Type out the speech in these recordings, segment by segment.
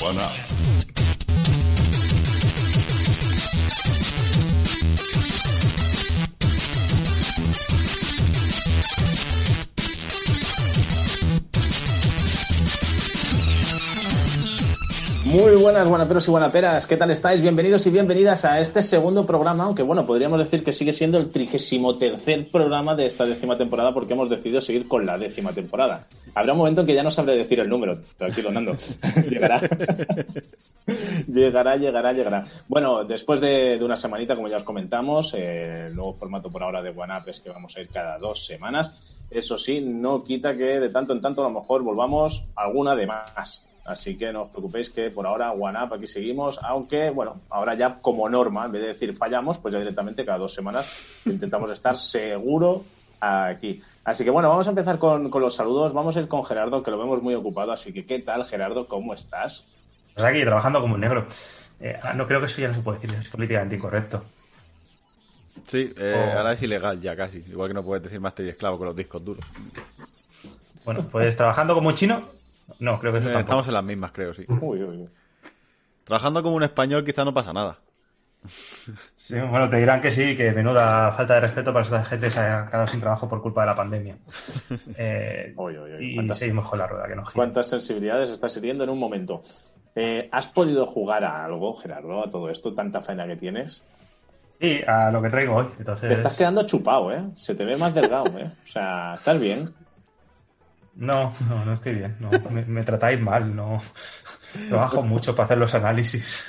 Bueno. Muy buenas, guanaperos y guanaperas. ¿Qué tal estáis? Bienvenidos y bienvenidas a este segundo programa, aunque bueno, podríamos decir que sigue siendo el trigésimo tercer programa de esta décima temporada porque hemos decidido seguir con la décima temporada. Habrá un momento en que ya no sabré decir el número. Tranquilo, Nando. llegará. llegará, llegará, llegará. Bueno, después de, de, una semanita, como ya os comentamos, eh, el nuevo formato por ahora de OneUp es que vamos a ir cada dos semanas. Eso sí, no quita que de tanto en tanto a lo mejor volvamos alguna de más. Así que no os preocupéis que por ahora OneUp aquí seguimos, aunque bueno, ahora ya como norma, en vez de decir fallamos, pues ya directamente cada dos semanas intentamos estar seguro aquí. Así que bueno, vamos a empezar con, con, los saludos. Vamos a ir con Gerardo, que lo vemos muy ocupado. Así que, ¿qué tal, Gerardo? ¿Cómo estás? Pues aquí, trabajando como un negro. Eh, no creo que eso ya no se puede decir, es políticamente incorrecto. Sí, eh, oh. ahora es ilegal ya casi. Igual que no puedes decir máster y esclavo con los discos duros. Bueno, pues trabajando como un chino, no, creo que eso eh, tampoco. Estamos en las mismas, creo, sí. Uy, uy, uy. Trabajando como un español quizá no pasa nada. Sí, bueno, te dirán que sí, que menuda falta de respeto para esta gente que se ha quedado sin trabajo por culpa de la pandemia. Eh, Uy, uy, uy. y ¿Cuántas- seguimos con la rueda, que no gira. ¿Cuántas sensibilidades estás hiriendo en un momento? Eh, ¿Has podido jugar a algo, Gerardo, a todo esto? ¿Tanta faena que tienes? Sí, a lo que traigo hoy. Entonces, Te estás quedando chupado, ¿eh? Se te ve más delgado, ¿eh? O sea, ¿estás bien? No, no, no estoy bien. No, me, me tratáis mal. No trabajo mucho para hacer los análisis.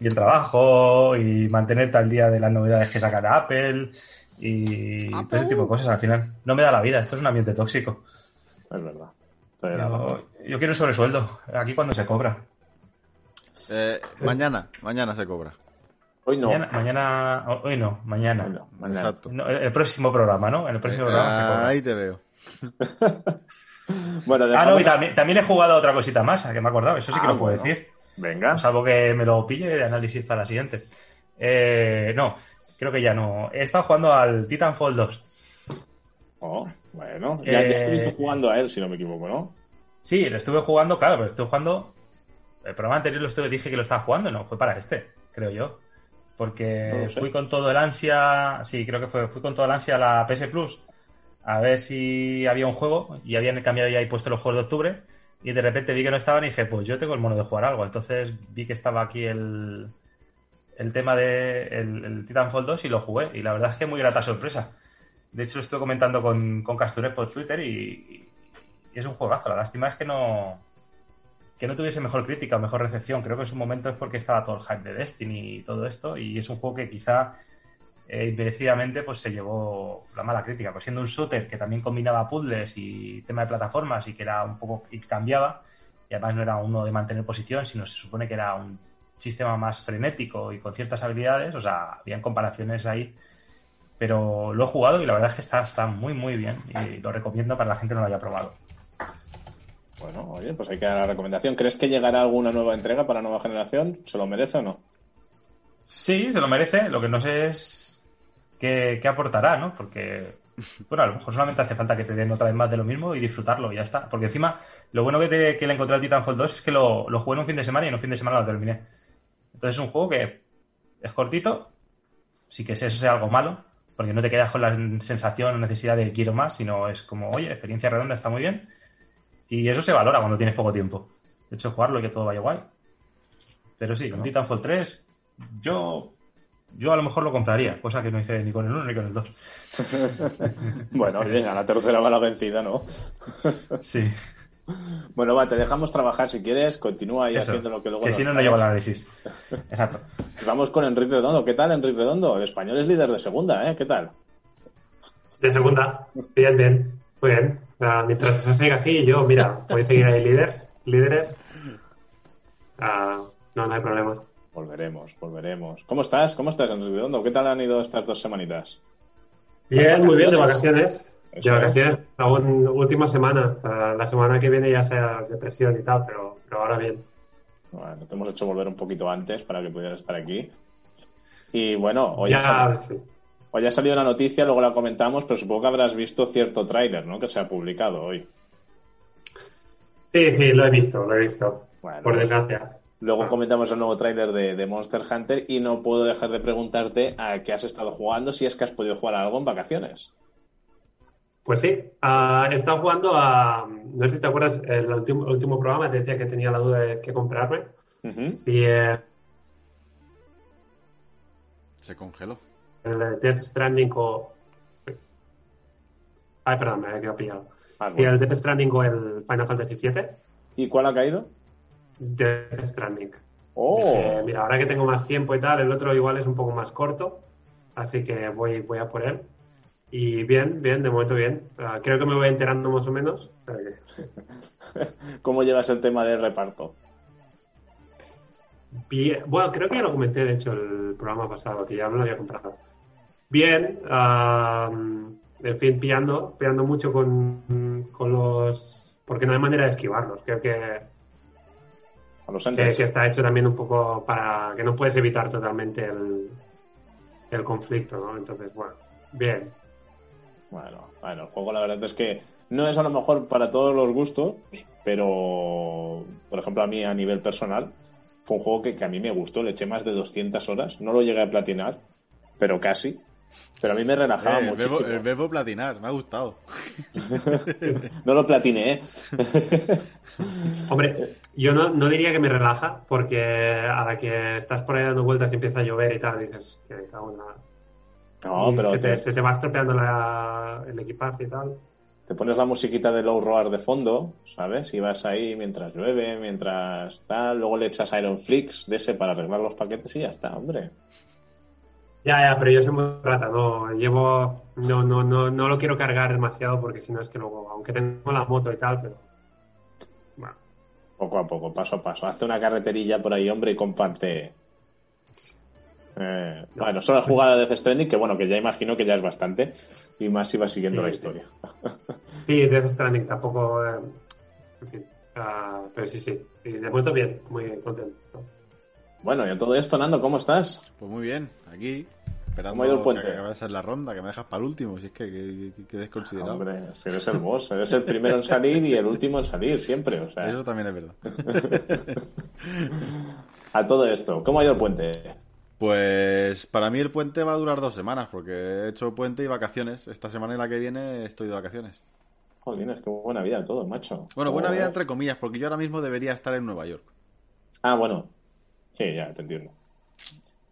Y el trabajo, y mantenerte al día de las novedades que saca Apple, y todo ese tipo de cosas. Al final, no me da la vida. Esto es un ambiente tóxico. Es verdad. Yo, yo quiero un sobresueldo. Aquí cuando se cobra. Eh, mañana, mañana se cobra. Hoy no. Mañana, mañana, hoy no, mañana. Hoy no, mañana. Exacto. No, el, el próximo programa, ¿no? En el próximo programa se cobra. Ahí te veo. Bueno, Ah, no, y también, también he jugado a otra cosita más, a que me he acordado. Eso sí que Ah, lo puedo bueno. decir. Venga. Salvo que me lo pille de análisis para la siguiente. Eh, no, creo que ya no. He estado jugando al Titanfall 2. Oh, bueno, ya, ya Eh, estuviste jugando a él, si no me equivoco, ¿no? Sí, lo estuve jugando, claro, pero estuve jugando. El programa anterior lo estuve, dije que lo estaba jugando, no, fue para este, creo yo. Porque No fui con todo el ansia. Sí, creo que fue. Fui con todo el ansia a la PS Plus a ver si había un juego y habían cambiado ya y puesto los juegos de octubre. Y de repente vi que no estaban y dije, pues yo tengo el mono de jugar algo. Entonces vi que estaba aquí el, el tema de el, Titanfall 2 y lo jugué. Y la verdad es que muy grata sorpresa. De hecho, lo estuve comentando con, con por Twitter y, y es un juegazo. La lástima es que no, que no tuviese mejor crítica o mejor recepción. Creo que en su momento es porque estaba todo el hype de Destiny y todo esto. Y es un juego que quizá eh, inmerecidamente pues, se llevó la mala crítica. Pues siendo un shooter que también combinaba puzzles y tema de plataformas y que era un poco y cambiaba. Y además no era uno de mantener posición, sino se supone que era un sistema más frenético y con ciertas habilidades. O sea, habían comparaciones ahí. Pero lo he jugado y la verdad es que está, está muy, muy bien. Y lo recomiendo para la gente que no lo haya probado. Bueno, oye, pues hay que dar la recomendación. ¿Crees que llegará alguna nueva entrega para nueva generación? ¿Se lo merece o no? Sí, se lo merece. Lo que no sé es qué, qué aportará, ¿no? Porque, bueno, a lo mejor solamente hace falta que te den otra vez más de lo mismo y disfrutarlo y ya está. Porque encima, lo bueno que, te- que le encontré al Titanfall 2 es que lo, lo jugué en un fin de semana y en un fin de semana lo terminé. Entonces es un juego que es cortito, sí que eso sea algo malo, porque no te quedas con la sensación o necesidad de quiero más, sino es como, oye, experiencia redonda está muy bien. Y eso se valora cuando tienes poco tiempo. De hecho, jugarlo y que todo vaya guay. Pero sí, con Titanfall 3, yo, yo a lo mejor lo compraría, cosa que no hice ni con el 1 ni con el 2. Bueno, oye, a la tercera va la vencida, ¿no? Sí, Bueno, va, te dejamos trabajar si quieres. Continúa ahí eso. haciendo lo que luego. que si no, no llevo el análisis. Exacto. Vamos con Enrique Redondo. ¿Qué tal, Enrique Redondo? El español es líder de segunda, ¿eh? ¿Qué tal? De segunda. Bien, bien. Muy bien. Mientras eso siga así, yo, mira, voy a seguir ahí líderes. líderes. Ah, no, no hay problema. Volveremos, volveremos. ¿Cómo estás? ¿Cómo estás, Redondo? ¿Qué tal han ido estas dos semanitas? Bien, muy bien, de vacaciones. Eso De es. vacaciones, aún última semana. Ah, la semana que viene ya sea depresión y tal, pero, pero ahora bien. Bueno, te hemos hecho volver un poquito antes para que pudieras estar aquí. Y bueno, oye, ya, Sam, sí. Hoy ha salido la noticia, luego la comentamos, pero supongo que habrás visto cierto tráiler, ¿no? Que se ha publicado hoy. Sí, sí, lo he visto, lo he visto. Bueno, por pues- desgracia. Luego Ah. comentamos el nuevo tráiler de, de Monster Hunter y no puedo dejar de preguntarte a qué has estado jugando, si es que has podido jugar a algo en vacaciones. Pues sí, ah, he estado jugando a. No sé si te acuerdas, el último, el último programa te decía que tenía la duda de qué comprarme. Si eh, Se congeló. el Death Stranding o. Ay, perdón, me había quedado pillado. Ah, Si el Death Stranding o el Final Fantasy VII, ¿Y cuál ha caído? Death Stranding. ¡Oh! Dije, mira, ahora que tengo más tiempo y tal, el otro igual es un poco más corto, así que voy, voy a por él. Y bien, bien, de momento bien. Ah, creo que me voy enterando más o menos. ¿Cómo llevas el tema de reparto? Bien, bueno, creo que ya lo comenté, de hecho, el programa pasado, que ya me lo había comprado. Bien, en fin, pillando, pillando mucho con, con los... Porque no hay manera de esquivarlos. Creo que, A los que, que está hecho también un poco para que no puedes evitar totalmente el, el conflicto, ¿no? Entonces, bueno, bien. Bueno, bueno, el juego la verdad es que no es a lo mejor para todos los gustos, pero por ejemplo a mí a nivel personal fue un juego que, que a mí me gustó, le eché más de 200 horas, no lo llegué a platinar, pero casi. Pero a mí me relajaba Eh, el, verbo, muchísimo. el verbo platinar, me ha gustado. No lo platiné, ¿eh? Hombre, yo no, no diría que me relaja, porque a la que estás por ahí dando vueltas y empieza a llover y tal, dices, "Hostia, me cago en la-". No, Y pero se, te, te, se te va estropeando la- el equipaje y tal. te pones la musiquita de Low Roar de fondo, ¿sabes? Y vas ahí mientras llueve, mientras tal, luego le echas Iron Flix de ese para arreglar los paquetes y ya está, hombre. Ya, ya, pero yo soy muy rata, no, llevo, no, no, no, no lo quiero cargar demasiado porque si no es que luego, aunque tengo la moto y tal, pero, bueno, Poco a poco, paso a paso. Hazte una carreterilla por ahí, hombre, y comparte. Eh, bueno, solo jugada de Death Stranding, que bueno, que ya imagino que ya es bastante. Y más si vas siguiendo Sí, la historia. sí, Death Stranding tampoco, eh, en fin, ah, pero sí, sí, y de momento bien, muy contento. Bueno, y a todo esto, Nando, ¿cómo estás? Pues muy bien, aquí, esperando ¿Cómo ha ido el puente? que acabe de ser la ronda, que me dejas para el último, si es que, que, que- que desconsiderado. Hombre, es que eres el boss, eres el primero en salir y el último en salir, siempre. O sea, Eso también es verdad. a todo esto, ¿cómo ha ido el puente? Pues para mí el puente va a durar dos semanas, porque he hecho puente y vacaciones. Esta semana y la que viene estoy de vacaciones. Joder, qué buena vida todo, macho. Bueno, buena vida entre comillas, porque yo ahora mismo debería estar en Nueva York. Ah, bueno. Sí, ya, te entiendo.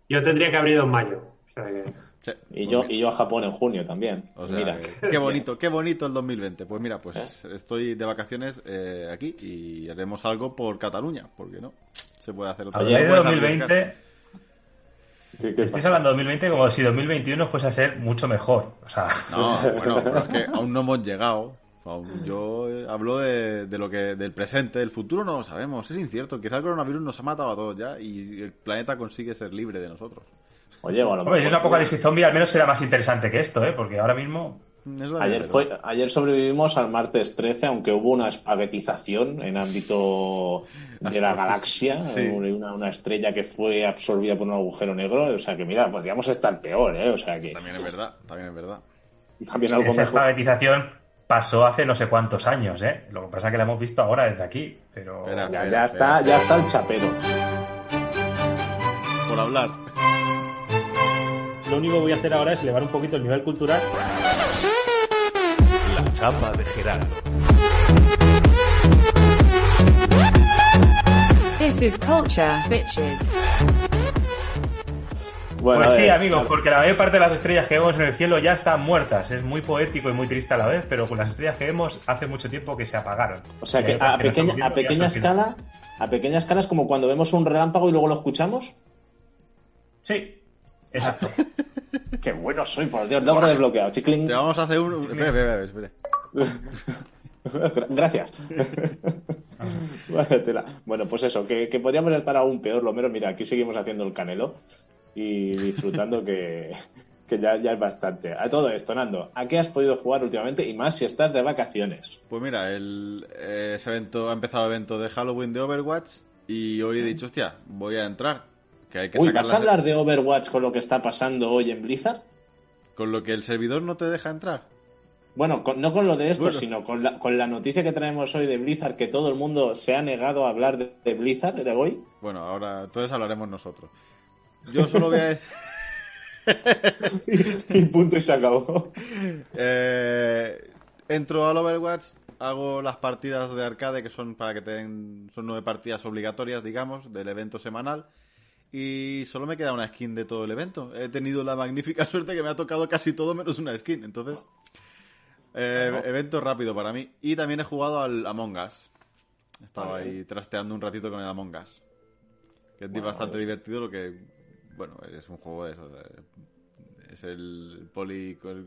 Yo tendría que haber ido en mayo, o sea que, Sí, Y yo, y yo a Japón en junio también. O sea, Mira. que- qué bonito, qué bonito el 2020. Pues mira, pues estoy de vacaciones eh, aquí y haremos algo por Cataluña, porque no se puede hacer otra vez de No puedes 2020, ¿Qué- qué estáis hablando de 2020 como si 2021 fuese a ser mucho mejor. O sea. No, bueno, pero es que aún no hemos llegado. Aún- Yo eh, hablo de, de lo que del presente, del futuro no lo sabemos, es incierto. Quizá el coronavirus nos ha matado a todos ya y el planeta consigue ser libre de nosotros. Oye, o a lo hombre, si es un mejor- apocalipsis zombie, al menos será más interesante que esto, ¿eh? Porque ahora mismo. También Ayer, fue, ayer sobrevivimos al martes 13, aunque hubo una espaguetización en ámbito de la galaxia, Sí. una, una estrella que fue absorbida por un agujero negro. O sea que, mira, podríamos estar peor, ¿eh? O sea que También es verdad, también es verdad. también algo Esa mejor. espaguetización pasó hace no sé cuántos años, ¿eh? Lo que pasa es que la hemos visto ahora desde aquí, pero. Espera. Ya, Espera, ya está, espera, ya está el chapero. Por hablar. Lo único que voy a hacer ahora es elevar un poquito el nivel cultural. La chapa de Gerardo. This is culture, bitches. Bueno, pues sí, ver, amigos, porque la mayor parte de las estrellas que vemos en el cielo ya están muertas. Es muy poético y muy triste a la vez, pero con las estrellas que vemos hace mucho tiempo que se apagaron. O sea que a que no pequeña, a escala, a pequeña escala es como cuando vemos un relámpago y luego lo escuchamos. Sí, exacto. Qué bueno soy, por Dios, logro desbloqueado. Chiclín. Te vamos a hacer un... Espera, espera, espera. Gracias. Bueno, pues eso, que, que podríamos estar aún peor. Lo menos, mira, aquí seguimos haciendo el canelo y disfrutando que, que ya, ya es bastante. A todo esto, Nando, ¿a qué has podido jugar últimamente? Y más si estás de vacaciones. Pues mira, el, eh, ese evento, ha empezado el evento de Halloween de Overwatch y hoy he dicho, hostia, voy a entrar. Que hay que Uy, sacar ¿vas a las- hablar de Overwatch con lo que está pasando hoy en Blizzard? Con lo que el servidor no te deja entrar. Bueno, con- no con lo de esto, Bueno. sino con la, con la noticia que traemos hoy de Blizzard, que todo el mundo se ha negado a hablar de, de Blizzard de hoy. Bueno, ahora entonces hablaremos nosotros. Yo solo voy a decir... y punto y se acabó. Eh, entro al Overwatch, hago las partidas de arcade, que son para que te den, son nueve partidas obligatorias, digamos, del evento semanal. Y solo me queda una skin de todo el evento. He tenido la magnífica suerte que me ha tocado casi todo menos una skin. Entonces, eh, evento rápido para mí. Y también he jugado al Among Us. Estaba Vale. ahí trasteando un ratito con el Among Us. Que es bastante divertido, lo que, bueno, es un juego de eso. eh, Es el poli... el-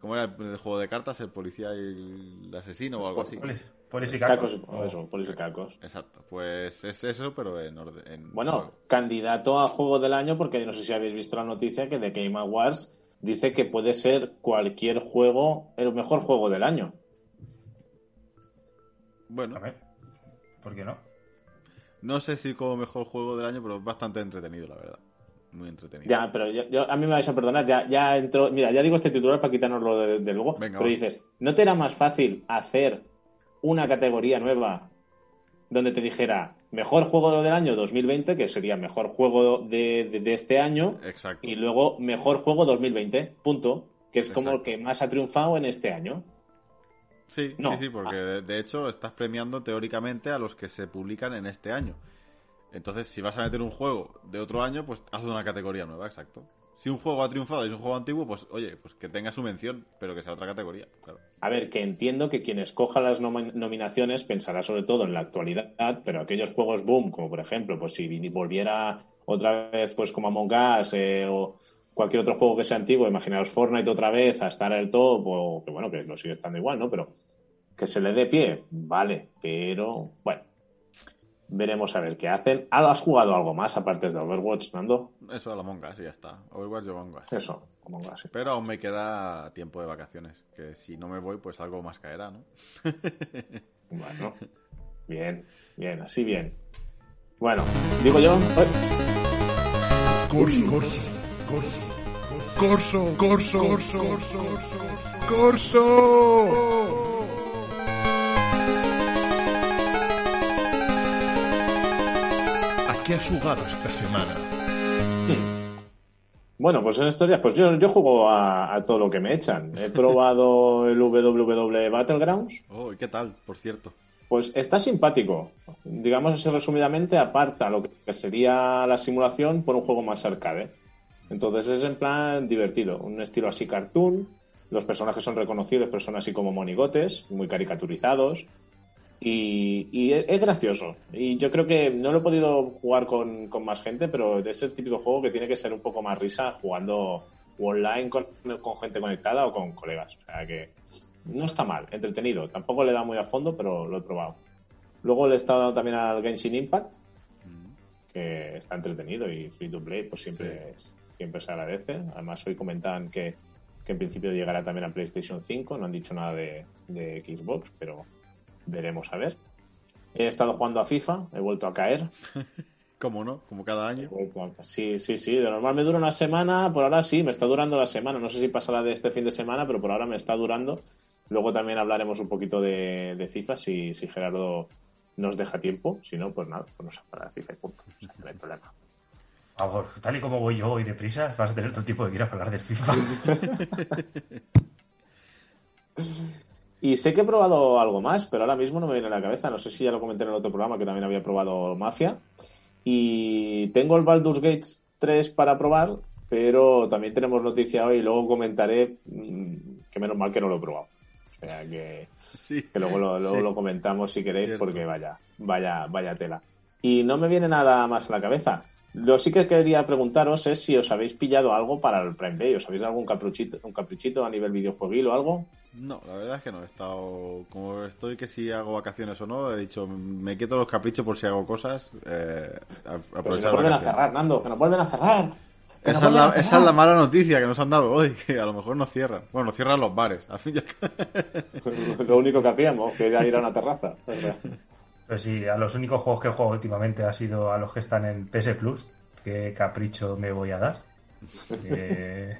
¿Cómo era el juego de cartas? ¿El policía y el asesino o algo así? Polis, polis y o eso, polis y cacos. Exacto, pues es eso, pero en orden. en- Bueno, candidato a juego del año, porque no sé si habéis visto la noticia que The Game Awards dice que puede ser cualquier juego el mejor juego del año. bueno, A ver, ¿por qué no? No sé si como mejor juego del año, pero es bastante entretenido, la verdad. Muy entretenido. Ya, pero yo, yo- a mí me vais a perdonar, ya, ya entró. Mira, ya digo este titular para quitárnoslo de, de luego. Venga, pero va. dices, ¿no te era más fácil hacer una categoría nueva donde te dijera mejor juego del año 2020, que sería mejor juego de, de- de este año, Exacto. y luego mejor juego 2020, punto? Que es como el que más ha triunfado en este año. Sí, No. sí, sí, porque de, de hecho estás premiando teóricamente a los que se publican en este año. Entonces, si vas a meter un juego de otro año, pues haz una categoría nueva, exacto. Si un juego ha triunfado y es un juego antiguo, pues oye, pues que tenga su mención, pero que sea otra categoría, claro. A ver, que entiendo que quien escoja las nomi- nominaciones pensará sobre todo en la actualidad, pero aquellos juegos boom, como por ejemplo, pues si volviera otra vez, pues como Among Us eh, o cualquier otro juego que sea antiguo, imaginaos Fortnite otra vez a estar al top, o que bueno, que no sigue estando igual, ¿no? Pero que se le dé pie, vale, pero bueno, veremos a ver qué hacen. ¿Has jugado algo más aparte de Overwatch, Nando? Eso a la monga, sí, ya está. Overwatch yo Among Us. Eso, Among Us. sí. Pero aún me queda tiempo de vacaciones, que si no me voy, pues algo más caerá, ¿no? Bueno, bien, bien, así bien. Bueno, digo yo. Corso, corso, corso, corso, corso, corso, corso. ¿A qué has jugado esta semana? Bueno, pues en estos días, pues yo, yo juego a, a todo lo que me echan. He probado el WWE Battlegrounds. Oh, ¿y qué tal, por cierto? Pues está simpático. Digamos así resumidamente, aparta lo que sería la simulación por un juego más arcade. Entonces es en plan divertido, un estilo así cartoon. Los personajes son reconocidos, pero son así como monigotes, muy caricaturizados. Y, y es, es gracioso. Y yo creo que no lo he podido jugar con, con más gente, pero es el típico juego que tiene que ser un poco más risa jugando online con, con gente conectada o con colegas. O sea que no está mal, entretenido. Tampoco le da muy a fondo, pero lo he probado. Luego le he estado dando también al Genshin Impact, que está entretenido y free to play, pues siempre, es- siempre se agradece. Además, hoy comentaban que, que en principio llegará también a PlayStation 5. No han dicho nada de, de Xbox, pero veremos a ver. He estado jugando a FIFA, he vuelto a caer. ¿Cómo no? Como cada año. Sí, sí, sí. De normal me dura una semana, por ahora sí, me está durando la semana. No sé si pasará de este fin de semana, pero por ahora me está durando. Luego también hablaremos un poquito de, de FIFA si, si Gerardo nos deja tiempo. Si no, pues nada, pues nos para FIFA y punto. O sea, no hay problema. Por favor, tal y como voy yo hoy deprisa, vas a tener todo el tiempo que quieras hablar del FIFA. Y sé que he probado algo más, pero ahora mismo no me viene a la cabeza. No sé si ya lo comenté en el otro programa que también había probado Mafia. Y tengo el Baldur's Gate 3 para probar, pero también tenemos noticia hoy y luego comentaré mm, que menos mal que no lo he probado. O sea que, Sí. que luego, lo, luego Sí. lo comentamos si queréis, Cierto. porque vaya, vaya, vaya tela. Y no me viene nada más a la cabeza. Lo sí que quería preguntaros es si os habéis pillado algo para el Prime Day. ¿Os habéis dado algún caprichito, un caprichito a nivel videojueguil o algo? No, la verdad es que no. He estado. Como estoy que si hago vacaciones o no, he dicho, me quito los caprichos por si hago cosas. Eh, a- Pero si aprovechar nos vuelven a cerrar, Nando, que nos vuelven a cerrar. Esa es, la, a esa cerrar. es la mala noticia que nos han dado hoy, que a lo mejor nos cierran. Bueno, nos cierran los bares. Al fin y al cabo. Lo único que hacíamos, que era ir a una terraza. Pues sí, a los únicos juegos que he jugado últimamente ha sido a los que están en PS Plus. Qué capricho me voy a dar. Eh,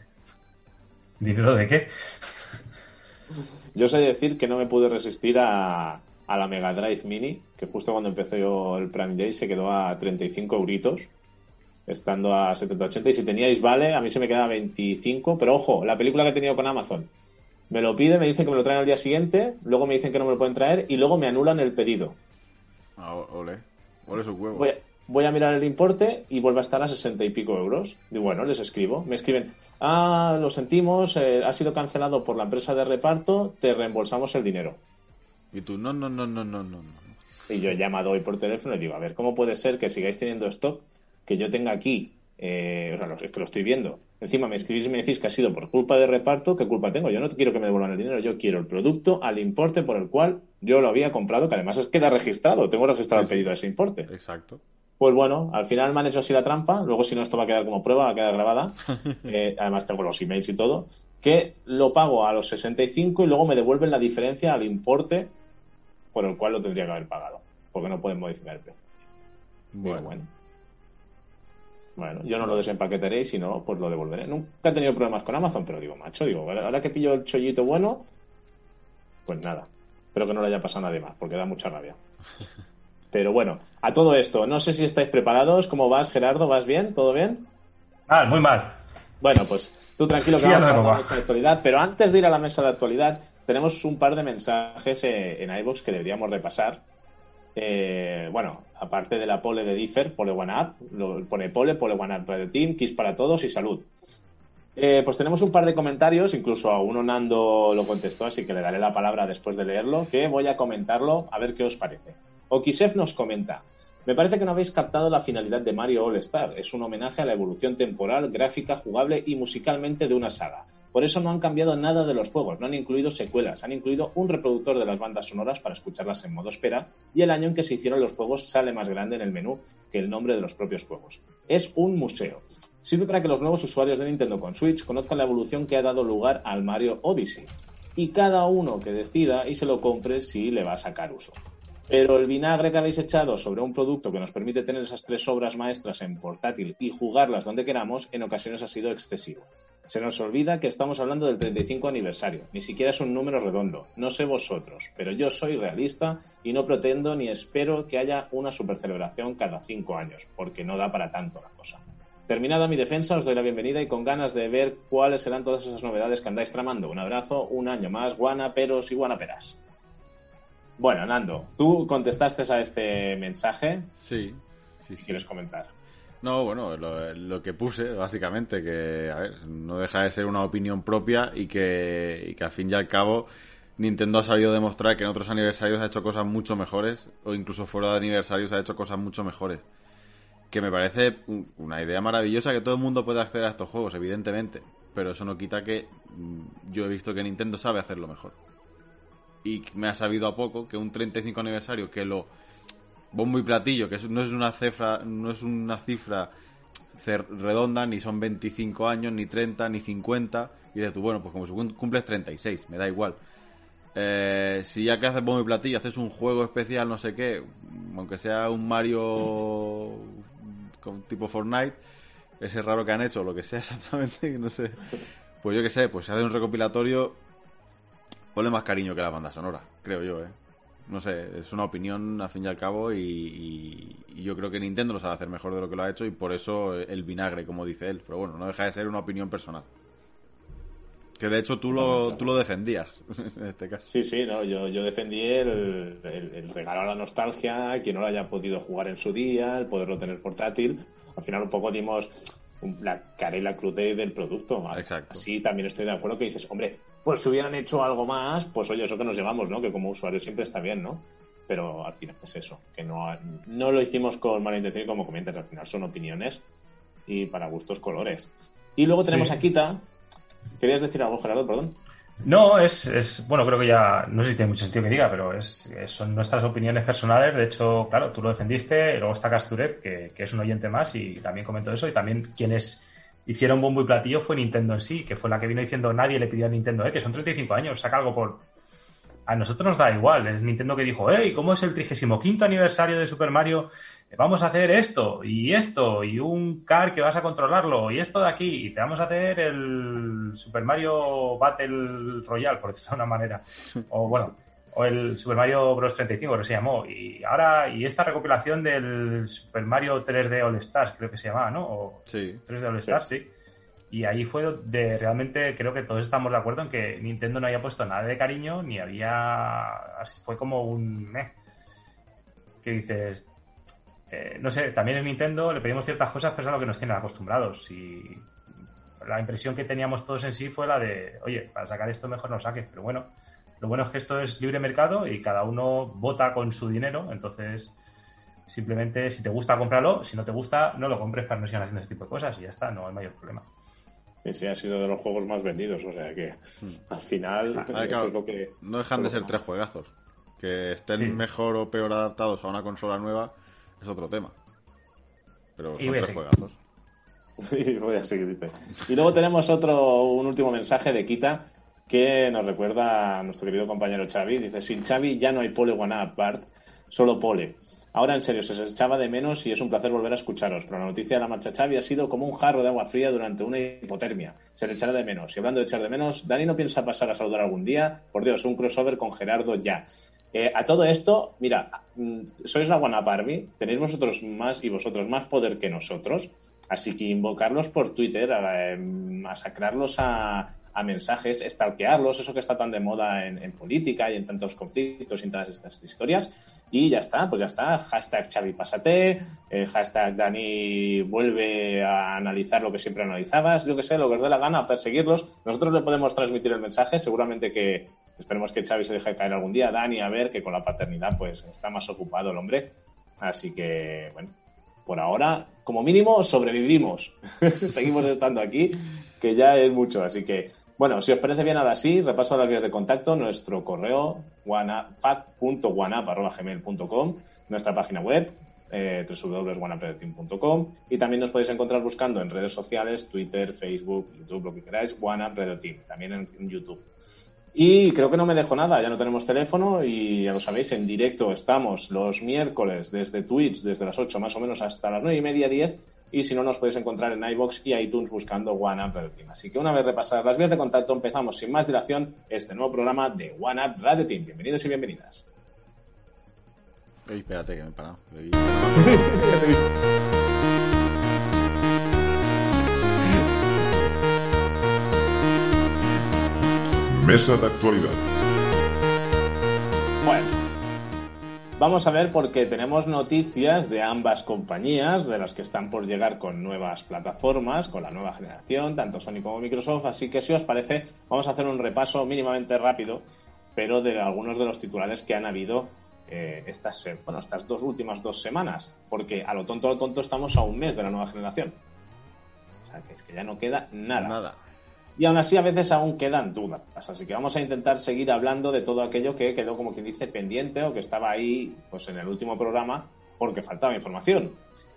¿Dinero de qué? Yo sé decir que no me pude resistir a, la Mega Drive Mini, que justo cuando empezó yo el Prime Day se quedó a 35 euritos, estando a 70-80. Y si teníais vale, a mí se me queda a 25. Pero ojo, la película que he tenido con Amazon. Me lo pide, me dicen que me lo traen al día siguiente, luego me dicen que no me lo pueden traer y luego me anulan el pedido. Ah, ole. Ole su huevo. Voy a, voy a mirar el importe y vuelve a estar a 60 y pico euros. Y bueno, les escribo. Me escriben, ah, lo sentimos, eh, ha sido cancelado por la empresa de reparto, te reembolsamos el dinero. Y tú, no, no, no, no, no, no. Y yo he llamado hoy por teléfono y digo, a ver, ¿cómo puede ser que sigáis teniendo stock que yo tenga aquí? Eh, o sea, es que lo estoy viendo. Encima me escribís y me decís que ha sido por culpa de reparto, ¿qué culpa tengo? Yo no quiero que me devuelvan el dinero, yo quiero el producto al importe por el cual yo lo había comprado, que además es queda registrado, tengo registrado Sí, el pedido a ese importe. Exacto. Pues bueno, al final me han hecho así la trampa, luego si no esto va a quedar como prueba, va a quedar grabada, Eh, además tengo los emails y todo, que lo pago a los 65 y luego me devuelven la diferencia al importe por el cual lo tendría que haber pagado, porque no pueden modificar el precio. Bueno. bueno. Bueno, yo no lo desempaquetaré y si no, pues lo devolveré. Nunca he tenido problemas con Amazon, pero digo, macho, digo, ahora que pillo el chollito bueno, pues nada. Espero que no le haya pasado a nadie más, porque da mucha rabia. Pero bueno, a todo esto, no sé si estáis preparados. ¿Cómo vas, Gerardo? ¿Vas bien? ¿Todo bien? Ah, muy mal. Bueno, pues tú tranquilo que Sí, vamos a la mesa de actualidad. Pero antes de ir a la mesa de actualidad, tenemos un par de mensajes eh, en iVoox que deberíamos repasar. Eh, bueno, aparte de la pole de Differ, pole One Up, lo pone pole, pole One Up para el team, Kiss para todos y salud. Eh, pues tenemos un par de comentarios, incluso a uno Nando lo contestó, así que le daré la palabra después de leerlo, que voy a comentarlo a ver qué os parece. Okisef nos comenta, me parece que no habéis captado la finalidad de Mario All Star, es un homenaje a la evolución temporal, gráfica, jugable y musicalmente de una saga. Por eso no han cambiado nada de los juegos, no han incluido secuelas, han incluido un reproductor de las bandas sonoras para escucharlas en modo espera y el año en que se hicieron los juegos sale más grande en el menú que el nombre de los propios juegos. Es un museo. Sirve para que los nuevos usuarios de Nintendo con Switch conozcan la evolución que ha dado lugar al Mario Odyssey y cada uno que decida y se lo compre si le va a sacar uso. Pero el vinagre que habéis echado sobre un producto que nos permite tener esas tres obras maestras en portátil y jugarlas donde queramos, en ocasiones ha sido excesivo. Se nos olvida que estamos hablando del 35 aniversario, ni siquiera es un número redondo. No sé vosotros, pero yo soy realista y no pretendo ni espero que haya una supercelebración cada cinco años, porque no da para tanto la cosa. Terminada mi defensa, os doy la bienvenida y con ganas de ver cuáles serán todas esas novedades que andáis tramando. Un abrazo, un año más, guanaperos y guanaperas. Bueno, Nando, tú contestaste a este mensaje. Sí. sí, quieres comentar. No, bueno, lo, lo que puse, básicamente, que, a ver, no deja de ser una opinión propia y que, y que al fin y al cabo Nintendo ha sabido demostrar que en otros aniversarios ha hecho cosas mucho mejores, o incluso fuera de aniversarios ha hecho cosas mucho mejores. Que me parece un- una idea maravillosa que todo el mundo puede acceder a estos juegos, evidentemente, pero eso no quita que mm, yo he visto que Nintendo sabe hacerlo mejor. Y me ha sabido a poco que un 35 aniversario que lo bombo y platillo, que no es una cifra, no es una cifra redonda, ni son 25 años, ni 30, ni 50, y dices tú, bueno, pues como cumples 36, me da igual. Eh, si ya que haces bombo y platillo, haces un juego especial, no sé qué, aunque sea un Mario con tipo Fortnite, ese raro que han hecho, lo que sea exactamente, no sé. Pues yo qué sé, pues si haces un recopilatorio, ponle más cariño que la banda sonora, creo yo, ¿eh? No sé, es una opinión al fin y al cabo y- y yo creo que Nintendo lo sabe hacer mejor de lo que lo ha hecho y por eso el vinagre, como dice él. Pero bueno, no deja de ser una opinión personal. Que de hecho tú lo, tú lo defendías en este caso. Sí, sí, no, yo, yo defendí el, el- el regalo a la nostalgia, quien no lo haya podido jugar en su día, el poderlo tener portátil. Al final un poco dimos la cara y la crudez del producto. Exacto. Así también estoy de acuerdo que dices, hombre, pues si hubieran hecho algo más, pues oye, eso que nos llevamos, ¿no? Que como usuario siempre está bien, ¿no? Pero al final es eso, que no, no lo hicimos con mala intención y como comentas, al final son opiniones y para gustos colores. Y luego tenemos Sí. a Kita. ¿Querías decir algo, Gerardo? Perdón. No, es, es. Bueno, creo que ya. No sé si tiene mucho sentido que diga, pero es, son nuestras opiniones personales. De hecho, claro, tú lo defendiste. Luego está Casturet, que, que es un oyente más y también comentó eso. Y también quienes hicieron bombo y platillo fue Nintendo en sí, que fue la que vino diciendo nadie le pidió a Nintendo, eh, que son 35 años, saca algo por. A nosotros nos da igual. Es Nintendo que dijo, hey, ¿cómo es el 35 aniversario de Super Mario? Vamos a hacer esto y esto y un car que vas a controlarlo y esto de aquí y te vamos a hacer el Super Mario Battle Royale, por decirlo de una manera. O bueno, o el Super Mario Bros. 35, que se llamó. Y ahora, y esta recopilación del Super Mario 3D All Stars, creo que se llamaba, ¿no? O Sí. 3D All Stars, sí. Y ahí fue donde realmente creo que todos estamos de acuerdo en que Nintendo no había puesto nada de cariño, ni había. Así fue como un. Que dices. Eh, no sé, también en Nintendo le pedimos ciertas cosas, pero es a lo que nos tienen acostumbrados. Y la impresión que teníamos todos en sí fue la de, oye, para sacar esto mejor no lo saques. Pero bueno, lo bueno es que esto es libre mercado y cada uno vota con su dinero, entonces simplemente si te gusta cómpralo, si no te gusta no lo compres para no sigan haciendo este tipo de cosas y ya está, no hay mayor problema. Y sí, ha sido de los juegos más vendidos, o sea que al final eso Hmm. claro, es lo que... no dejan de ser tres juegazos. Que estén Sí. mejor o peor adaptados a una consola nueva es otro tema. Pero Y son tres juegazos. Y voy a seguir, dice. Y luego tenemos otro, un último mensaje de Kita que nos recuerda a nuestro querido compañero Xavi. Dice, sin Xavi ya no hay pole one up, Bart, solo pole. Ahora en serio, se os echaba de menos y es un placer volver a escucharos, pero la noticia de la marcha Xavi ha sido como un jarro de agua fría durante una hipotermia. Se le echará de menos. Y hablando de echar de menos, Dani no piensa pasar a saludar algún día. Por Dios, un crossover con Gerardo ya. Eh, a todo esto, mira, mm, sois la Army, tenéis vosotros más y vosotros más poder que nosotros, así que invocarlos por Twitter, a, eh, masacrarlos a, a mensajes, stalkearlos, eso que está tan de moda en, en política y en tantos conflictos y en todas estas historias, y ya está, pues ya está, hashtag Xavi Pásate, eh, hashtag Dani vuelve a analizar lo que siempre analizabas, yo que sé, lo que os dé la gana, perseguirlos, nosotros le podemos transmitir el mensaje, seguramente que esperemos que Xavi se deje caer algún día, Dani, a ver, que con la paternidad pues está más ocupado el hombre, así que, bueno, por ahora, como mínimo, sobrevivimos. Seguimos estando aquí, que ya es mucho. Así que, bueno, si os parece bien ahora sí, repaso las vías de contacto, nuestro correo fat.wanap.gmail.com, nuestra página web, eh, y también nos podéis encontrar buscando en redes sociales, Twitter, Facebook, YouTube, lo que queráis, Team, también en, en YouTube. Y creo que no me dejo nada, ya no tenemos teléfono y ya lo sabéis, en directo estamos los miércoles desde Twitch, desde las 8 más o menos hasta las 9 y media, 10. Y si no, nos podéis encontrar en iBox y iTunes buscando One Up Radio Team. Así que una vez repasadas las vías de contacto, empezamos sin más dilación este nuevo programa de One Up Radio Team. Bienvenidos y bienvenidas. Ey, espérate que me he parado. Mesa de actualidad. Bueno, vamos a ver porque tenemos noticias de ambas compañías, de las que están por llegar con nuevas plataformas, con la nueva generación, tanto Sony como Microsoft. Así que si os parece, vamos a hacer un repaso mínimamente rápido, pero de algunos de los titulares que han habido eh, estas, bueno, estas dos últimas dos semanas, porque a lo tonto, a lo tonto estamos a un mes de la nueva generación. O sea, que es que ya no queda nada. Nada. Y aún así a veces aún quedan dudas. Así que vamos a intentar seguir hablando de todo aquello que quedó, como quien dice, pendiente o que estaba ahí pues, en el último programa porque faltaba información.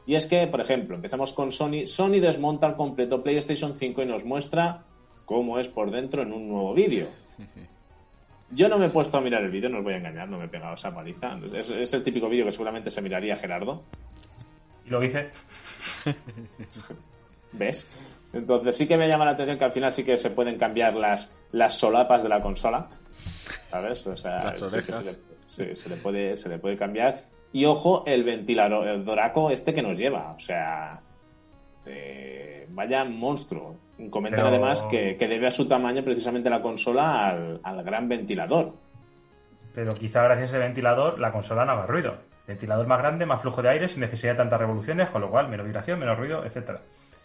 Y es que, por ejemplo, empezamos con Sony. Sony desmonta el completo PlayStation 5 y nos muestra cómo es por dentro en un nuevo vídeo. Yo no me he puesto a mirar el vídeo, no os voy a engañar, no me he pegado esa paliza. Es, es el típico vídeo que seguramente se miraría Gerardo. Y lo hice. ¿Ves? Entonces sí que me llama la atención que al final sí que se pueden cambiar las, las solapas de la consola. ¿Sabes? O sea, Las sí que orejas. se, le, sí, se le puede, se le puede cambiar. Y ojo, el ventilador, el doraco este que nos lleva. O sea, eh, vaya monstruo. Comentan Pero- además que, que debe a su tamaño precisamente la consola al, al gran ventilador. Pero quizá gracias a ese ventilador la consola no haga ruido. Ventilador más grande, más flujo de aire, sin necesidad de tantas revoluciones, con lo cual menos vibración, menos ruido, etcétera.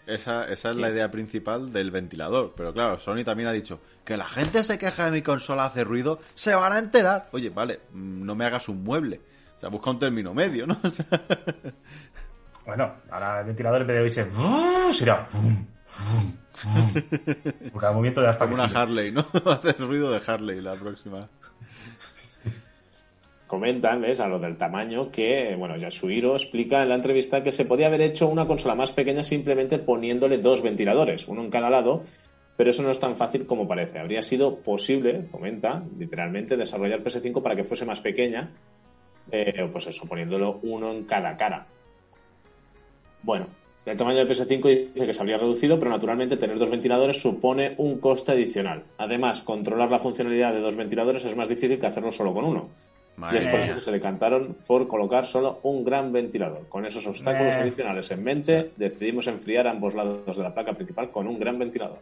Esa, esa es la idea principal del ventilador. Pero claro, Sony también ha dicho que la gente se queja de mi consola hace ruido, se van a enterar. Oye, vale, mm, no me hagas un mueble. O sea, busca un término medio, ¿no? O sea, Bueno, ahora el ventilador en vez de será cada movimiento de las como una. Harley, ¿no? Hace el ruido de Harley la próxima. Comentan, ¿ves? A lo del tamaño, que, bueno, Yasuhiro explica en la entrevista que se podía haber hecho una consola más pequeña simplemente poniéndole dos ventiladores, uno en cada lado, pero eso no es tan fácil como parece. Habría sido posible, comenta, literalmente, desarrollar PS5 para que fuese más pequeña, eh, pues eso, poniéndolo uno en cada cara. Bueno, el tamaño del PS5 dice que se habría reducido, pero naturalmente tener dos ventiladores supone un coste adicional. Además, controlar la funcionalidad de dos ventiladores es más difícil que hacerlo solo con uno. Y Madre es por eso que se decantaron por colocar solo un gran ventilador. Con esos obstáculos Eh. adicionales en mente, decidimos enfriar ambos lados de la placa principal con un gran ventilador.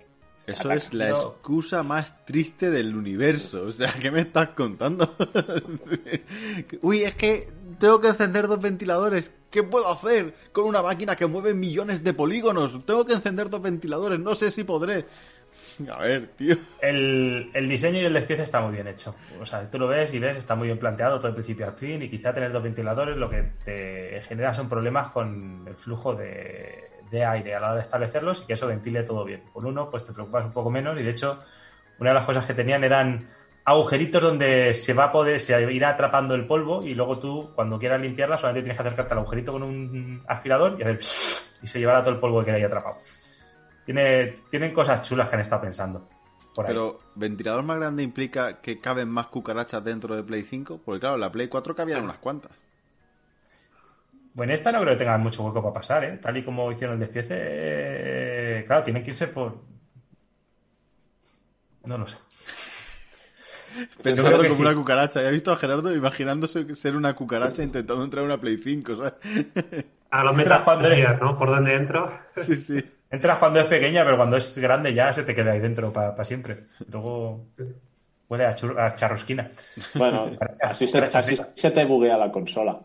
Eso es la No. excusa más triste del universo. O sea, ¿qué me estás contando? Uy, es que tengo que encender dos ventiladores. ¿Qué puedo hacer con una máquina que mueve millones de polígonos? Tengo que encender dos ventiladores. No sé si podré. A ver, tío. El, diseño y el despiece está muy bien hecho. O sea, tú lo ves y ves, está muy bien planteado todo el principio al fin y quizá tener dos ventiladores lo que te genera son problemas con el flujo de, de aire a la hora de establecerlos y que eso ventile todo bien. Con uno, pues te preocupas un poco menos y de hecho, una de las cosas que tenían eran agujeritos donde se va a poder, se irá atrapando el polvo y luego tú, cuando quieras limpiarla, solamente tienes que acercarte al agujerito con un aspirador y hacer y se llevará todo el polvo que queda ahí atrapado. Tiene, tienen cosas chulas que han estado pensando. Pero, ¿ventilador más grande implica que caben más cucarachas dentro de Play 5? Porque claro, en la Play 4 cabían unas cuantas. Bueno, esta no creo que tengan mucho hueco para pasar, ¿eh? Tal y como hicieron el despiece, eh, claro, tienen que irse por... No lo sé. Pensando como sí. una cucaracha. He visto a Gerardo imaginándose ser una cucaracha intentando entrar a una Play 5, ¿sabes? A los Mientras cuando metras, ¿no? Por donde entro. Sí, sí. Entras cuando es pequeña, pero cuando es grande ya se te queda ahí dentro para siempre. Luego huele a, chur- a charrosquina. Bueno, así se, así te buguea la consola.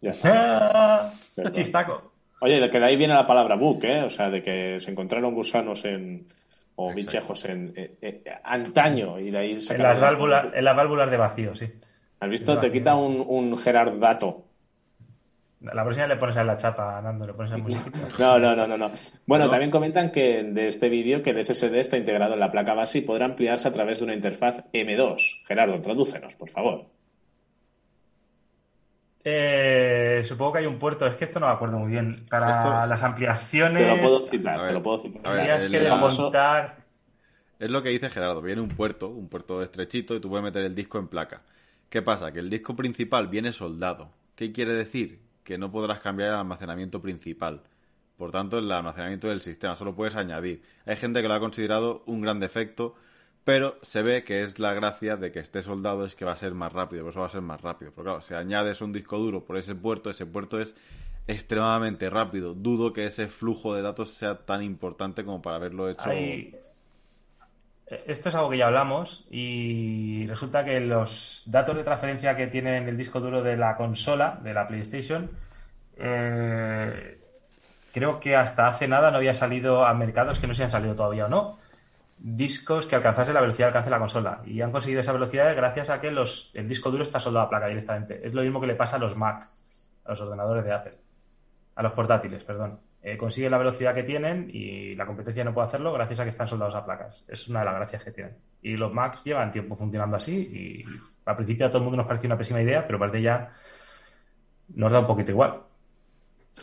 Ya está. ¡Ah! Chistaco. Oye, de que de ahí viene la palabra bug, ¿eh? O sea, de que se encontraron gusanos en. o bichejos en. eh, eh, antaño, y de ahí En las, válvulas, en las válvulas de vacío, sí. ¿Has visto? Te quita un, un Gerardato. La próxima le pones a la chapa, Nando, le pones a musiquita. No, no, no, no, no. Bueno, No. también comentan que de este vídeo que el SSD está integrado en la placa base y podrá ampliarse a través de una interfaz M2. Gerardo, tradúcenos, por favor. Eh, supongo que hay un puerto, es que esto no me acuerdo muy bien. Para Esto es- las ampliaciones, Te lo puedo citar, ver, te lo puedo citar. ver, el- que el desmontar. Es lo que dice Gerardo, viene un puerto, un puerto estrechito y tú puedes meter el disco en placa. ¿Qué pasa? Que el disco principal viene soldado. ¿Qué quiere decir? Que no podrás cambiar el almacenamiento principal. Por tanto, el almacenamiento del sistema solo puedes añadir. Hay gente que lo ha considerado un gran defecto, pero se ve que es la gracia de que esté soldado es que va a ser más rápido, por eso va a ser más rápido. Pero claro, si añades un disco duro por ese puerto, ese puerto es extremadamente rápido. Dudo que ese flujo de datos sea tan importante como para haberlo hecho. Esto es algo que ya hablamos y resulta que los datos de transferencia que tiene en el disco duro de la consola, de la PlayStation, eh, creo que hasta hace nada no había salido a mercados que no se han salido todavía o no. Discos que alcanzasen la velocidad que alcanza la consola. Y han conseguido esa velocidad gracias a que los, el disco duro está soldado a placa directamente. Es lo mismo que le pasa a los Mac, a los ordenadores de Apple. A los portátiles, perdón. Eh, consiguen la velocidad que tienen y la competencia no puede hacerlo gracias a que están soldados a placas. Es una de las gracias que tienen. Y los Macs llevan tiempo funcionando así y al principio a todo el mundo nos parecía una pésima idea, pero parece ya nos da un poquito igual.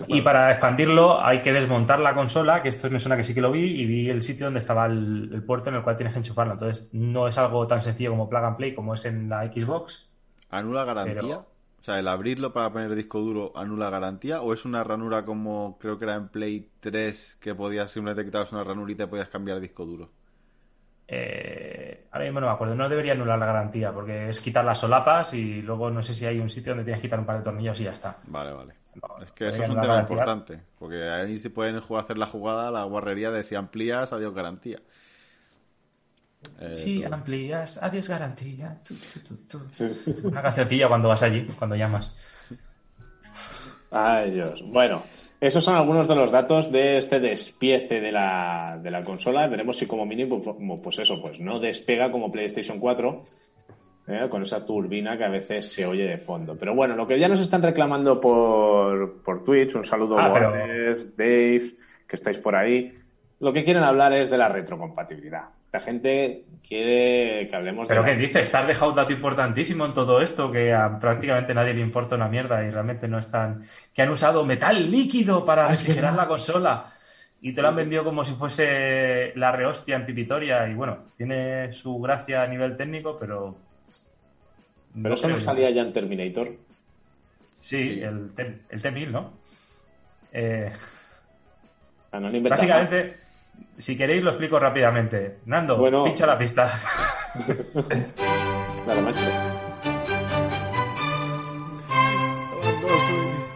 Y para expandirlo hay que desmontar la consola, que esto me suena que sí que lo vi, y vi el sitio donde estaba el, el puerto en el cual tienes que enchufarlo. Entonces no es algo tan sencillo como plug and play como es en la Xbox. ¿Anula garantía? Pero- O sea, el abrirlo para poner disco duro anula garantía o es una ranura como creo que era en Play 3 que podías simplemente quitabas una ranurita y podías cambiar disco duro. Eh, ahora mismo no me acuerdo, no debería anular la garantía porque es quitar las solapas y luego no sé si hay un sitio donde tienes que quitar un par de tornillos y ya está. Vale, vale. No, Es que eso es un tema garantía. importante, porque ahí se pueden jugar- hacer la jugada, la guarrería de si amplías, adiós garantía. Eh, Sí, tú- amplías, adiós garantía. Una cancioncilla cuando vas allí, cuando llamas. Ay, Dios. Bueno, esos son algunos de los datos de este despiece de la, de la consola. Veremos si como mínimo, pues, pues eso, pues no despega como PlayStation 4, ¿eh? con esa turbina que a veces se oye de fondo. Pero bueno, lo que ya nos están reclamando por, por Twitch, un saludo Ah, pero- Boades, Dave, que estáis por ahí. Lo que quieren hablar es de la retrocompatibilidad. Esta gente quiere que hablemos Pero de... ¿qué dices? Estás dejado un dato importantísimo en todo esto que a prácticamente nadie le importa una mierda y realmente no están... Que han usado metal líquido para Ah, refrigerar la consola y te lo han vendido como si fuese la rehostia en Pipitoria y bueno, tiene su gracia a nivel técnico, pero... Pero eso no salía ya en Terminator. Sí, Sí. el, T- el T-1000, ¿no? Eh, Ah, no básicamente, si queréis lo explico rápidamente. Nando, Bueno. pincha la pista. macho.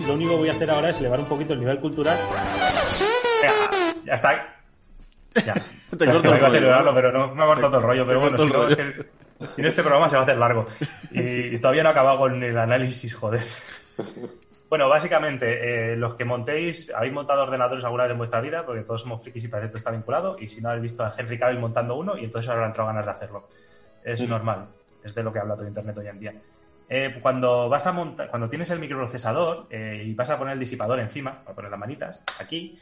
Lo único que voy a hacer ahora es elevar un poquito el nivel cultural. Ya, ya está. Ya. Te Es corto que el rollo, pero no, me ha cortado todo el rollo. Pero bueno, si no, es en este programa se va a hacer largo. Y, y todavía no he acabado con el análisis, joder. Bueno, básicamente, eh, los que montéis, habéis montado ordenadores alguna vez en vuestra vida, porque todos somos frikis y parece que está vinculado, y si no habéis visto a Henry Cavill montando uno, y entonces ahora han entrado ganas de hacerlo. Es normal, es de lo que habla todo Internet hoy en día. Eh, cuando vas a montar, cuando tienes el microprocesador eh, y vas a poner el disipador encima, para poner las manitas, aquí,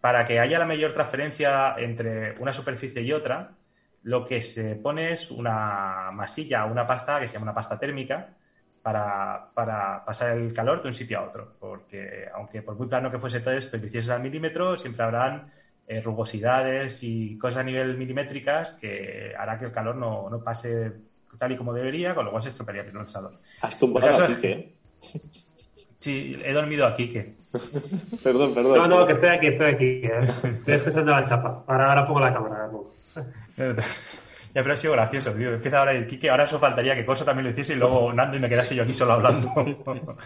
para que haya la mayor transferencia entre una superficie y otra, lo que se pone es una masilla, una pasta que se llama una pasta térmica, para, para pasar el calor de un sitio a otro. Porque aunque por muy plano que fuese todo esto y lo hicieses al milímetro, siempre habrán eh, rugosidades y cosas a nivel milimétricas que hará que el calor no, no pase tal y como debería, con lo cual se estropearía el procesador. Has tumbado Pues a Quique, ¿eh? Sí, he dormido aquí, que Perdón, perdón. No, no, que estoy aquí, estoy aquí. eh. Estoy escuchando la chapa. Ahora, ahora pongo la cámara. ¿no? Ya, pero ha sido gracioso, tío. Empieza ahora el Kike, ahora eso faltaría que Coso también lo hiciese y luego Nando y me quedase yo aquí solo hablando.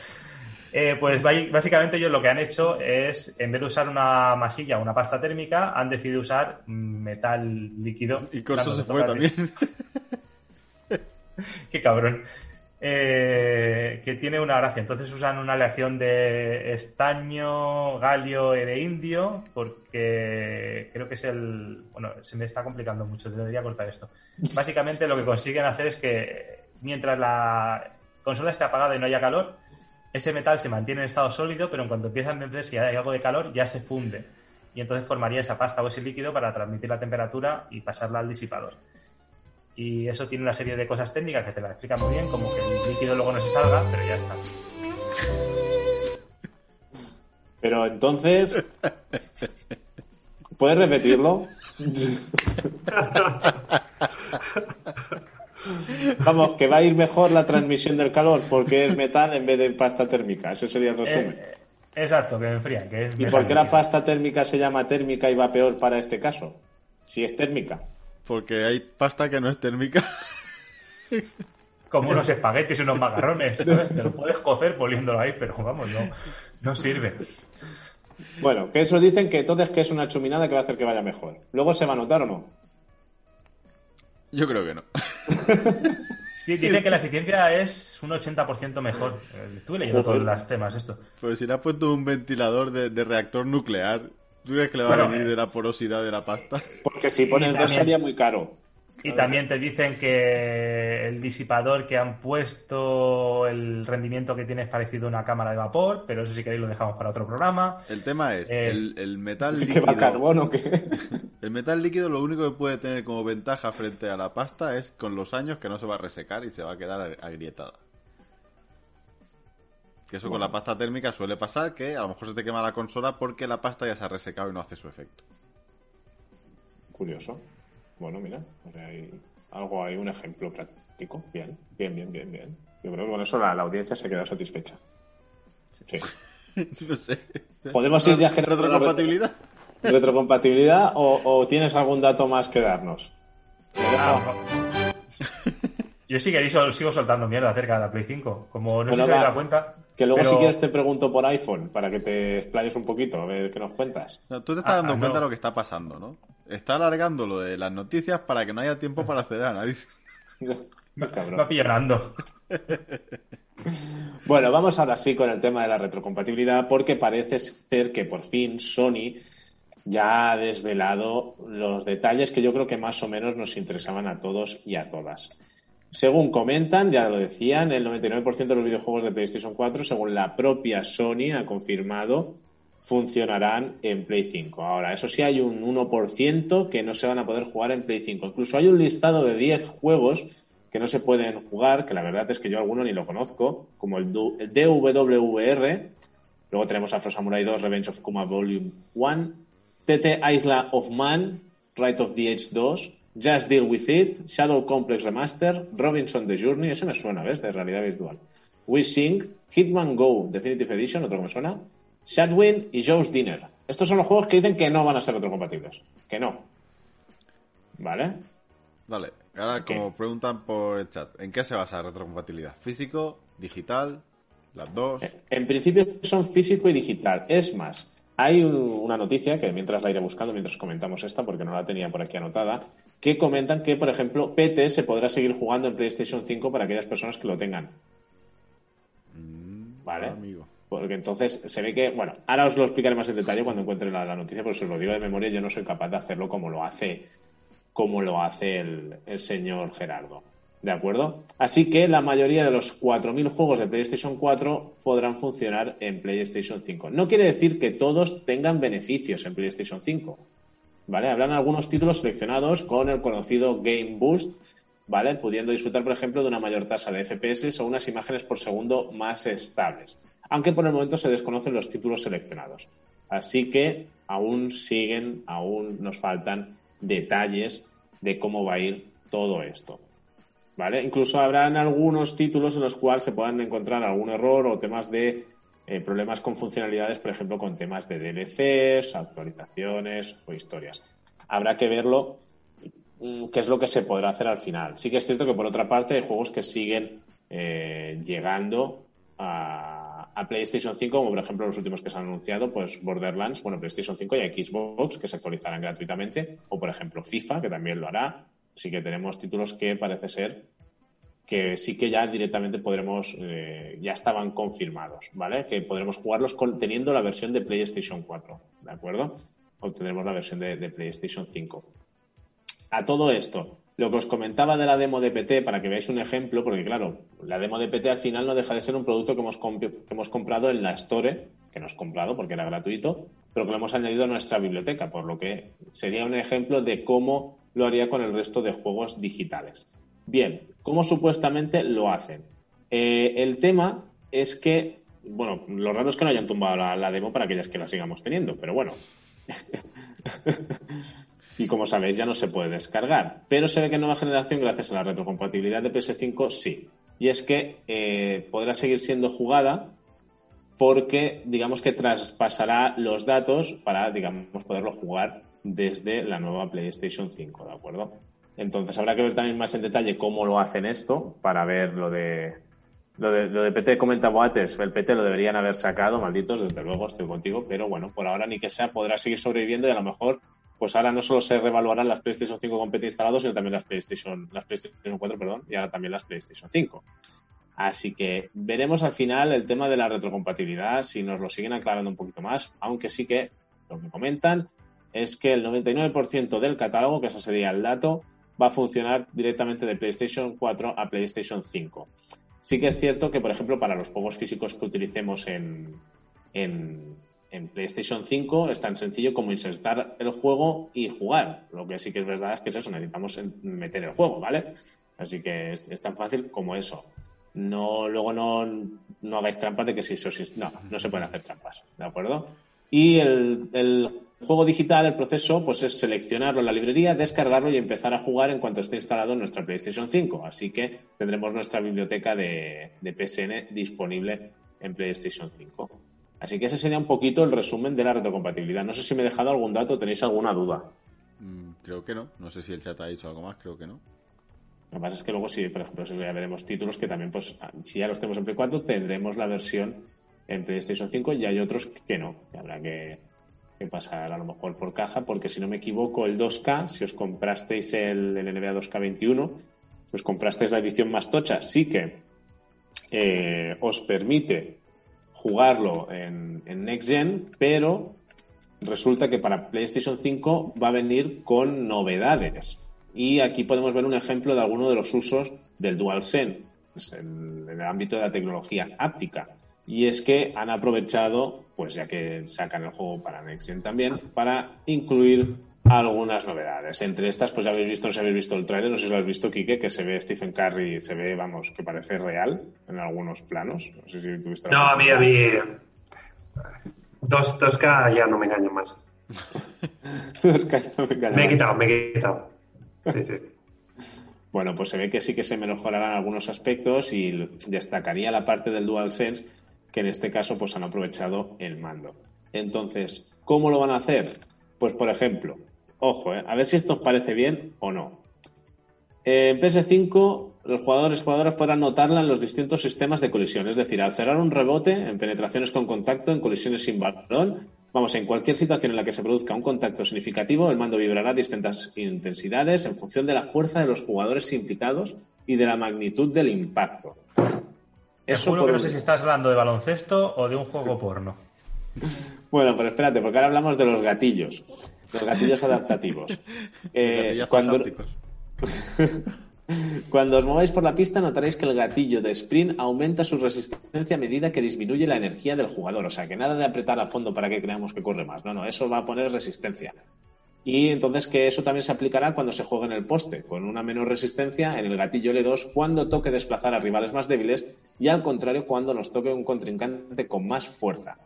Eh, pues básicamente ellos lo que han hecho es, en vez de usar una masilla o una pasta térmica, han decidido usar metal líquido. Y Nando, se fue también. Qué cabrón. Eh, que tiene una gracia. Entonces usan una aleación de estaño, galio y de indio, porque creo que es el. Bueno, se me está complicando mucho, debería cortar esto. Básicamente lo que consiguen hacer es que mientras la consola esté apagada y no haya calor, ese metal se mantiene en estado sólido, pero en cuanto empieza a encenderse y hay algo de calor, ya se funde. Y entonces formaría esa pasta o ese líquido para transmitir la temperatura y pasarla al disipador. Y eso tiene una serie de cosas técnicas que te las explican muy bien, como que el líquido luego no se salga, pero ya está. Pero entonces. ¿Puedes repetirlo? Vamos, que va a ir mejor la transmisión del calor porque es metal en vez de pasta térmica. Ese sería el resumen. Eh, exacto, que me enfría. Que es ¿Y por qué la pasta térmica se llama térmica y va peor para este caso? Si es térmica. Porque hay pasta que no es térmica. Como unos espaguetis y unos macarrones. Te lo puedes cocer poniéndolo ahí, pero vamos, no, no sirve. Bueno, que eso dicen que entonces que es una chuminada que va a hacer que vaya mejor. Luego se va a notar o no. Yo creo que no. Sí, dice que la eficiencia es un 80% mejor. Eh, Estuve leyendo todos los temas, esto. Pues si le has puesto un ventilador de, de reactor nuclear, ¿tú crees que le va a Bueno, venir de la porosidad de la pasta? Porque si pones dos sería muy caro. Y también te dicen que el disipador que han puesto, el rendimiento que tiene es parecido a una cámara de vapor, pero eso si queréis lo dejamos para otro programa. El tema es, Eh, el, el metal ¿Que va líquido... carbón o qué? El metal líquido lo único que puede tener como ventaja frente a la pasta es con los años que no se va a resecar y se va a quedar ag- agrietada. Que eso con la pasta térmica suele pasar, que a lo mejor se te quema la consola porque la pasta ya se ha resecado y no hace su efecto. Curioso. Bueno, mira, hay algo, hay un ejemplo práctico. Bien, bien, bien, bien, bien. Yo creo que con eso la, la audiencia se queda satisfecha. Sí. no sé. ¿Podemos ir ya generando ¿Retrocompatibilidad? ¿Retrocompatibilidad o, o tienes algún dato más que darnos? Ah, Yo sí que sigo, sigo soltando mierda acerca de la Play 5. Como no Bueno, sé si va. dado cuenta. que luego pero- si quieres te pregunto por iPhone para que te explayes un poquito, a ver qué nos cuentas. No, tú te estás Ah, dando ah, cuenta no. de lo que está pasando, ¿no? Está alargando lo de las noticias para que no haya tiempo para hacer el análisis. Me pillado Nando. Bueno, vamos ahora sí con el tema de la retrocompatibilidad porque parece ser que por fin Sony ya ha desvelado los detalles que yo creo que más o menos nos interesaban a todos y a todas. Según comentan, ya lo decían, el 99% de los videojuegos de PlayStation 4, según la propia Sony ha confirmado, funcionarán en Play 5. Ahora, eso sí, hay un 1% que no se van a poder jugar en Play 5. Incluso hay un listado de 10 juegos que no se pueden jugar, que la verdad es que yo alguno ni lo conozco, como el, Du- el DWVR, luego tenemos Afro Samurai 2 Revenge of Kuma Volume 1, TT Isla of Man, Right of the Age 2, Just Deal With It, Shadow Complex Remaster, Robinson The Journey, ese me suena, ¿ves? De realidad virtual. We Sing, Hitman Go Definitive Edition, otro que me suena, Shadwin y Joe's Dinner. Estos son los juegos que dicen que no van a ser retrocompatibles. Que no. ¿Vale? Vale, ahora como preguntan por el chat, ¿en qué se basa la retrocompatibilidad? ¿Físico? ¿Digital? ¿Las dos? En principio son físico y digital. Es más, hay un- una noticia que mientras la iré buscando, mientras comentamos esta, porque no la tenía por aquí anotada, que comentan que, por ejemplo, PT se podrá seguir jugando en PlayStation 5 para aquellas personas que lo tengan. Vale. Amigo. Porque entonces se ve que, bueno, ahora os lo explicaré más en detalle cuando encuentre la, la noticia, porque si os lo digo de memoria, yo no soy capaz de hacerlo como lo hace, como lo hace el, el señor Gerardo. ¿De acuerdo? Así que la mayoría de los 4.000 juegos de PlayStation 4 podrán funcionar en PlayStation 5. No quiere decir que todos tengan beneficios en PlayStation 5. ¿Vale? Habrán algunos títulos seleccionados con el conocido Game Boost, ¿vale? Pudiendo disfrutar, por ejemplo, de una mayor tasa de FPS o unas imágenes por segundo más estables. Aunque por el momento se desconocen los títulos seleccionados. Así que aún siguen, aún nos faltan detalles de cómo va a ir todo esto. ¿Vale? Incluso habrán algunos títulos en los cuales se puedan encontrar algún error o temas de eh, problemas con funcionalidades, por ejemplo, con temas de DLCs, actualizaciones o historias. Habrá que verlo mm, qué es lo que se podrá hacer al final. Sí que es cierto que por otra parte hay juegos que siguen eh, llegando a, a PlayStation 5, como por ejemplo los últimos que se han anunciado, pues Borderlands, bueno, PlayStation 5 y Xbox, que se actualizarán gratuitamente, o por ejemplo FIFA, que también lo hará. Sí que tenemos títulos que parece ser que sí que ya directamente podremos, eh, ya estaban confirmados, ¿vale? Que podremos jugarlos con, teniendo la versión de PlayStation 4, ¿de acuerdo? Obtendremos la versión de, PlayStation 5. A todo esto, lo que os comentaba de la demo de PT, para que veáis un ejemplo, porque claro, la demo de PT al final no deja de ser un producto que hemos, que hemos comprado en la Store, que no es comprado porque era gratuito, pero que lo hemos añadido a nuestra biblioteca, por lo que sería un ejemplo de cómo lo haría con el resto de juegos digitales. Bien, ¿cómo supuestamente lo hacen? Eh, el tema es que, bueno, lo raro es que no hayan tumbado la, demo para aquellas que la sigamos teniendo, pero bueno. y como sabéis, ya no se puede descargar. Pero se ve que en nueva generación, gracias a la retrocompatibilidad de PS5, sí. Y es que eh, podrá seguir siendo jugada porque, digamos que traspasará los datos para, digamos, poderlo jugar desde la nueva PlayStation 5, ¿de acuerdo? Entonces habrá que ver también más en detalle cómo lo hacen esto para ver lo de lo de, lo de PT comenta Boates, el PT lo deberían haber sacado, malditos, desde luego estoy contigo, pero bueno, por ahora ni que sea podrá seguir sobreviviendo y a lo mejor pues ahora no solo se revaluarán las PlayStation 5 con PT instalados, sino también las PlayStation, las PlayStation 4, perdón, y ahora también las PlayStation 5. Así que veremos al final el tema de la retrocompatibilidad, si nos lo siguen aclarando un poquito más, aunque sí que lo que comentan es que el 99% del catálogo, que ese sería el dato, va a funcionar directamente de PlayStation 4 a PlayStation 5. Sí que es cierto que, por ejemplo, para los juegos físicos que utilicemos en, en, PlayStation 5 es tan sencillo como insertar el juego y jugar. Lo que sí que es verdad es que es eso, necesitamos meter el juego, ¿vale? Así que es, tan fácil como eso. No, luego no, no hagáis trampas de que si eso sí, no, no se pueden hacer trampas, ¿de acuerdo? Y el juego digital, el proceso, pues es seleccionarlo en la librería, descargarlo y empezar a jugar en cuanto esté instalado en nuestra PlayStation 5. Así que tendremos nuestra biblioteca de, de PSN disponible en PlayStation 5. Así que ese sería un poquito el resumen de la retrocompatibilidad. No sé si me he dejado algún dato, tenéis alguna duda. Mm, creo que no. No sé si el chat ha dicho algo más, creo que no. Lo que pasa es que luego, si, por ejemplo, eso ya veremos títulos que también, pues, si ya los tenemos en Play 4, tendremos la versión en PlayStation 5 y hay otros que no. que habrá que, que pasar a lo mejor por caja, porque si no me equivoco, el 2K, si os comprasteis el, el NBA 2K21, si os comprasteis la edición más tocha, sí que eh, os permite jugarlo en, en Next Gen, pero resulta que para PlayStation 5 va a venir con novedades. Y aquí podemos ver un ejemplo de alguno de los usos del DualSense pues, en, en el ámbito de la tecnología áptica. Y es que han aprovechado, pues ya que sacan el juego para Next Gen también, para incluir algunas novedades. Entre estas, pues ya habéis visto, no sé si habéis visto el trailer, no sé si lo has visto, Quique, que se ve Stephen Curry, se ve, vamos, que parece real en algunos planos. No sé si tuviste No, a mí, a mí. Dos, 2K ya no me engaño más. Es que no me engañaba. Me he quitado, me he quitado. Sí, sí. Bueno, pues se ve que sí que se mejorarán algunos aspectos y destacaría la parte del DualSense que en este caso pues han aprovechado el mando. Entonces, ¿cómo lo van a hacer? Pues por ejemplo, ojo, ¿eh? a ver si esto os parece bien o no. En PS5, los jugadores y jugadoras podrán notarla en los distintos sistemas de colisión, es decir, al cerrar un rebote, en penetraciones con contacto, en colisiones sin balón, vamos, en cualquier situación en la que se produzca un contacto significativo, el mando vibrará a distintas intensidades en función de la fuerza de los jugadores implicados y de la magnitud del impacto. Te Eso juro por que no sé si estás hablando de baloncesto o de un juego porno. Bueno, pero espérate, porque ahora hablamos de los gatillos, los gatillos adaptativos. Eh, Gatillazos cuando. Cuando os mováis por la pista notaréis que el gatillo de sprint aumenta su resistencia a medida que disminuye la energía del jugador. O sea, que nada de apretar a fondo para que creamos que corre más. No, no, eso va a poner resistencia. Y entonces que eso también se aplicará cuando se juegue en el poste, con una menor resistencia en el gatillo L2 cuando toque desplazar a rivales más débiles y al contrario cuando nos toque un contrincante con más fuerza.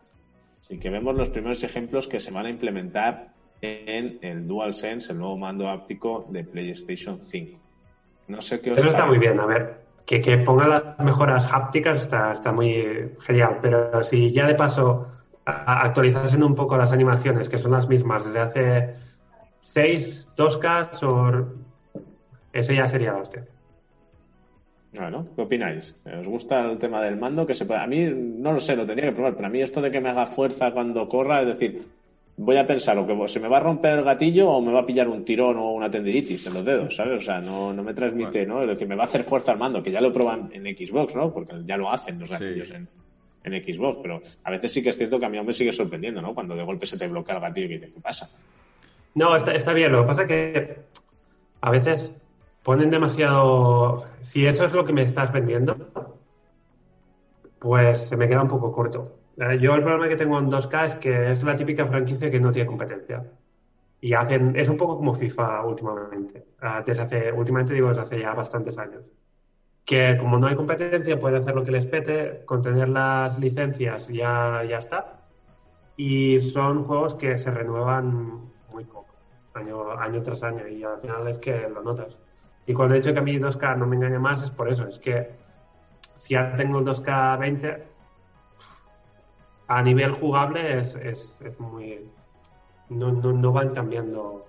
Así que vemos los primeros ejemplos que se van a implementar en el DualSense, el nuevo mando áptico de PlayStation 5. No sé qué os Eso está muy bien, a ver. Que, que ponga las mejoras hápticas está, está muy genial, pero si ya de paso actualizasen un poco las animaciones, que son las mismas desde hace 6, 2K, o... eso ya sería la hostia. Bueno, ¿qué opináis? ¿Os gusta el tema del mando? Que se puede... A mí, no lo sé, lo tendría que probar, pero a mí esto de que me haga fuerza cuando corra, es decir, voy a pensar o que se me va a romper el gatillo o me va a pillar un tirón o una tendinitis en los dedos, ¿sabes? O sea, no, no me transmite, ¿no? Es decir, me va a hacer fuerza al mando, que ya lo prueban en Xbox, ¿no? Porque ya lo hacen los Sí. gatillos en, en Xbox, pero a veces sí que es cierto que a mí aún me sigue sorprendiendo, ¿no? Cuando de golpe se te bloquea el gatillo y dices, ¿qué pasa? No, está, está bien. Lo que pasa es que a veces ponen demasiado. Si eso es lo que me estás vendiendo, pues se me queda un poco corto. Eh, Yo el problema que tengo en 2K es que es la típica franquicia que no tiene competencia. Y hacen, es un poco como FIFA últimamente. Ah, Desde hace, últimamente digo desde hace ya bastantes años. Que como no hay competencia, puede hacer lo que les pete, con tener las licencias ya, ya está. Y son juegos que se renuevan muy poco, año, año tras año, y al final es que lo notas. Y cuando he dicho que a mí 2K no me engaña más es por eso, es que si ya tengo el 2K 20, a nivel jugable es, es, es muy... No, no, no van cambiando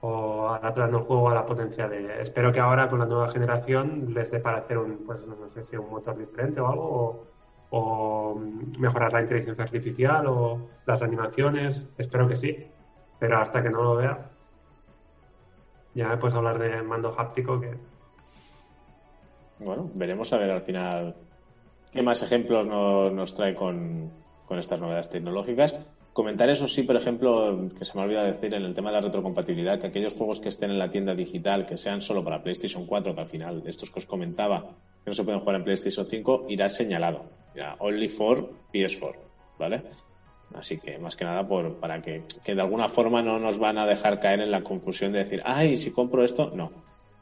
o adaptando el juego a la potencia de... Espero que ahora con la nueva generación les dé para hacer un, pues no sé si un motor diferente o algo, o, o mejorar la inteligencia artificial o las animaciones, espero que sí, pero hasta que no lo vea, ya me puedes hablar de mando háptico que... Bueno, veremos a ver al final qué más ejemplos nos, nos trae con, con estas novedades tecnológicas. Comentar eso sí, por ejemplo, que se me ha olvidado decir en el tema de la retrocompatibilidad, que aquellos juegos que estén en la tienda digital, que sean solo para PlayStation 4, que al final, estos que os comentaba, que no se pueden jugar en PlayStation 5, irá señalado. Irá only for PS4, ¿vale? Así que, más que nada, por, para que, que de alguna forma no nos van a dejar caer en la confusión de decir, ay, si compro esto, no,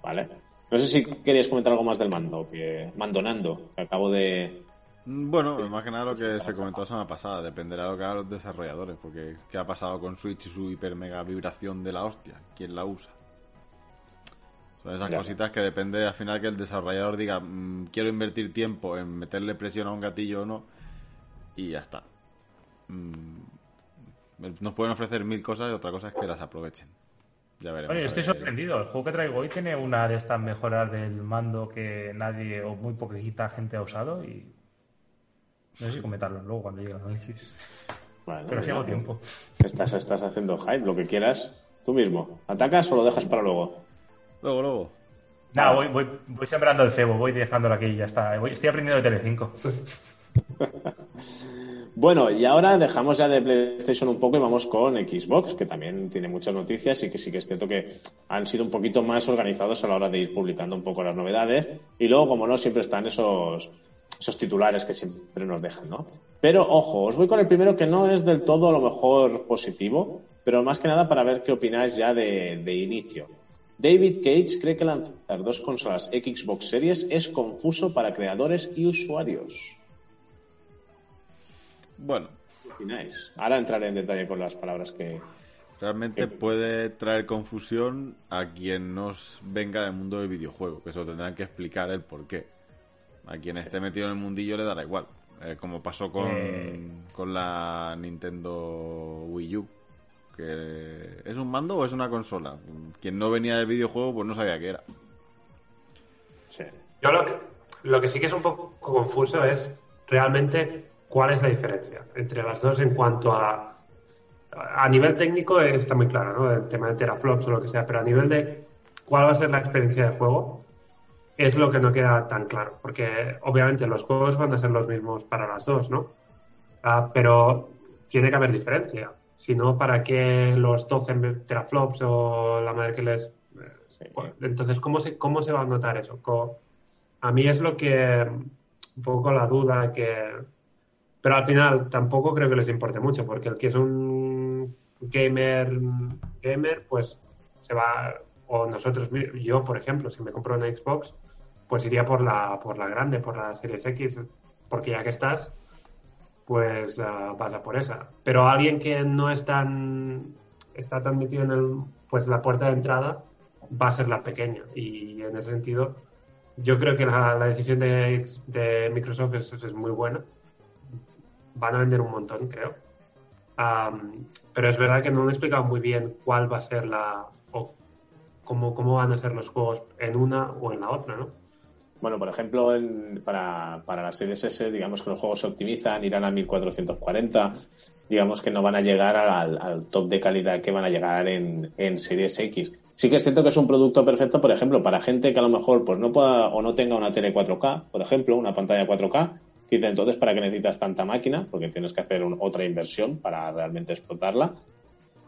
¿vale? No sé si querías comentar algo más del mando, que mandonando, que acabo de... Mm, Bueno, más que nada lo que se comentó la semana pasada, dependerá de lo que hagan los desarrolladores, porque ¿qué ha pasado con Switch y su hiper mega vibración de la hostia? ¿Quién la usa? Son esas Ya. cositas que depende al final que el desarrollador diga, "Mm, quiero invertir tiempo en meterle presión a un gatillo o no, y ya está. Mm, Nos pueden ofrecer mil cosas y otra cosa es que las aprovechen. Ya veremos. Bueno, yo estoy Eh, sorprendido. El juego que traigo hoy tiene una de estas mejoras del mando que nadie o muy poquita gente ha usado y no sé si comentarlo luego cuando llegue el análisis. Bueno, Pero si hago tiempo. Estás, estás haciendo hype, lo que quieras, tú mismo. ¿Atacas o lo dejas para luego? Luego, luego. Nada, voy, voy, voy sembrando el cebo, voy dejándolo aquí y ya está. Voy- estoy aprendiendo de Telecinco. Bueno, y ahora dejamos ya de PlayStation un poco y vamos con Xbox, que también tiene muchas noticias y que sí que es cierto que han sido un poquito más organizados a la hora de ir publicando un poco las novedades. Y luego, como no, siempre están esos, esos titulares que siempre nos dejan, ¿no? Pero ojo, os voy con el primero que no es del todo a lo mejor positivo, pero más que nada para ver qué opináis ya de, de inicio. David Cage cree que lanzar dos consolas Xbox Series es confuso para creadores y usuarios. Bueno, ¿Qué opináis? Ahora entraré en detalle con las palabras que... Realmente puede traer confusión a quien no s- venga del mundo del videojuego, que se lo tendrán que explicar el por qué. A quien esté metido en el mundillo le dará igual. eh, como pasó con, Eh. con la Nintendo Wii U. Que ¿Es un mando o es una consola? Quien no venía del videojuego, pues no sabía qué era. Sí. Yo lo que, lo que sí que es un poco confuso es realmente cuál es la diferencia entre las dos en cuanto a. A nivel técnico está muy claro, ¿no? El tema de teraflops o lo que sea, pero a nivel de cuál va a ser la experiencia de juego es lo que no queda tan claro, porque obviamente los juegos van a ser los mismos para las dos, ¿no? Ah, pero tiene que haber diferencia. Si no, ¿para qué los 12 teraflops o la madre que les... Pues, Entonces, ¿cómo se, ¿cómo se va a notar eso? A mí es lo que... Un poco la duda que... Pero al final tampoco creo que les importe mucho, porque el que es un gamer, gamer pues se va... O nosotros, yo, por ejemplo, si me compro una Xbox, pues iría por la, por la grande, por la Series X, porque ya que estás, pues ah, vas a por esa. Pero alguien que no es tan, está tan metido en el, pues la puerta de entrada va a ser la pequeña. Y en ese sentido, yo creo que la, la decisión de, de Microsoft es, es muy buena. Van a vender un montón, creo. Am, pero es verdad que no he explicado muy bien cuál va a ser la, o cómo, cómo van a ser los juegos en una o en la otra, ¿no? Bueno, por ejemplo, en- para, para las series S, digamos que los juegos se optimizan, irán a 1440, digamos que no van a llegar al, top de calidad que van a llegar en, en series X. Sí que es cierto que es un producto perfecto, por ejemplo, para gente que a lo mejor pues no pueda o no tenga una tele 4K, por ejemplo, una pantalla 4K, que dice entonces para qué necesitas tanta máquina, porque tienes que hacer otra inversión para realmente explotarla.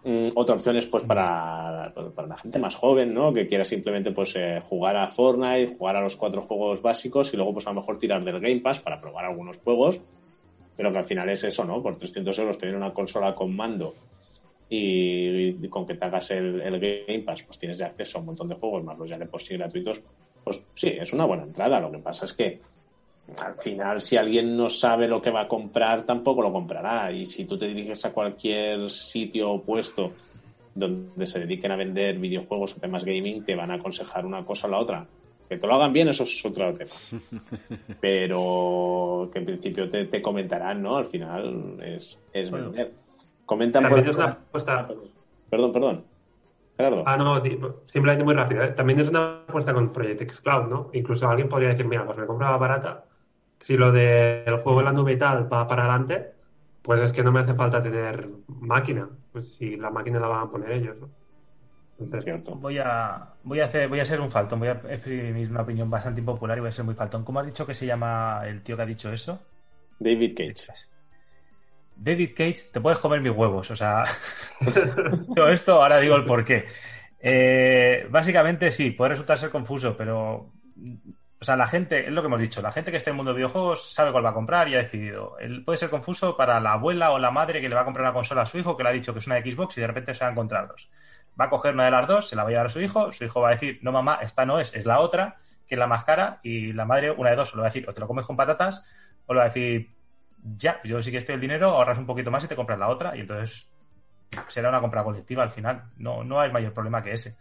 Mm, otra opción es pues para, para la gente más joven, ¿no? Que quiera simplemente pues eh, jugar a Fortnite, jugar a los cuatro juegos básicos y luego pues a lo mejor tirar del Game Pass para probar algunos juegos. Pero que al final es eso, ¿no? Por 300 euros tener una consola con mando y, y con que te hagas el, el Game Pass, pues tienes ya acceso a un montón de juegos, más los ya de por sí gratuitos. Pues sí, es una buena entrada. Lo que pasa es que al final, si alguien no sabe lo que va a comprar, tampoco lo comprará. Y si tú te diriges a cualquier sitio o puesto donde se dediquen a vender videojuegos o temas gaming, te van a aconsejar una cosa o la otra. Que te lo hagan bien, eso es otro tema. Pero que en principio te, te comentarán, ¿no? Al final es, es Bueno. vender. Comentan También por... es una apuesta... Perdón, perdón. Gerardo. Ah, no, simplemente muy rápido. ¿eh? También es una apuesta con Project X Cloud, ¿no? Incluso alguien podría decir, mira, pues me compro la barata. Si lo del juego en la nube y tal va para adelante, pues es que no me hace falta tener máquina. Pues si la máquina la van a poner ellos, ¿no? Entonces, Cierto. Voy a, voy a hacer, voy a ser un faltón, voy a exprimir una opinión bastante impopular y voy a ser muy faltón. ¿Cómo has dicho que se llama el tío que ha dicho eso? David Cage. David Cage, te puedes comer mis huevos. O sea, todo esto, ahora digo el porqué. Eh, básicamente sí, puede resultar ser confuso, pero. O sea, la gente, es lo que hemos dicho, la gente que está en el mundo de videojuegos sabe cuál va a comprar y ha decidido. Puede ser confuso para la abuela o la madre que le va a comprar una consola a su hijo que le ha dicho que es una Xbox y de repente se va a encontrar dos. Va a coger una de las dos, se la va a llevar a su hijo, su hijo va a decir, no mamá, esta no es, es la otra, que es la más cara, y la madre, una de dos, le va a decir, o te lo comes con patatas, o le va a decir, ya, yo sí que estoy el dinero, ahorras un poquito más y te compras la otra, y entonces será una compra colectiva al final. No, no hay mayor problema que ese.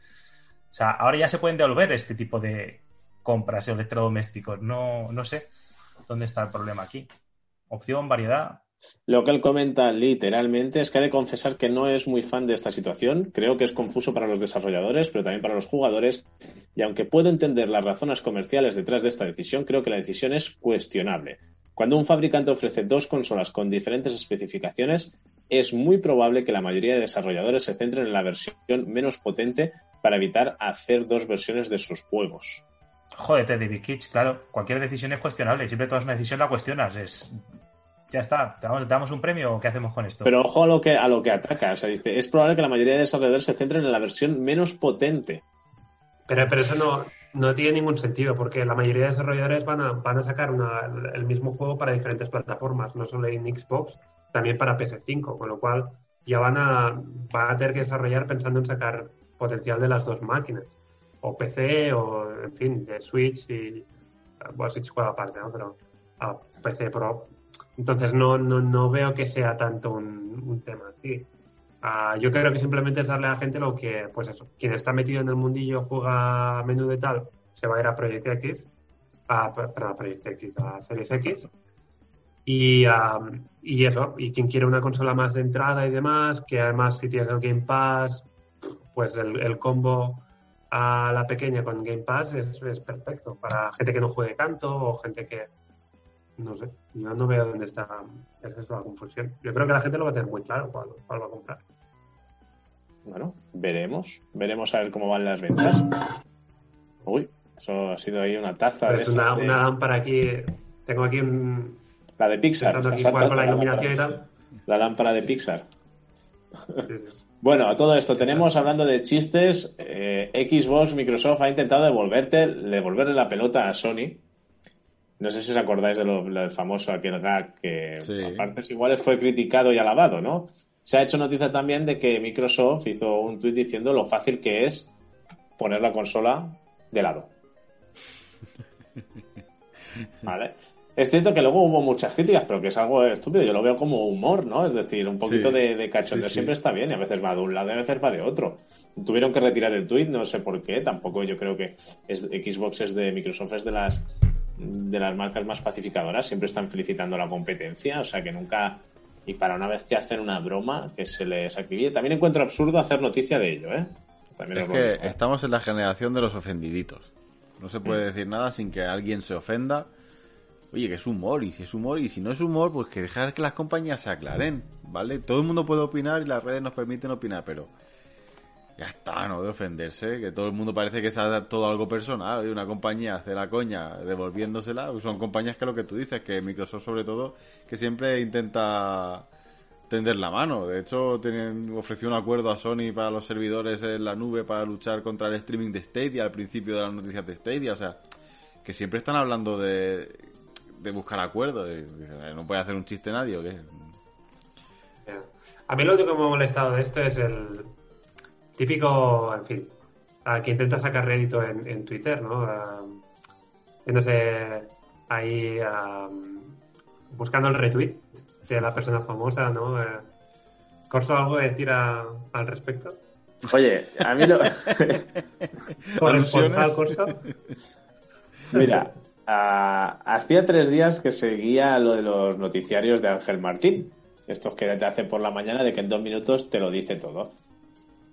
O sea, ahora ya se pueden devolver este tipo de compras electrodomésticos. No, no sé dónde está el problema aquí. Opción, variedad. Lo que él comenta literalmente es que ha de confesar que no es muy fan de esta situación. Creo que es confuso para los desarrolladores, pero también para los jugadores. Y aunque puedo entender las razones comerciales detrás de esta decisión, creo que la decisión es cuestionable. Cuando un fabricante ofrece dos consolas con diferentes especificaciones, es muy probable que la mayoría de desarrolladores se centren en la versión menos potente para evitar hacer dos versiones de sus juegos. Jódete, David Kitsch, claro. Cualquier decisión es cuestionable. Siempre tomas una decisión la cuestionas. Es. Ya está. ¿Te damos, te damos un premio o qué hacemos con esto? Pero ojo a lo que, a lo que ataca. O sea, dice, es probable que la mayoría de desarrolladores se centren en la versión menos potente. Pero, pero eso no, no tiene ningún sentido, porque la mayoría de desarrolladores van a, van a sacar una- el mismo juego para diferentes plataformas, no solo en Xbox, también para PS5, con lo cual ya van a, van a tener que desarrollar pensando en sacar potencial de las dos máquinas, o PC, o en fin, de Switch y. Bueno, Switch juega aparte, ¿no? Pero a PC Pro. Entonces no, no, no veo que sea tanto un, tema así. Ah, yo creo que simplemente es darle a la gente lo que, pues eso, quien está metido en el mundillo, juega a menú de tal, se va a ir a Project X, a, perdón, a Project X, a Series X, Y, y eso, y quien quiere una consola más de entrada y demás, que además si tienes el Game Pass, pues el combo a la pequeña con Game Pass es, es perfecto para gente que no juegue tanto o gente que, no sé, yo no veo dónde está esa es la confusión. Yo creo que la gente lo va a tener muy claro cuál, cuál va a comprar. Bueno, veremos. Veremos a ver cómo van las ventas. Uy, eso ha sido ahí una taza de Es una, de- una lámpara aquí, tengo aquí un... La de Pixar. aquí con la iluminación y lámpara. tal. La lámpara de Pixar. Sí, sí. Bueno, a todo esto tenemos hablando de chistes. eh, Xbox, Microsoft ha intentado devolverte, devolverle la pelota a Sony. No sé si os acordáis de lo, lo del famoso aquel gag que Sí. a partes iguales fue criticado y alabado, ¿no? Se ha hecho noticia también de que Microsoft hizo un tuit diciendo lo fácil que es poner la consola de lado. ¿Vale? Es cierto que luego hubo muchas críticas, pero que es algo estúpido. Yo lo veo como humor, ¿no? Es decir, un poquito Sí. de, de cachondeo Sí, sí. siempre está bien y a veces va de un lado y a veces va de otro. Tuvieron que retirar el tweet, no sé por qué. Tampoco yo creo que es, Xbox es de Microsoft, es de las de las marcas más pacificadoras. Siempre están felicitando la competencia, o sea que nunca. Y para una vez que hacen una broma, que se les acribille. También encuentro absurdo hacer noticia de ello, ¿eh? También Es que estamos en la generación de los ofendiditos. No se Mm. puede decir nada sin que alguien se ofenda. Oye, que es humor, y si es humor, y si no es humor, pues que dejar que las compañías se aclaren, ¿vale? Todo el mundo puede opinar y las redes nos permiten opinar, pero ya está, no de ofenderse, que todo el mundo parece que es todo algo personal. Oye, Una compañía hace la coña devolviéndosela, pues son compañías que lo que tú dices, que Microsoft sobre todo, que siempre intenta tender la mano. De hecho, tienen, ofreció un acuerdo a Sony para los servidores en la nube para luchar contra el streaming de Stadia al principio de las noticias de Stadia. O sea, que siempre están hablando de, de buscar acuerdos. Y dicen, ¿No puede hacer un chiste nadie o qué? A mí lo único que me ha molestado de esto es el típico, en fin, a que intenta sacar rédito en, en Twitter, ¿no? Viéndose ahí ah, buscando el retweet de la persona famosa, ¿no? Corso, ¿algo que decir a- al respecto? Oye, a mí lo. Corresponsal Corso. Mira, ah, hacía tres días que seguía lo de los noticiarios de Ángel Martín. Estos que te hace por la mañana de que en dos minutos te lo dice todo.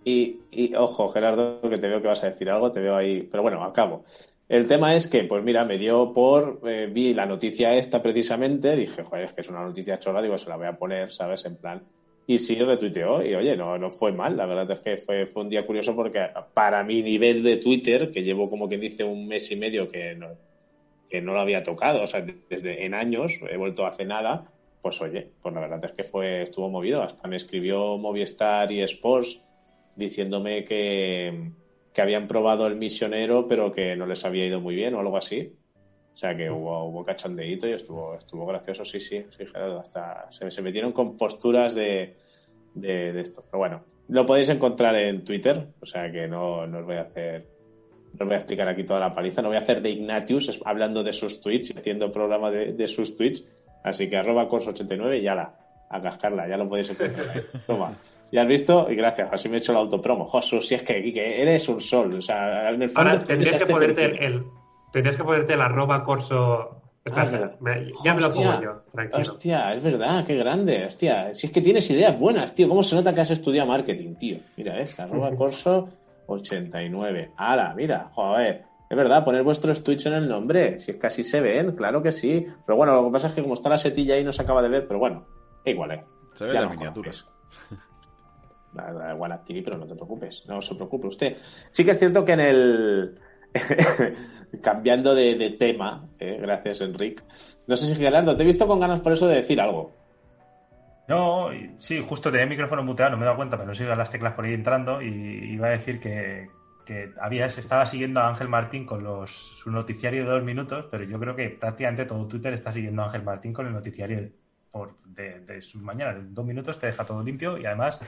Y, y, ojo, Gerardo, que te veo que vas a decir algo, te veo ahí. Pero bueno, acabo. El tema es que, pues mira, me dio por. eh, vi la noticia esta precisamente, dije, joder, es que es una noticia chorra, digo, se la voy a poner, ¿sabes? En plan. Y sí, retuiteó, y oye, no, no fue mal, la verdad es que fue, fue un día curioso porque para mi nivel de Twitter, que llevo como quien dice un mes y medio que no, que no lo había tocado, o sea, desde en años, he vuelto hace nada, pues oye, pues la verdad es que fue, estuvo movido, hasta me escribió Movistar y Sports diciéndome que, que habían probado el misionero, pero que no les había ido muy bien o algo así. O sea que hubo, hubo cachondeíto y estuvo, estuvo gracioso, sí, sí, sí, Gerardo, hasta se, metieron con posturas de, de, de esto. Pero bueno, lo podéis encontrar en Twitter, o sea que no, no os voy a hacer, no voy a explicar aquí toda la paliza, no voy a hacer de Ignatius hablando de sus tweets y haciendo programa de, de sus tweets, así que arroba cors89 y ala, a cascarla, ya lo podéis encontrar. Toma. Ya has visto, y gracias, así me he hecho el autopromo. Josu, si es que, que eres un sol, o sea, en el fondo Ahora tendrías que ponerte el, tendrías que ponerte el arroba corso. Ah, me- ya me lo Hostia, pongo yo, tranquilo. Hostia, es verdad, qué grande. Hostia, si es que tienes ideas buenas, tío. ¿Cómo se nota que has estudiado marketing, tío? Mira, es arroba corso 89. Ala, mira, joder. Es verdad, poner vuestros tweets en el nombre. Si es que así se ven, claro que sí. Pero bueno, lo que pasa es que como está la setilla ahí no se acaba de ver, pero bueno, igual, eh. Se ve Ya la nos miniatura. conocéis. Da- da igual adquirir, pero no te preocupes, no se preocupe usted. Sí que es cierto que en el. Cambiando de, de tema, eh, gracias Enric. No sé si Gerardo, te he visto con ganas por eso de decir algo. No, sí, justo tenía el micrófono muteado, no me he dado cuenta, pero sigo las teclas por ahí entrando y iba a decir que, que había, estaba siguiendo a Ángel Martín con los, su noticiario de dos minutos, pero yo creo que prácticamente todo Twitter está siguiendo a Ángel Martín con el noticiario por, de, de sus. En dos minutos te deja todo limpio y además,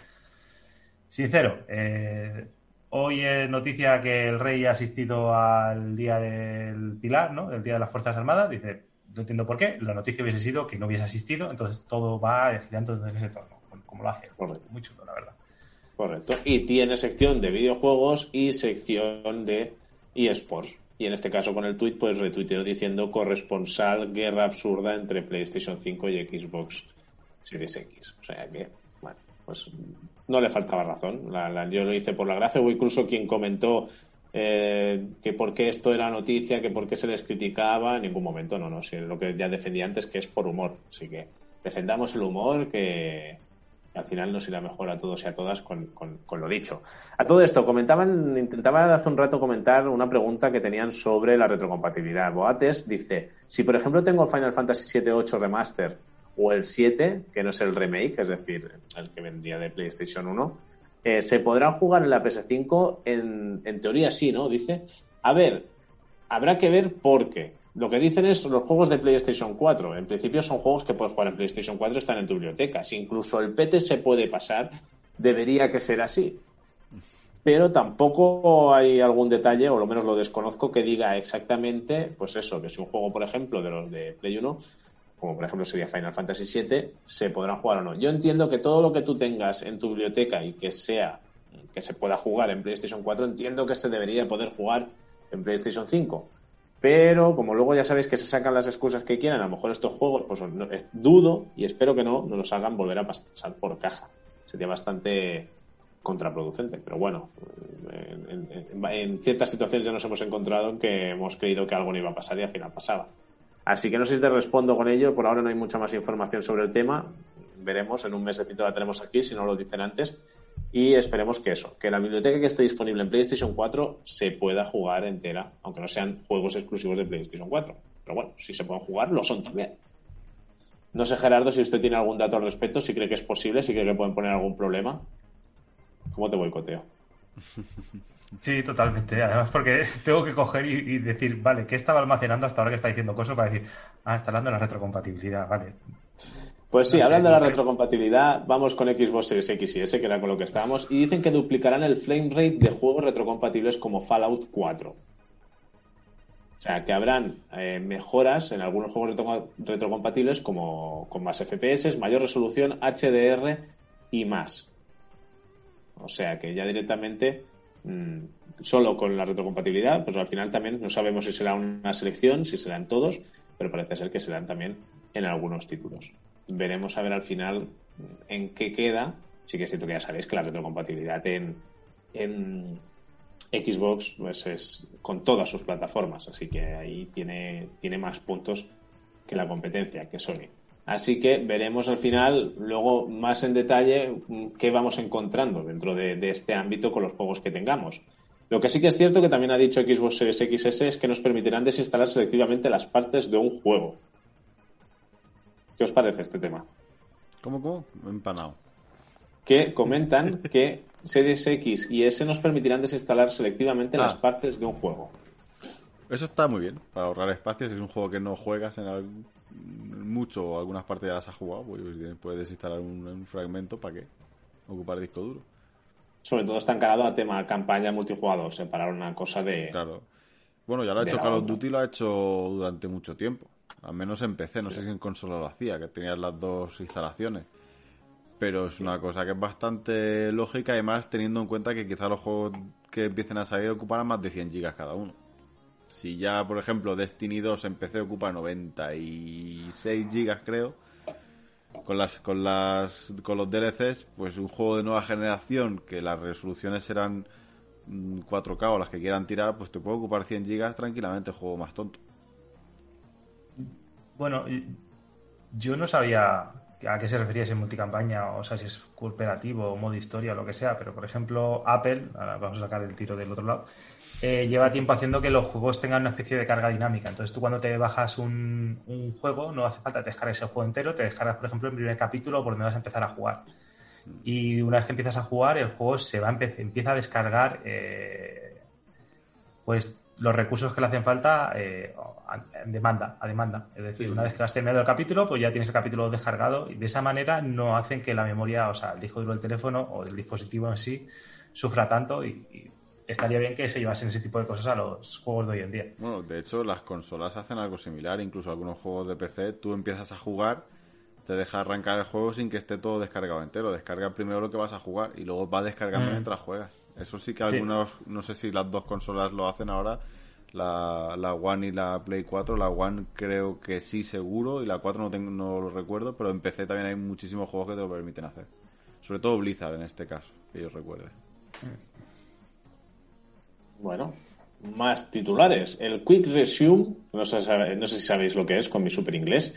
sincero, eh, hoy es noticia que el rey ha asistido al Día del Pilar, ¿no? Del Día de las Fuerzas Armadas, dice... No entiendo por qué. La noticia hubiese sido que no hubiese asistido, entonces todo va girando en ese tono, como- como lo hace. Correcto. Muy chulo, la verdad. Correcto. Y tiene sección de videojuegos y sección de eSports. y en este caso con el tweet pues retuiteó diciendo corresponsal guerra absurda entre PlayStation 5 y Xbox Series X. O sea que, bueno, pues no le faltaba razón. La- la- yo lo hice por la gracia, o incluso quien comentó eh, que por qué esto era noticia, que por qué se les criticaba, en ningún momento, no, no, lo que ya defendía antes que es por humor. Así que defendamos el humor que al final nos irá mejor a todos y a todas con, con- con lo dicho. A todo esto, comentaban, intentaba hace un rato comentar una pregunta que tenían sobre la retrocompatibilidad. Boates dice, si por ejemplo tengo Final Fantasy VII 8 Remaster o el 7, que no es el remake, es decir, el que vendría de PlayStation 1, eh, ¿se podrá jugar en la PS5? En, en teoría sí, ¿no? Dice. A ver, habrá que ver por qué. Lo que dicen es los juegos de PlayStation 4. En principio son juegos que puedes jugar en PlayStation 4, están en tu biblioteca. Si incluso el PT se puede pasar, debería que ser así. Pero tampoco hay algún detalle, o lo menos lo desconozco, que diga exactamente, pues eso, que si un juego, por ejemplo, de los de Play 1, como por ejemplo sería Final Fantasy VII, se podrán jugar o no. Yo entiendo que todo lo que tú tengas en tu biblioteca y que sea que se pueda jugar en PlayStation 4, entiendo que se debería poder jugar en PlayStation 5. Pero como luego ya sabéis que se sacan las excusas que quieran, a lo mejor estos juegos, pues eh, dudo y espero que no, no los hagan volver a pasar por caja. Sería bastante contraproducente. Pero bueno, en, en- ciertas situaciones ya nos hemos encontrado en que hemos creído que algo no iba a pasar y al final pasaba. Así que no sé si te respondo con ello. Por ahora no hay mucha más información sobre el tema. Veremos, en un mesecito la tenemos aquí, si no lo dicen antes. Y esperemos que eso, que la biblioteca que esté disponible en PlayStation 4 se pueda jugar entera, aunque no sean juegos exclusivos de PlayStation 4. Pero bueno, si se pueden jugar, lo son también. No sé, Gerardo, si usted tiene algún dato al respecto, si cree que es posible, si cree que pueden poner algún problema. ¿Cómo te boicoteo? Sí, totalmente. Además, porque tengo que coger y, y decir, vale, ¿qué estaba almacenando hasta ahora que está diciendo cosas para decir, ah, está hablando de la retrocompatibilidad, vale. Pues sí, No sé, hablando de la retrocompatibilidad, vamos con Xbox Series X y S, que era con lo que estábamos, y dicen que duplicarán el frame rate de juegos retrocompatibles como Fallout 4. O sea, que habrán eh, mejoras en algunos juegos retro- retrocompatibles como con más FPS, mayor resolución, HDR y más. O sea, que ya directamente mm, solo con la retrocompatibilidad, pues al final también no sabemos si será una selección, si serán todos, pero parece ser que serán también en algunos títulos. Veremos a ver al final en qué queda. Sí que es cierto que ya sabéis que la retrocompatibilidad en, en Xbox pues es con todas sus plataformas, así que ahí tiene, tiene más puntos que la competencia, que Sony. Así que veremos al final, luego más en detalle, qué vamos encontrando dentro de, de este ámbito con los juegos que tengamos. Lo que sí que es cierto que también ha dicho Xbox Series XS es que nos permitirán desinstalar selectivamente las partes de un juego. ¿Qué os parece este tema? ¿Cómo, cómo? Empanado. Que comentan que Series X y S nos permitirán desinstalar selectivamente Ah. las partes de un juego. Eso está muy bien, para ahorrar espacio. Si es un juego que no juegas en al- mucho algunas partes ya las has jugado, pues puedes desinstalar un, un fragmento para que ocupar disco duro. Sobre todo está encarado a tema campaña multijugador, separar una cosa de... Claro. Bueno, ya lo ha hecho Call of. Duty, lo ha hecho durante mucho tiempo. Al menos en PC, no sé si en consola lo hacía, que tenías las dos instalaciones. Pero es una cosa que es bastante lógica, además teniendo en cuenta que quizá los juegos que empiecen a salir ocuparán más de 100 gigas cada uno. Si ya, por ejemplo, Destiny 2 en PC ocupa 96 gigas, creo, con las con las con los DLCs, pues un juego de nueva generación que las resoluciones serán mm, 4K o las que quieran tirar, pues te puede ocupar 100 gigas tranquilamente, juego más tonto. Bueno, yo no sabía a qué se refería ese multicampaña, o sea, si es cooperativo o modo historia o lo que sea, pero por ejemplo, Apple, ahora vamos a sacar el tiro del otro lado, eh, lleva tiempo haciendo que los juegos tengan una especie de carga dinámica. Entonces tú cuando te bajas un, un juego, no hace falta descargues el juego entero, te descargas, por ejemplo, el primer capítulo por donde vas a empezar a jugar. Y una vez que empiezas a jugar, el juego se va empieza a descargar eh, pues los recursos que le hacen falta eh, a- demanda, a demanda. Es decir, una vez que has terminado el capítulo, pues ya tienes el capítulo descargado y de esa manera no hacen que la memoria, o sea, el disco duro del teléfono o el dispositivo en sí sufra tanto y, y estaría bien que se llevasen ese tipo de cosas a los juegos de hoy en día. Bueno, de hecho, las consolas hacen algo similar, incluso algunos juegos de PC, tú empiezas a jugar, te deja arrancar el juego sin que esté todo descargado entero, descarga primero lo que vas a jugar y luego va descargando Mm. mientras juegas. Eso sí que Sí. algunos, no sé si las dos consolas lo hacen ahora, la, la One y la Play 4. La One creo que sí, seguro, y la 4 no, tengo, no lo recuerdo, pero en PC también hay muchísimos juegos que te lo permiten hacer. Sobre todo Blizzard en este caso, que yo recuerde. Bueno, más titulares. El Quick Resume, no sé, no sé si sabéis lo que es con mi super inglés,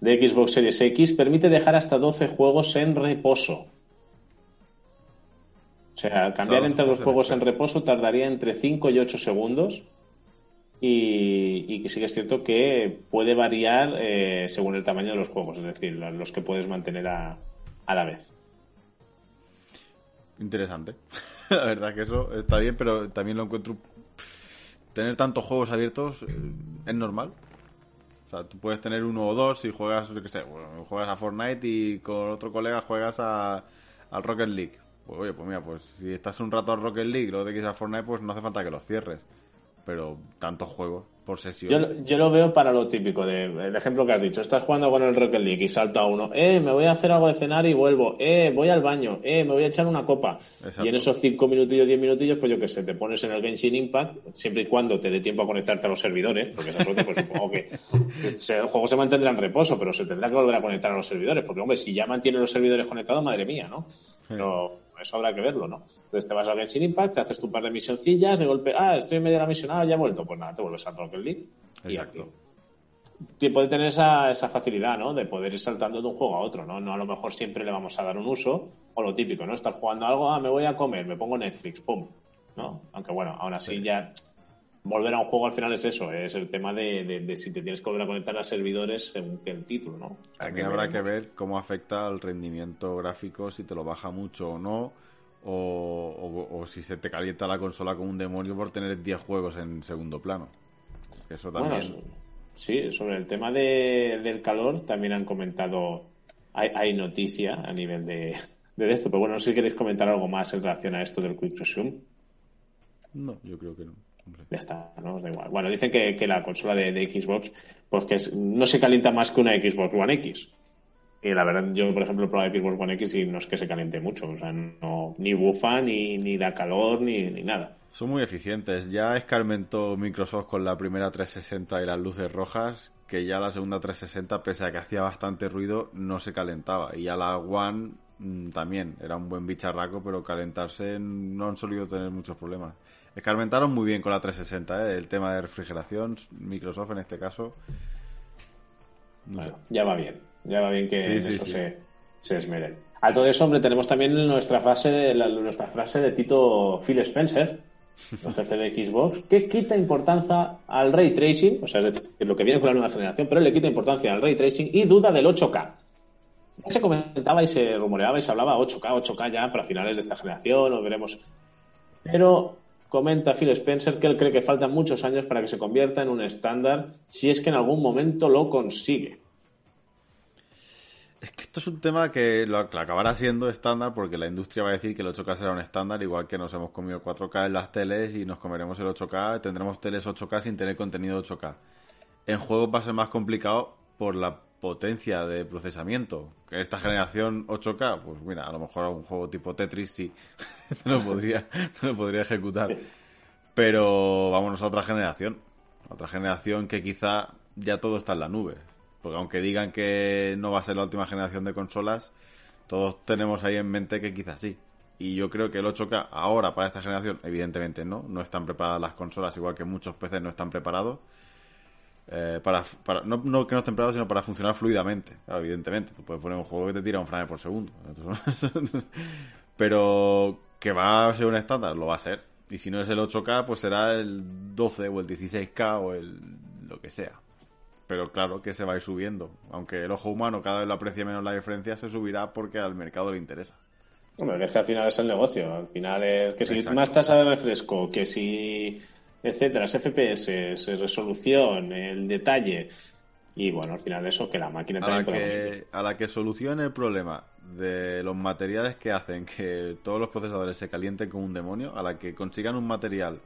de Xbox Series X permite dejar hasta 12 juegos en reposo. O sea, cambiar entre los juegos en reposo. reposo tardaría entre 5 y 8 segundos. Y, y que sí que es cierto que puede variar eh, según el tamaño de los juegos, es decir, los que puedes mantener a, a la vez. Interesante. la verdad que eso está bien, pero también lo encuentro. Tener tantos juegos abiertos eh, es normal. O sea, tú puedes tener uno o dos y juegas, yo qué sé, bueno, juegas a Fortnite y con otro colega juegas a, al Rocket League. Pues oye, pues mira, pues si estás un rato al Rocket League y luego te quieres a Fortnite, pues no hace falta que los cierres. Pero tantos juegos por sesión. Yo, lo- yo lo veo para lo típico, de, el ejemplo que has dicho. Estás jugando con el Rocket League y salta uno. Eh, me voy a hacer algo de cenar y vuelvo. Eh, voy al baño. Eh, me voy a echar una copa. Exacto. Y en esos cinco minutillos, diez minutillos, pues yo qué sé, te pones en el Genshin Impact, siempre y cuando te dé tiempo a conectarte a los servidores, porque esa suerte, pues supongo que se- el juego se mantendrá en reposo, pero se tendrá que volver a conectar a los servidores, porque hombre, si ya mantiene los servidores conectados, madre mía, ¿no? Pero eso habrá que verlo, ¿no? Entonces te vas al Genshin Impact, te haces tu par de misioncillas, de golpe, ah, estoy en medio de la misión, ah, ya he vuelto, pues nada, te vuelves al Rocket League. y Exacto. Tie- puede tener esa, esa facilidad, ¿no? De poder ir saltando de un juego a otro, ¿no? No a lo mejor siempre le vamos a dar un uso, o lo típico, ¿no? Estar jugando algo, ah, me voy a comer, me pongo Netflix, pum, ¿no? Aunque bueno, aún así ya volver a un juego al final es eso, es el tema de, de- de si te tienes que volver a conectar a servidores según que el título, ¿no? También habrá que ver cómo afecta al rendimiento gráfico, si te lo baja mucho o no, o, o- o si se te calienta la consola como un demonio por tener 10 juegos en segundo plano. Eso también. Bueno, sí, sobre el tema de- del calor también han comentado, hay, hay noticia a nivel de, de esto, pero bueno, no sé si queréis comentar algo más en relación a esto del Quick Resume. No, yo creo que no. Hombre. Ya está, ¿no? Da igual. Bueno, dicen que, que la consola de, de Xbox pues que es- no se calienta más que una Xbox One X. Y la verdad, yo, por ejemplo, he probado Xbox One X y no es que se caliente mucho. O sea, no, ni bufa, ni, ni da calor, ni, ni nada. Son muy eficientes. Ya escarmentó Microsoft con la primera 360 y las luces rojas, que ya la segunda 360, pese a que hacía bastante ruido, no se calentaba. Y ya la One mm, también era un buen bicharraco, pero calentarse no han solido tener muchos problemas. Escarmentaron muy bien con la 360, ¿eh? el tema de refrigeración, Microsoft en este caso. No sé. Bueno, ya va bien. Ya va bien que Sí, en sí, eso sí. Se, se esmeren. A todo eso, hombre, tenemos también nuestra frase de, la- nuestra frase de Tito Phil Spencer, el jefe de Xbox, que quita importancia al ray tracing, o sea, es decir, lo que viene con la nueva generación, pero le quita importancia al ray tracing y duda del 8K. Ya se comentaba y se rumoreaba y se hablaba 8K, 8K ya para finales de esta generación, lo veremos. Pero comenta Phil Spencer que él cree que faltan muchos años para que se convierta en un estándar si es que en algún momento lo consigue. Es que esto es un tema que lo, acabará siendo estándar porque la industria va a decir que el 8K será un estándar, igual que nos hemos comido 4K en las teles y nos comeremos el 8K, tendremos teles 8K sin tener contenido 8K. En juegos va a ser más complicado por la potencia de procesamiento. Que esta generación 8K, pues mira, a lo mejor un juego tipo Tetris sí, te lo podría, te lo podría ejecutar. Pero vámonos a otra generación. Otra generación que quizá ya todo está en la nube. Porque aunque digan que no va a ser la última generación de consolas, todos tenemos ahí en mente que quizás sí. Y yo creo que el 8K ahora para esta generación, evidentemente no, no están preparadas las consolas, igual que muchos PCs no están preparados. Eh, para, para- no, no que no estén preparados, sino para funcionar fluidamente. Claro, evidentemente, tú puedes poner un juego que te tira un frame por segundo. Pero que va a ser un estándar, lo va a ser. Y si no es el 8K, pues será el 12 o el 16K o el lo que sea. Pero claro que se va a ir subiendo. Aunque el ojo humano cada vez lo aprecie menos la diferencia, se subirá porque al mercado le interesa. Hombre, es que al final es el negocio. Al final es que si Exacto. más tasa de refresco, que si, etcétera, FPS, es resolución, el detalle. Y bueno, al final eso, que la máquina A la, que, a la que solucione el problema de los materiales que hacen que todos los procesadores se calienten como un demonio, a la que consigan un material,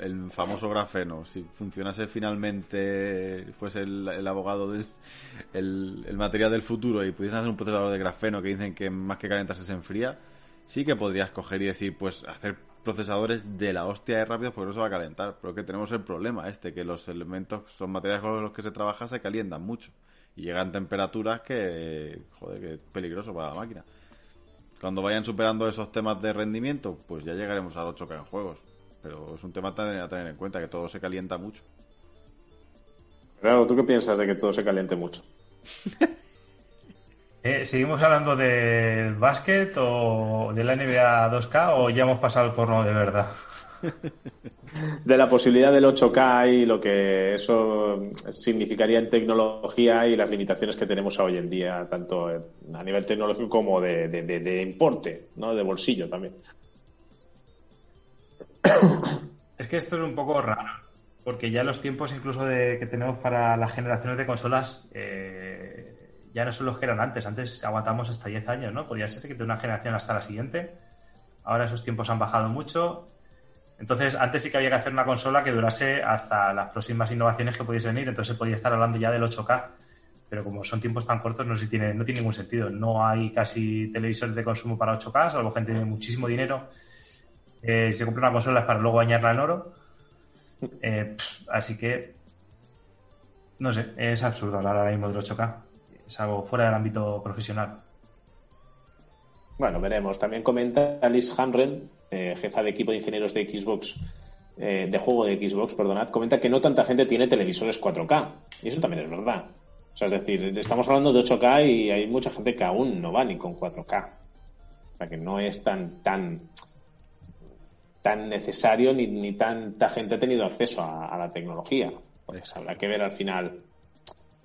el famoso grafeno, si funcionase finalmente, fuese el, el abogado del el, el material del futuro y pudiesen hacer un procesador de grafeno que dicen que más que calentarse se enfría, sí que podrías coger y decir, pues hacer procesadores de la hostia de rápidos porque no se va a calentar. Pero que tenemos el problema este, que los elementos, son materiales con los que se trabaja, se calientan mucho. Y llegan temperaturas que, joder, que es peligroso para la máquina. Cuando vayan superando esos temas de rendimiento, pues ya llegaremos al 8K en juegos. Pero es un tema a a tener en cuenta, que todo se calienta mucho. Claro, ¿tú qué piensas de que todo se caliente mucho? Eh, ¿Seguimos hablando del básquet o de la NBA 2K o ya hemos pasado al porno de verdad? De la posibilidad del 8K y lo que eso significaría en tecnología y las limitaciones que tenemos hoy en día, tanto a nivel tecnológico como de, de, de- de importe, ¿no? De bolsillo también. Es que esto es un poco raro, porque ya los tiempos incluso de, que tenemos para las generaciones de consolas eh, ya no son los que eran antes. Antes aguantamos hasta 10 años, ¿no? Podía ser que de una generación hasta la siguiente. Ahora esos tiempos han bajado mucho. Entonces, antes sí que había que hacer una consola que durase hasta las próximas innovaciones que pudiesen venir, entonces podía estar hablando ya del 8K. Pero como son tiempos tan cortos, no, tiene, no tiene ningún sentido. No hay casi televisores de consumo para 8K, salvo gente de muchísimo dinero. Eh, se compra una consola para luego bañarla en oro. Eh, así que, no sé, es absurdo hablar ahora mismo del 8K. Es algo fuera del ámbito profesional. Bueno, veremos. También comenta Alice Hamren, eh, jefa de equipo de ingenieros de Xbox, eh, de juego de Xbox, perdonad, comenta que no tanta gente tiene televisores 4K. Y eso también es verdad. O sea, es decir, estamos hablando de 8K y hay mucha gente que aún no va ni con 4K. O sea, que no es tan, tan, tan necesario ni, ni tanta gente ha tenido acceso a, a la tecnología. Pues habrá que ver al final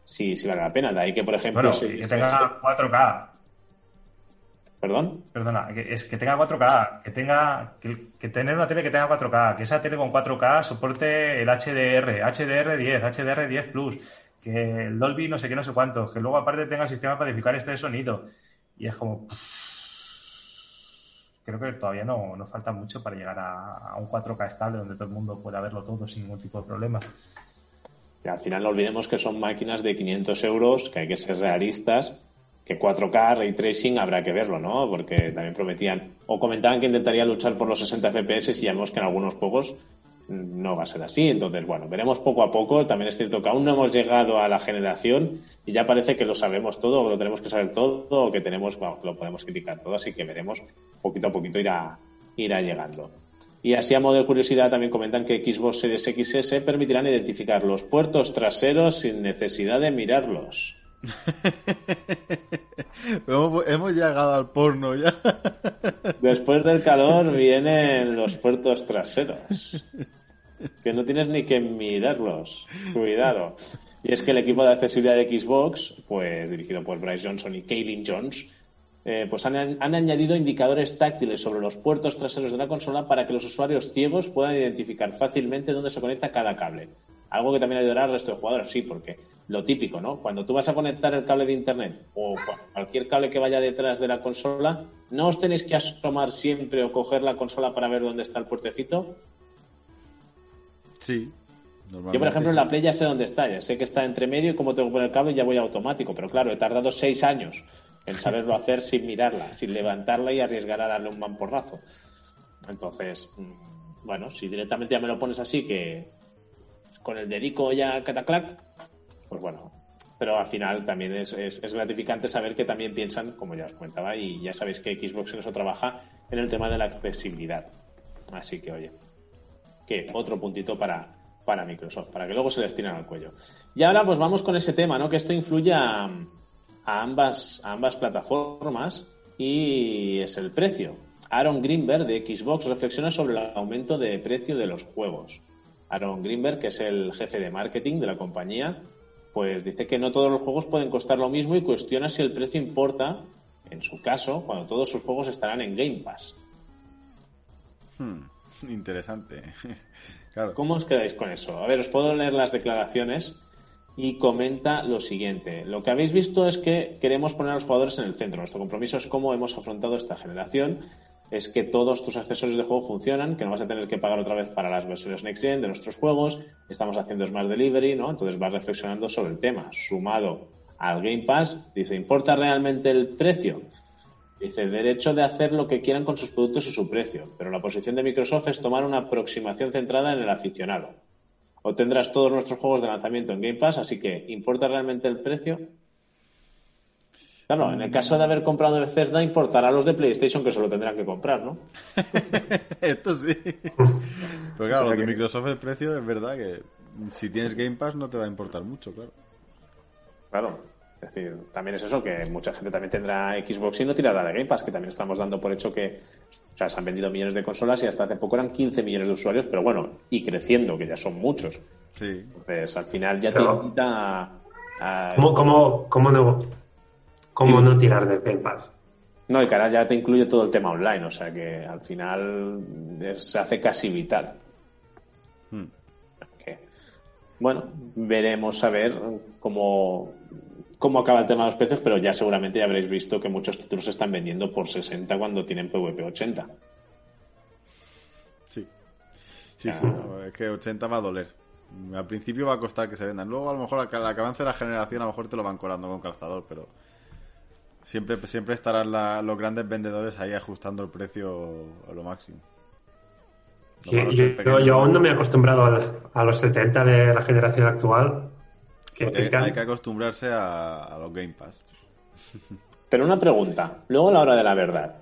si, si vale la pena. De ahí que, por ejemplo, Bueno, que tenga 4K. ¿Perdón? Perdona, que, es que tenga 4K, que tenga que, que tener una tele que tenga 4K, que esa tele con 4K soporte el HDR, HDR10, HDR10 Plus, que el Dolby no sé qué, no sé cuántos, que luego aparte tenga el sistema para identificar este sonido. Y es como... Creo que todavía no, no falta mucho para llegar a, a un 4K estable donde todo el mundo pueda verlo todo sin ningún tipo de problema. Y al final no olvidemos que son máquinas de 500 euros, que hay que ser realistas, que 4K, Ray Tracing, habrá que verlo, ¿no? Porque también prometían, o comentaban que intentarían luchar por los 60 FPS y ya vemos que en algunos juegos no va a ser así. Entonces, bueno, veremos poco a poco. También es cierto que aún no hemos llegado a la generación y ya parece que lo sabemos todo, o lo tenemos que saber todo, o que tenemos, bueno, que lo podemos criticar todo, así que veremos poquito a poquito irá, irá llegando. Y así a modo de curiosidad también comentan que Xbox Series XS permitirán identificar los puertos traseros sin necesidad de mirarlos. hemos, hemos llegado al porno ya. Después del calor vienen los puertos traseros. Que no tienes ni que mirarlos. Cuidado. Y es que el equipo de accesibilidad de Xbox, pues dirigido por Bryce Johnson y Kaylin Jones, eh, pues han, han añadido indicadores táctiles sobre los puertos traseros de la consola para que los usuarios ciegos puedan identificar fácilmente dónde se conecta cada cable. Algo que también ayudará al resto de jugadores, sí, porque lo típico, ¿no? Cuando tú vas a conectar el cable de internet o cu- cualquier cable que vaya detrás de la consola, no os tenéis que asomar siempre o coger la consola para ver dónde está el puertecito. Sí. Yo, por ejemplo, en la Play ya sé dónde está, ya sé que está entre medio y como tengo que poner el cable ya voy automático, pero claro, he tardado seis años en saberlo hacer sin mirarla, sin levantarla y arriesgar a darle un mamporrazo. Entonces, mm, bueno, si directamente ya me lo pones así, que con el dedico ya cataclac, pues bueno. Pero al final también es, gratificante saber que también piensan, como ya os comentaba, y ya sabéis que Xbox en eso trabaja en el tema de la accesibilidad. Así que, oye, que otro puntito para, para Microsoft, para que luego se les al cuello. Y ahora pues vamos con ese tema, ¿no? Que esto influye a, ambas, a ambas plataformas y es el precio. Aaron Greenberg de Xbox reflexiona sobre el aumento de precio de los juegos. Aaron Greenberg, que es el jefe de marketing de la compañía, pues dice que no todos los juegos pueden costar lo mismo y cuestiona si el precio importa, en su caso, cuando todos sus juegos estarán en Game Pass. Hmm, interesante. claro. ¿Cómo os quedáis con eso? A ver, os puedo leer las declaraciones y comenta lo siguiente. Lo que habéis visto es que queremos poner a los jugadores en el centro. Nuestro compromiso es cómo hemos afrontado esta generación. Es que todos tus accesorios de juego funcionan, que no vas a tener que pagar otra vez para las versiones Next Gen de nuestros juegos. Estamos haciendo Smart Delivery, ¿no? Entonces vas reflexionando sobre el tema. Sumado al Game Pass, dice, ¿importa realmente el precio? Dice, derecho de hacer lo que quieran con sus productos y su precio, pero la posición de Microsoft es tomar una aproximación centrada en el aficionado. Obtendrás todos nuestros juegos de lanzamiento en Game Pass, así que ¿importa realmente el precio? Claro, en el caso de haber comprado Bethesda, importará a los de PlayStation que se lo tendrán que comprar, ¿no? Esto sí. Pero claro, O sea lo de que- Microsoft el precio es verdad que si tienes Game Pass no te va a importar mucho, claro. Claro. Es decir, también es eso, que mucha gente también tendrá Xbox y no tirará de Game Pass, que también estamos dando por hecho que, o sea, se han vendido millones de consolas y hasta hace poco eran 15 millones de usuarios, pero bueno, y creciendo, que ya son muchos. Sí. Entonces, al final ya te Pero- invita a... a- ¿Cómo, cómo, cómo no, cómo no tirar del Game Pass? No, y que ahora ya te incluye todo el tema online, o sea que al final es- se hace casi vital. Hmm. Bueno, veremos a ver cómo, cómo acaba el tema de los precios, pero ya seguramente ya habréis visto que muchos títulos se están vendiendo por 60 cuando tienen PvP 80. Sí. Sí, sí, no, es que 80 va a doler. Al principio va a costar que se vendan. Luego, a lo mejor, a la que avance la generación, a lo mejor te lo van colando con calzador, pero siempre, siempre estarán la- los grandes vendedores ahí ajustando el precio a lo máximo. Lo yo, aún no me he acostumbrado al- a los 70 de la generación actual. Que hay que acostumbrarse a, a los Game Pass. Pero una pregunta, luego a la hora de la verdad.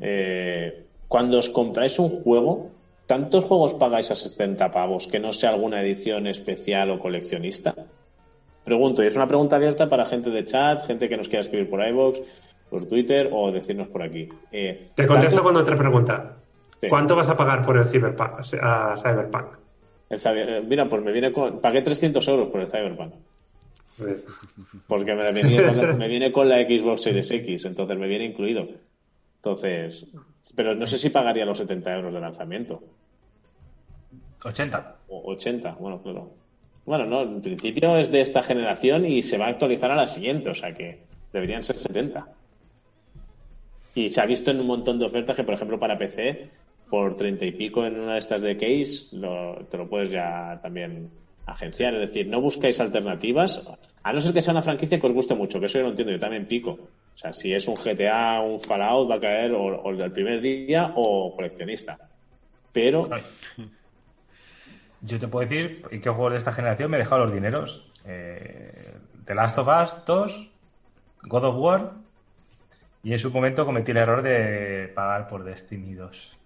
Eh, cuando os compráis un juego, ¿tantos juegos pagáis a 70 pavos que no sea alguna edición especial o coleccionista? Pregunto, y es una pregunta abierta para gente de chat, gente que nos quiera escribir por iVoox, por Twitter o decirnos por aquí. Eh, Te contesto ¿tantos- con otra pregunta. Sí. ¿Cuánto vas a pagar por el Cyberpunk? a Cyberpunk? El Cyber- eh, mira, pues me viene con... Pagué 300 euros por el Cyberpunk. Porque me viene, con la, me viene con la Xbox Series X, entonces me viene incluido. Entonces, pero no sé si pagaría los 70 euros de lanzamiento. 80. O 80, bueno, claro. Bueno, no, en principio es de esta generación y se va a actualizar a la siguiente, o sea que deberían ser 70. Y se ha visto en un montón de ofertas que, por ejemplo, para PC, por 30 y pico en una de estas de case, te lo puedes ya también agenciar. Es decir, no buscáis alternativas, a no ser que sea una franquicia que os guste mucho, que eso yo no entiendo, yo también pico. O sea, si es un GTA, un Fallout, va a caer o, el del primer día o coleccionista. Pero. Yo te puedo decir qué juegos de esta generación me he dejado los dineros. Eh, The Last of Us 2, God of War y en su momento cometí el error de pagar por Destiny 2.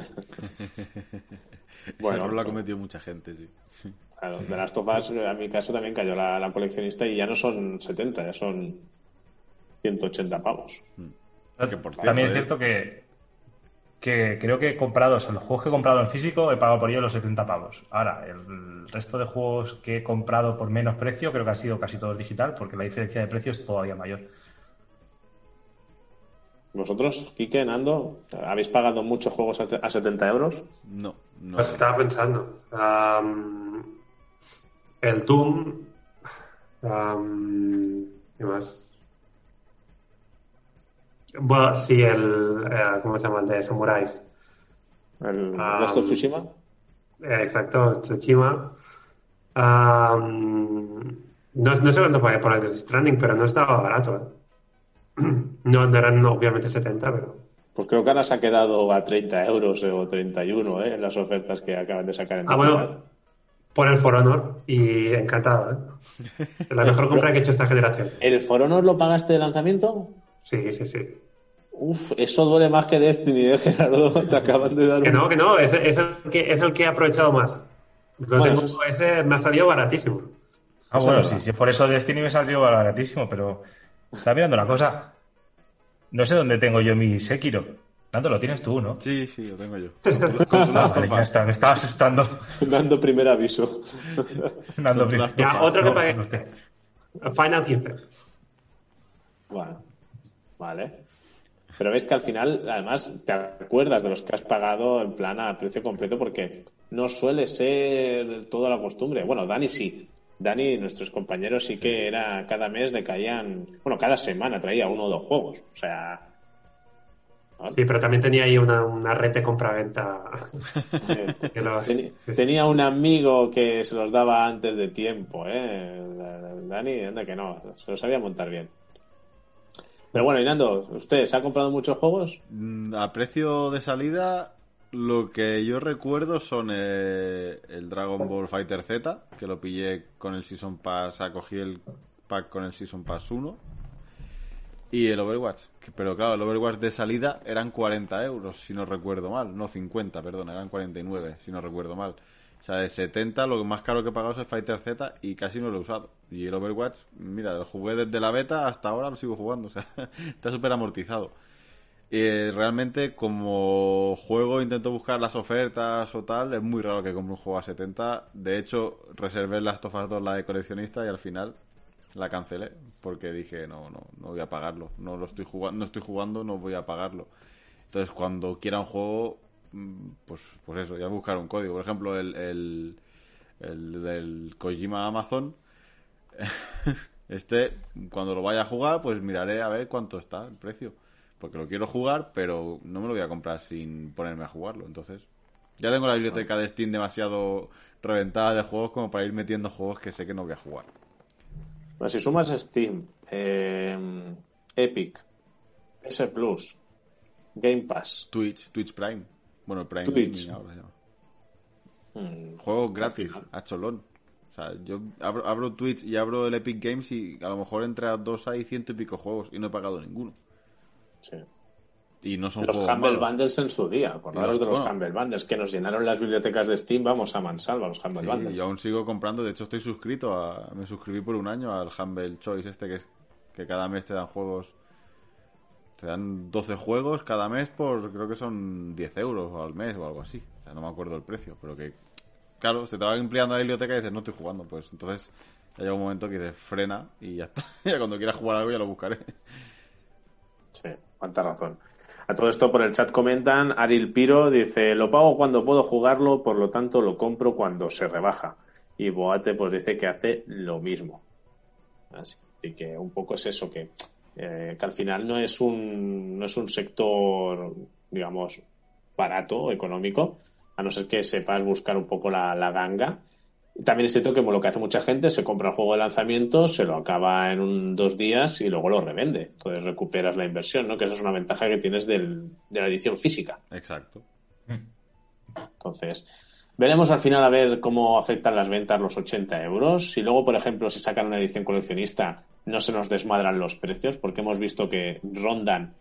Ese Bueno, error lo ha cometido mucha gente, sí. Claro, de Last of Us, a mi caso también cayó la, la coleccionista y ya no son 70, ya son 180 pavos. Que, por cierto, También es eh, cierto que, que creo que he comprado, o sea, los juegos que he comprado en físico he pagado por ellos los 70 pavos. Ahora, el resto de juegos que he comprado por menos precio creo que han sido casi todos digital porque la diferencia de precio es todavía mayor. ¿Vosotros, Quique, Nando, habéis pagado muchos juegos a, a 70 euros? No, no. Pues estaba pensando. el Doom. ¿Qué más? Bueno, sí, el. eh, ¿Cómo se llama? El de Samuráis. ¿El Ghost of Tsushima? Eh, exacto, Tsushima. Am, no, no sé cuánto pagué por el Death Stranding, pero no estaba barato. ¿eh? No, no eran obviamente 70, pero. Pues creo que ahora se ha quedado a 30 euros o 31 ¿eh? en las ofertas que acaban de sacar en Ah, bueno, por el For Honor y encantado. ¿eh? La mejor compra que he hecho esta generación. ¿El For Honor lo pagaste de lanzamiento? Sí, sí, sí. Uf, eso duele más que Destiny, ¿eh, Gerardo? Te acaban de dar Que no, que no, es, es el, que, es el que he aprovechado más. Lo Bueno, tengo- ese me ha salido baratísimo. Ah, bueno, es sí, verdad. sí, por eso Destiny me salió baratísimo, pero estaba mirando una cosa. No sé dónde tengo yo mi Sekiro. Nando, lo tienes tú, ¿no? Sí, sí, lo tengo yo. Con tu, con tu Ah, vale, ya está, me estaba asustando. Dando primer aviso. Ya, of Us. otro que no, pagué. no te- Final 15. Bueno, vale. Pero ves que al final, además, te acuerdas de los que has pagado en plan a precio completo porque no suele ser todo la costumbre. Bueno, Dani sí. Dani, nuestros compañeros sí que era cada mes le caían, bueno, cada semana traía uno o dos juegos. O sea, ¿no? Sí, pero también tenía ahí una, una red de compraventa. Los- Teni- sí, sí. Tenía un amigo que se los daba antes de tiempo, ¿eh? Dani, anda que no, se lo sabía montar bien. Pero bueno, Inando, ¿usted se ha comprado muchos juegos? Mm, A precio de salida, lo que yo recuerdo son eh, el Dragon Ball Fighter Z, que lo pillé con el Season Pass, o sea, cogí el pack con el Season Pass 1. Y el Overwatch. Pero claro, el Overwatch de salida eran 40 euros, si no recuerdo mal. No, 50, perdón, eran 49, si no recuerdo mal. O sea, de 70 lo más caro que he pagado es el Fighter Z y casi no lo he usado. Y el Overwatch, mira, lo jugué desde la beta hasta ahora, lo sigo jugando. O sea, está súper amortizado. Eh, realmente como juego intento buscar las ofertas o tal, es muy raro que compre un juego a 70. De hecho, reservé las Tofas 2 la de coleccionista y al final la cancelé porque dije, no, no, no voy a pagarlo. No lo estoy jugando, no estoy jugando, no voy a pagarlo. Entonces, cuando quiera un juego, mm, pues, pues eso, ya buscar un código. Por ejemplo, el, el, el del Kojima Amazon. Este, cuando lo vaya a jugar, pues miraré a ver cuánto está el precio. Porque lo quiero jugar, pero no me lo voy a comprar sin ponerme a jugarlo. Entonces, ya tengo la biblioteca de Steam demasiado reventada de juegos como para ir metiendo juegos que sé que no voy a jugar. Bueno, si sumas Steam, eh, Epic, PS Plus, Game Pass, Twitch, Twitch Prime. Bueno, Prime Twitch. Ahora se llama. mm, Juegos gratis, a cholón. O sea, yo abro, abro Twitch y abro el Epic Games y a lo mejor entre a dos hay ciento y pico juegos y no he pagado ninguno. Sí. Y no son los Humble malos. Bundles en su día, acordaros los- de los bueno. Humble Bundles que nos llenaron las bibliotecas de Steam, vamos a mansalva los Humble Sí, Bundles. yo aún sigo comprando. De hecho, estoy suscrito. A, me suscribí por un año al Humble Choice este que es que cada mes te dan juegos. Te dan 12 juegos cada mes por creo que son 10 euros al mes o algo así. O sea, no me acuerdo el precio, pero que claro, se te va empleando la biblioteca y dices no estoy jugando, pues entonces ya llega un momento que dices frena y ya está. ya cuando quieras jugar algo ya lo buscaré. Sí, cuánta razón. A todo esto por el chat comentan, Aril Piro dice, lo pago cuando puedo jugarlo, por lo tanto lo compro cuando se rebaja. Y Boate pues dice que hace lo mismo. Así que un poco es eso, que, eh, que al final no es un, no es un sector, digamos, barato económico, a no ser que sepas buscar un poco la, la ganga. También es cierto que lo que hace mucha gente se compra el juego de lanzamiento, se lo acaba en un, dos días y luego lo revende. Entonces recuperas la inversión, ¿no? Que esa es una ventaja que tienes del- de la edición física. Exacto. Entonces, veremos al final a ver cómo afectan las ventas los 80 euros. Si luego, por ejemplo, si sacan una edición coleccionista, no se nos desmadran los precios, porque hemos visto que rondan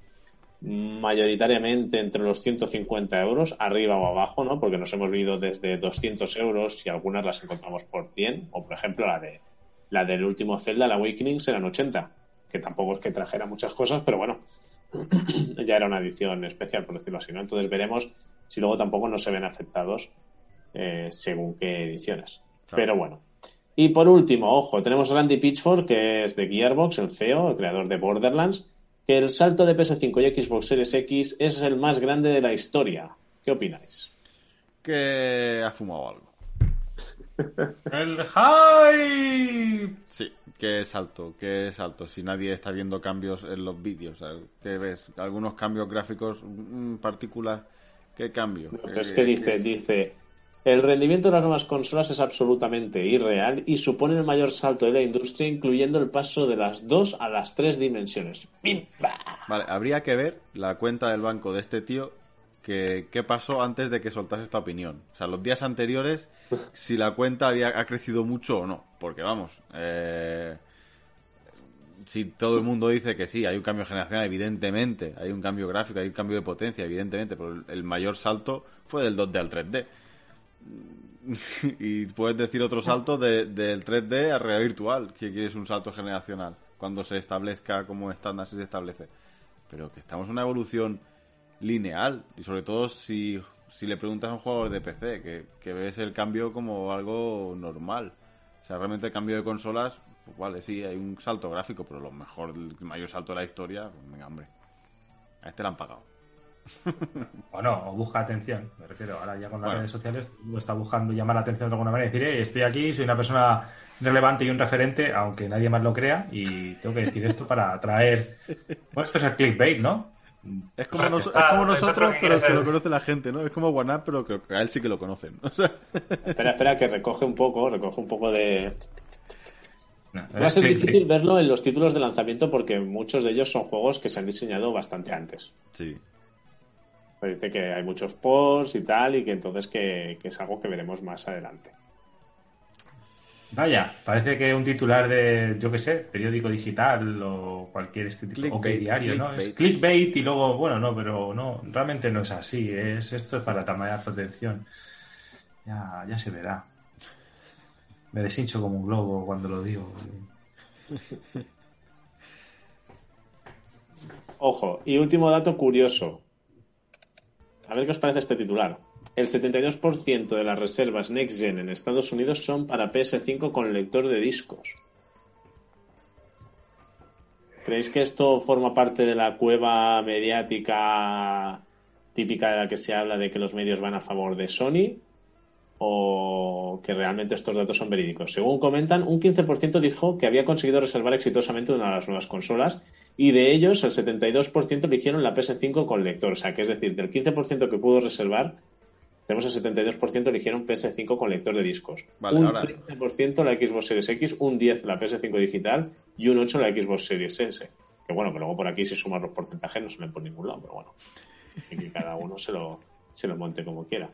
mayoritariamente entre los 150 euros, arriba o abajo, ¿no? Porque nos hemos ido desde 200 euros y algunas las encontramos por 100, o por ejemplo la de la del último Zelda, la Awakening, eran 80, que tampoco es que trajera muchas cosas, pero bueno, ya era una edición especial, por decirlo así, ¿no? Entonces veremos si luego tampoco no se ven afectados eh, según qué ediciones. Claro. Pero bueno. Y por último, ojo, tenemos a Randy Pitchford, que es de Gearbox, el CEO, el creador de Borderlands, que el salto de PS5 y Xbox Series X es el más grande de la historia. ¿Qué opináis? Que ha fumado algo. ¡El hype! Sí, que es alto, que es alto. Si nadie está viendo cambios en los vídeos, que ves algunos cambios gráficos, partículas, ¿qué cambio? Pero es que dice, dice, el rendimiento de las nuevas consolas es absolutamente irreal y supone el mayor salto de la industria, incluyendo el paso de las dos a las tres dimensiones. Vale, habría que ver la cuenta del banco de este tío que qué pasó antes de que soltase esta opinión. O sea, los días anteriores, si la cuenta había ha crecido mucho o no. Porque vamos, eh, si todo el mundo dice que sí, hay un cambio generacional, evidentemente, hay un cambio gráfico, hay un cambio de potencia, evidentemente, pero el- el mayor salto fue del 2D al 3D. y puedes decir otro salto de- del 3D a realidad virtual, si quieres un salto generacional, cuando se establezca como estándar, si se establece. Pero que estamos en una evolución lineal, y sobre todo si, si le preguntas a un jugador de PC, que, que ves el cambio como algo normal. O sea, realmente el cambio de consolas, pues vale, sí, hay un salto gráfico, pero lo mejor, el mayor salto de la historia, pues venga, hombre. A este le han pagado. O no, o busca atención. Me refiero, ahora ya con las Bueno. redes sociales uno está buscando llamar la atención de alguna manera y decir, "Eh, estoy aquí, soy una persona relevante y un referente, aunque nadie más lo crea, y tengo que decir esto para atraer. Bueno, esto es el clickbait, ¿no? Es como, Pues nos- está, es como es otro nosotros, que pero quiere que lo conoce la gente, ¿no? Es como OneUp, pero que, a él sí que lo conocen. O sea, Espera, espera, que recoge un poco, recoge un poco de... No, Va a es ser difícil verlo en los títulos de lanzamiento porque muchos de ellos son juegos que se han diseñado bastante antes. Sí. Pero dice que hay muchos posts y tal, y que entonces que, que es algo que veremos más adelante. Vaya, parece que un titular de, yo qué sé, periódico digital o cualquier este tipo, o que Clickbait, diario, ¿no? Es clickbait. clickbait y luego, bueno, no, pero no, realmente no es así. Es esto es para tamañar tu atención. Ya, ya se verá. Me deshincho como un globo cuando lo digo. Ojo, y último dato curioso. A ver qué os parece este titular. El 72% de las reservas Next Gen en Estados Unidos son para PS5 con lector de discos. ¿Creéis que esto forma parte de la cueva mediática típica de la que se habla de que los medios van a favor de Sony? ¿O que realmente estos datos son verídicos? Según comentan, un 15% dijo que había conseguido reservar exitosamente una de las nuevas consolas y de ellos el 72% eligieron la PS5 con lector. O sea, que es decir, del 15% que pudo reservar, tenemos el 72% eligieron PS5 con lector de discos. Vale, un ahora- 13% la Xbox Series X, un 10% la PS5 digital y un 8% la Xbox Series S. Que bueno, que luego por aquí si sumas los porcentajes no se ven por ningún lado, pero bueno. Y que cada uno se lo, se lo monte como quiera.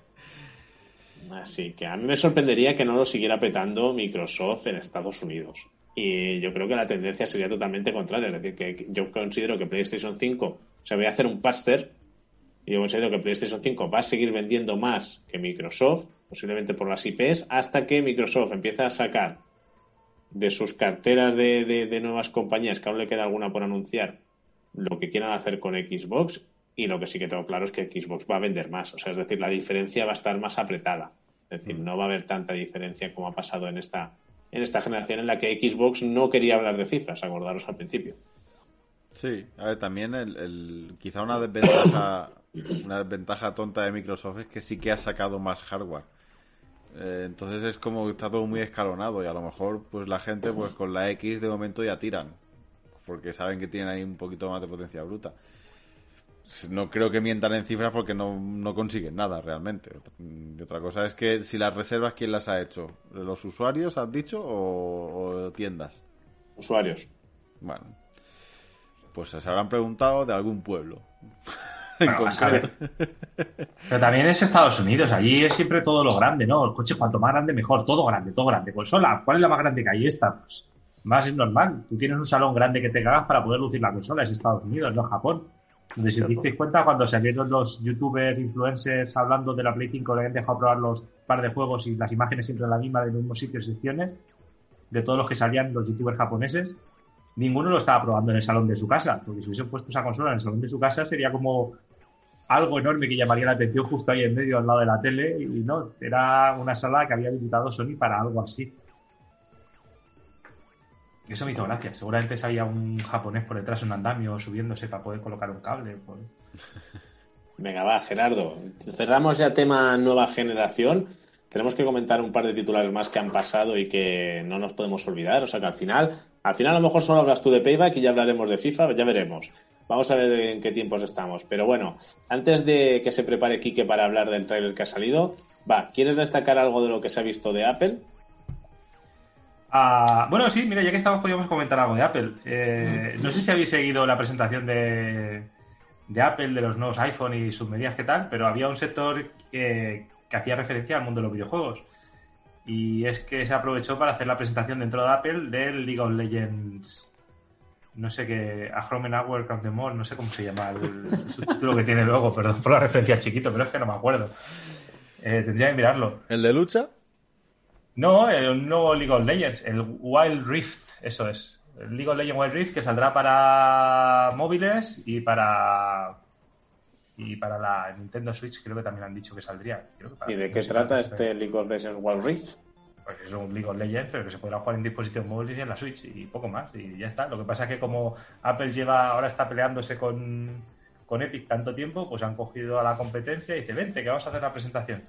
Así que a mí me sorprendería que no lo siguiera petando Microsoft en Estados Unidos. Y yo creo que la tendencia sería totalmente contraria. Es decir, que yo considero que PlayStation 5 se voy a hacer un paster. Y yo considero que PlayStation 5 va a seguir vendiendo más que Microsoft, posiblemente por las IPs, hasta que Microsoft empiece a sacar de sus carteras de, de- de nuevas compañías, que aún le queda alguna por anunciar, lo que quieran hacer con Xbox. Y lo que sí que tengo claro es que Xbox va a vender más. O sea, es decir, la diferencia va a estar más apretada. Es decir, no va a haber tanta diferencia como ha pasado en esta, en esta generación en la que Xbox no quería hablar de cifras, acordaros al principio. Sí, a ver, también el, el- quizá una desventaja, una desventaja tonta de Microsoft es que sí que ha sacado más hardware. Eh, entonces es como que está todo muy escalonado y a lo mejor pues la gente pues con la X de momento ya tiran porque saben que tienen ahí un poquito más de potencia bruta. No creo que mientan en cifras porque no, no consiguen nada realmente. Y otra cosa es que si las reservas, ¿quién las ha hecho? ¿Los usuarios, has dicho, o- o tiendas? Usuarios. Bueno, pues se habrán preguntado de algún pueblo. en Bueno, concreto. Pero también es Estados Unidos, allí es siempre todo lo grande, ¿no? El coche cuanto más grande mejor, todo grande, todo grande. Consola, ¿cuál es la más grande que hay? Esta, pues más es normal. Tú tienes un salón grande que te cagas para poder lucir la consola, es Estados Unidos, no Japón. Donde si os disteis cuenta, cuando salieron los youtubers, influencers hablando de la Play 5, le habían dejado probar los par de juegos y las imágenes siempre la misma de los mismos sitios y secciones, de todos los que salían los youtubers japoneses, ninguno lo estaba probando en el salón de su casa, porque si hubiesen puesto esa consola en el salón de su casa sería como algo enorme que llamaría la atención justo ahí en medio al lado de la tele y no, era una sala que había habilitado Sony para algo así. Eso me hizo gracia. Seguramente sabía un japonés por detrás en un andamio subiéndose para poder colocar un cable. pues. Venga, va, Gerardo. Cerramos ya tema nueva generación. Tenemos que comentar un par de titulares más que han pasado y que no nos podemos olvidar. O sea que al final, al final a lo mejor solo hablas tú de Payback y ya hablaremos de FIFA, ya veremos. Vamos a ver en qué tiempos estamos. Pero bueno, antes de que se prepare Quique para hablar del tráiler que ha salido, va, ¿quieres destacar algo de lo que se ha visto de Apple? Ah, bueno, sí, mira, ya que estamos, podíamos comentar algo de Apple. Eh, no sé si habéis seguido la presentación de, de Apple, de los nuevos iPhone y sus medidas, qué tal, pero había un sector que, que hacía referencia al mundo de los videojuegos. Y es que se aprovechó para hacer la presentación dentro de Apple del League of Legends. No sé qué, A Home and Hour All, no sé cómo se llama el subtítulo que tiene luego, perdón por la referencia chiquito, pero es que no me acuerdo. Eh, tendría que mirarlo. ¿El de lucha? No, el nuevo League of Legends, el Wild Rift, eso es. El League of Legends Wild Rift que saldrá para móviles y para y para la Nintendo Switch creo que también han dicho que saldría. Creo que para- ¿Y de qué trata este League of Legends Wild Rift? Pues es un League of Legends, pero que se podrá jugar en dispositivos móviles y en la Switch y poco más. Y ya está. Lo que pasa es que como Apple lleva ahora está peleándose con, con Epic tanto tiempo, pues han cogido a la competencia y dice, vente, que vamos a hacer la presentación.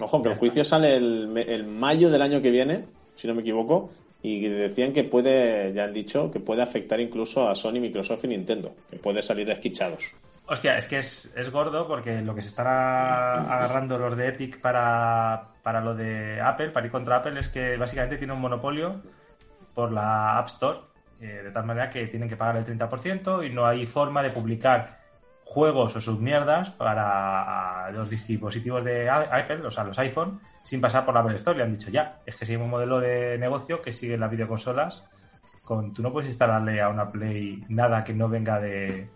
Ojo, que el juicio sale el, mayo del año que viene, si no me equivoco, y decían que puede, ya han dicho, que puede afectar incluso a Sony, Microsoft y Nintendo, que puede salir esquichados. Hostia, es que es, es gordo porque lo que se están a- agarrando los de Epic para, para lo de Apple, para ir contra Apple, es que básicamente tiene un monopolio por la App Store, eh, de tal manera que tienen que pagar el 30% y no hay forma de publicar juegos o sus mierdas para los dispositivos de Apple, o sea, los iPhone, sin pasar por la Apple Store. Le han dicho ya, es que sigue un modelo de negocio que sigue las videoconsolas. Con, tú no puedes instalarle a una Play nada que no venga de,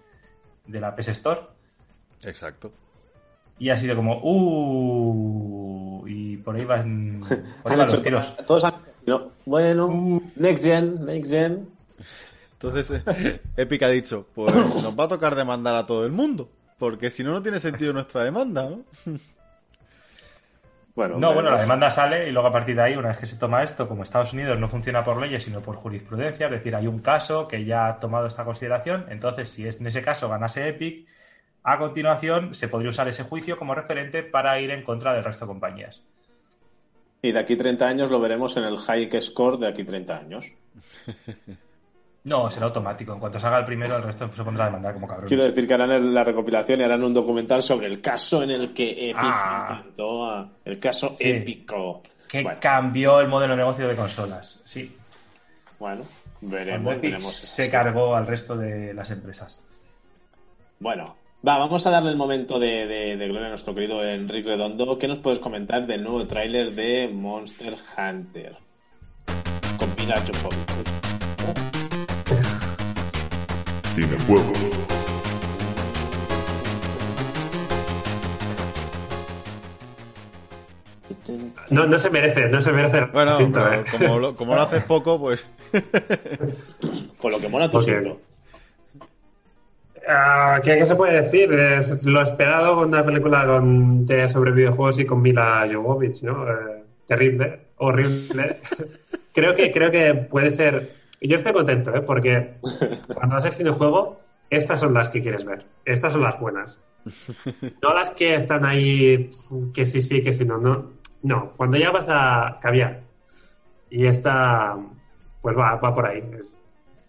de la PS Store. Exacto. Y ha sido como, uh, y por ahí van, por ahí van los tiros. Todos han... no, bueno, next gen, next gen. Entonces, Epic ha dicho, pues nos va a tocar demandar a todo el mundo. Porque si no, no tiene sentido nuestra demanda, ¿no? Bueno, No, bueno, la veremos. demanda sale y luego a partir de ahí, una vez que se toma esto, como Estados Unidos no funciona por leyes, sino por jurisprudencia, es decir, hay un caso que ya ha tomado esta consideración, entonces si es en ese caso ganase Epic, a continuación se podría usar ese juicio como referente para ir en contra del resto de compañías. Y de aquí 30 años lo veremos en el high score de aquí 30 años. No, será automático. En cuanto salga el primero, el resto se pondrá a demandar como cabrón. Quiero decir que harán la recopilación y harán un documental sobre el caso en el que Epic Ah. se enfrentó a... El caso Sí. épico. Que Bueno, cambió el modelo de negocio de consolas. Sí, bueno, veremos, Epic veremos. se cargó al resto de las empresas. Bueno, va, vamos a darle el momento de, de- de gloria a nuestro querido Enrique Redondo. ¿Qué nos puedes comentar del nuevo tráiler de Monster Hunter? Con Jovovich. Cinejuegos. No, no se merece, no se merece. Bueno, Lo siento, pero eh. como, lo, como lo haces poco, pues... Con lo que mola tu Ok. siento. Ah, ¿qué, qué se puede decir? Es lo esperado con una película con, de, sobre videojuegos y con Mila Jovovich, ¿no? Eh, terrible, horrible. creo, que, creo que puede ser... Yo estoy contento, ¿eh? Porque cuando haces cinejuego, estas son las que quieres ver. Estas son las buenas. No las que están ahí, que sí, sí, que sí, no, no. No, cuando ya vas a caviar y esta, pues va, va por ahí. Es-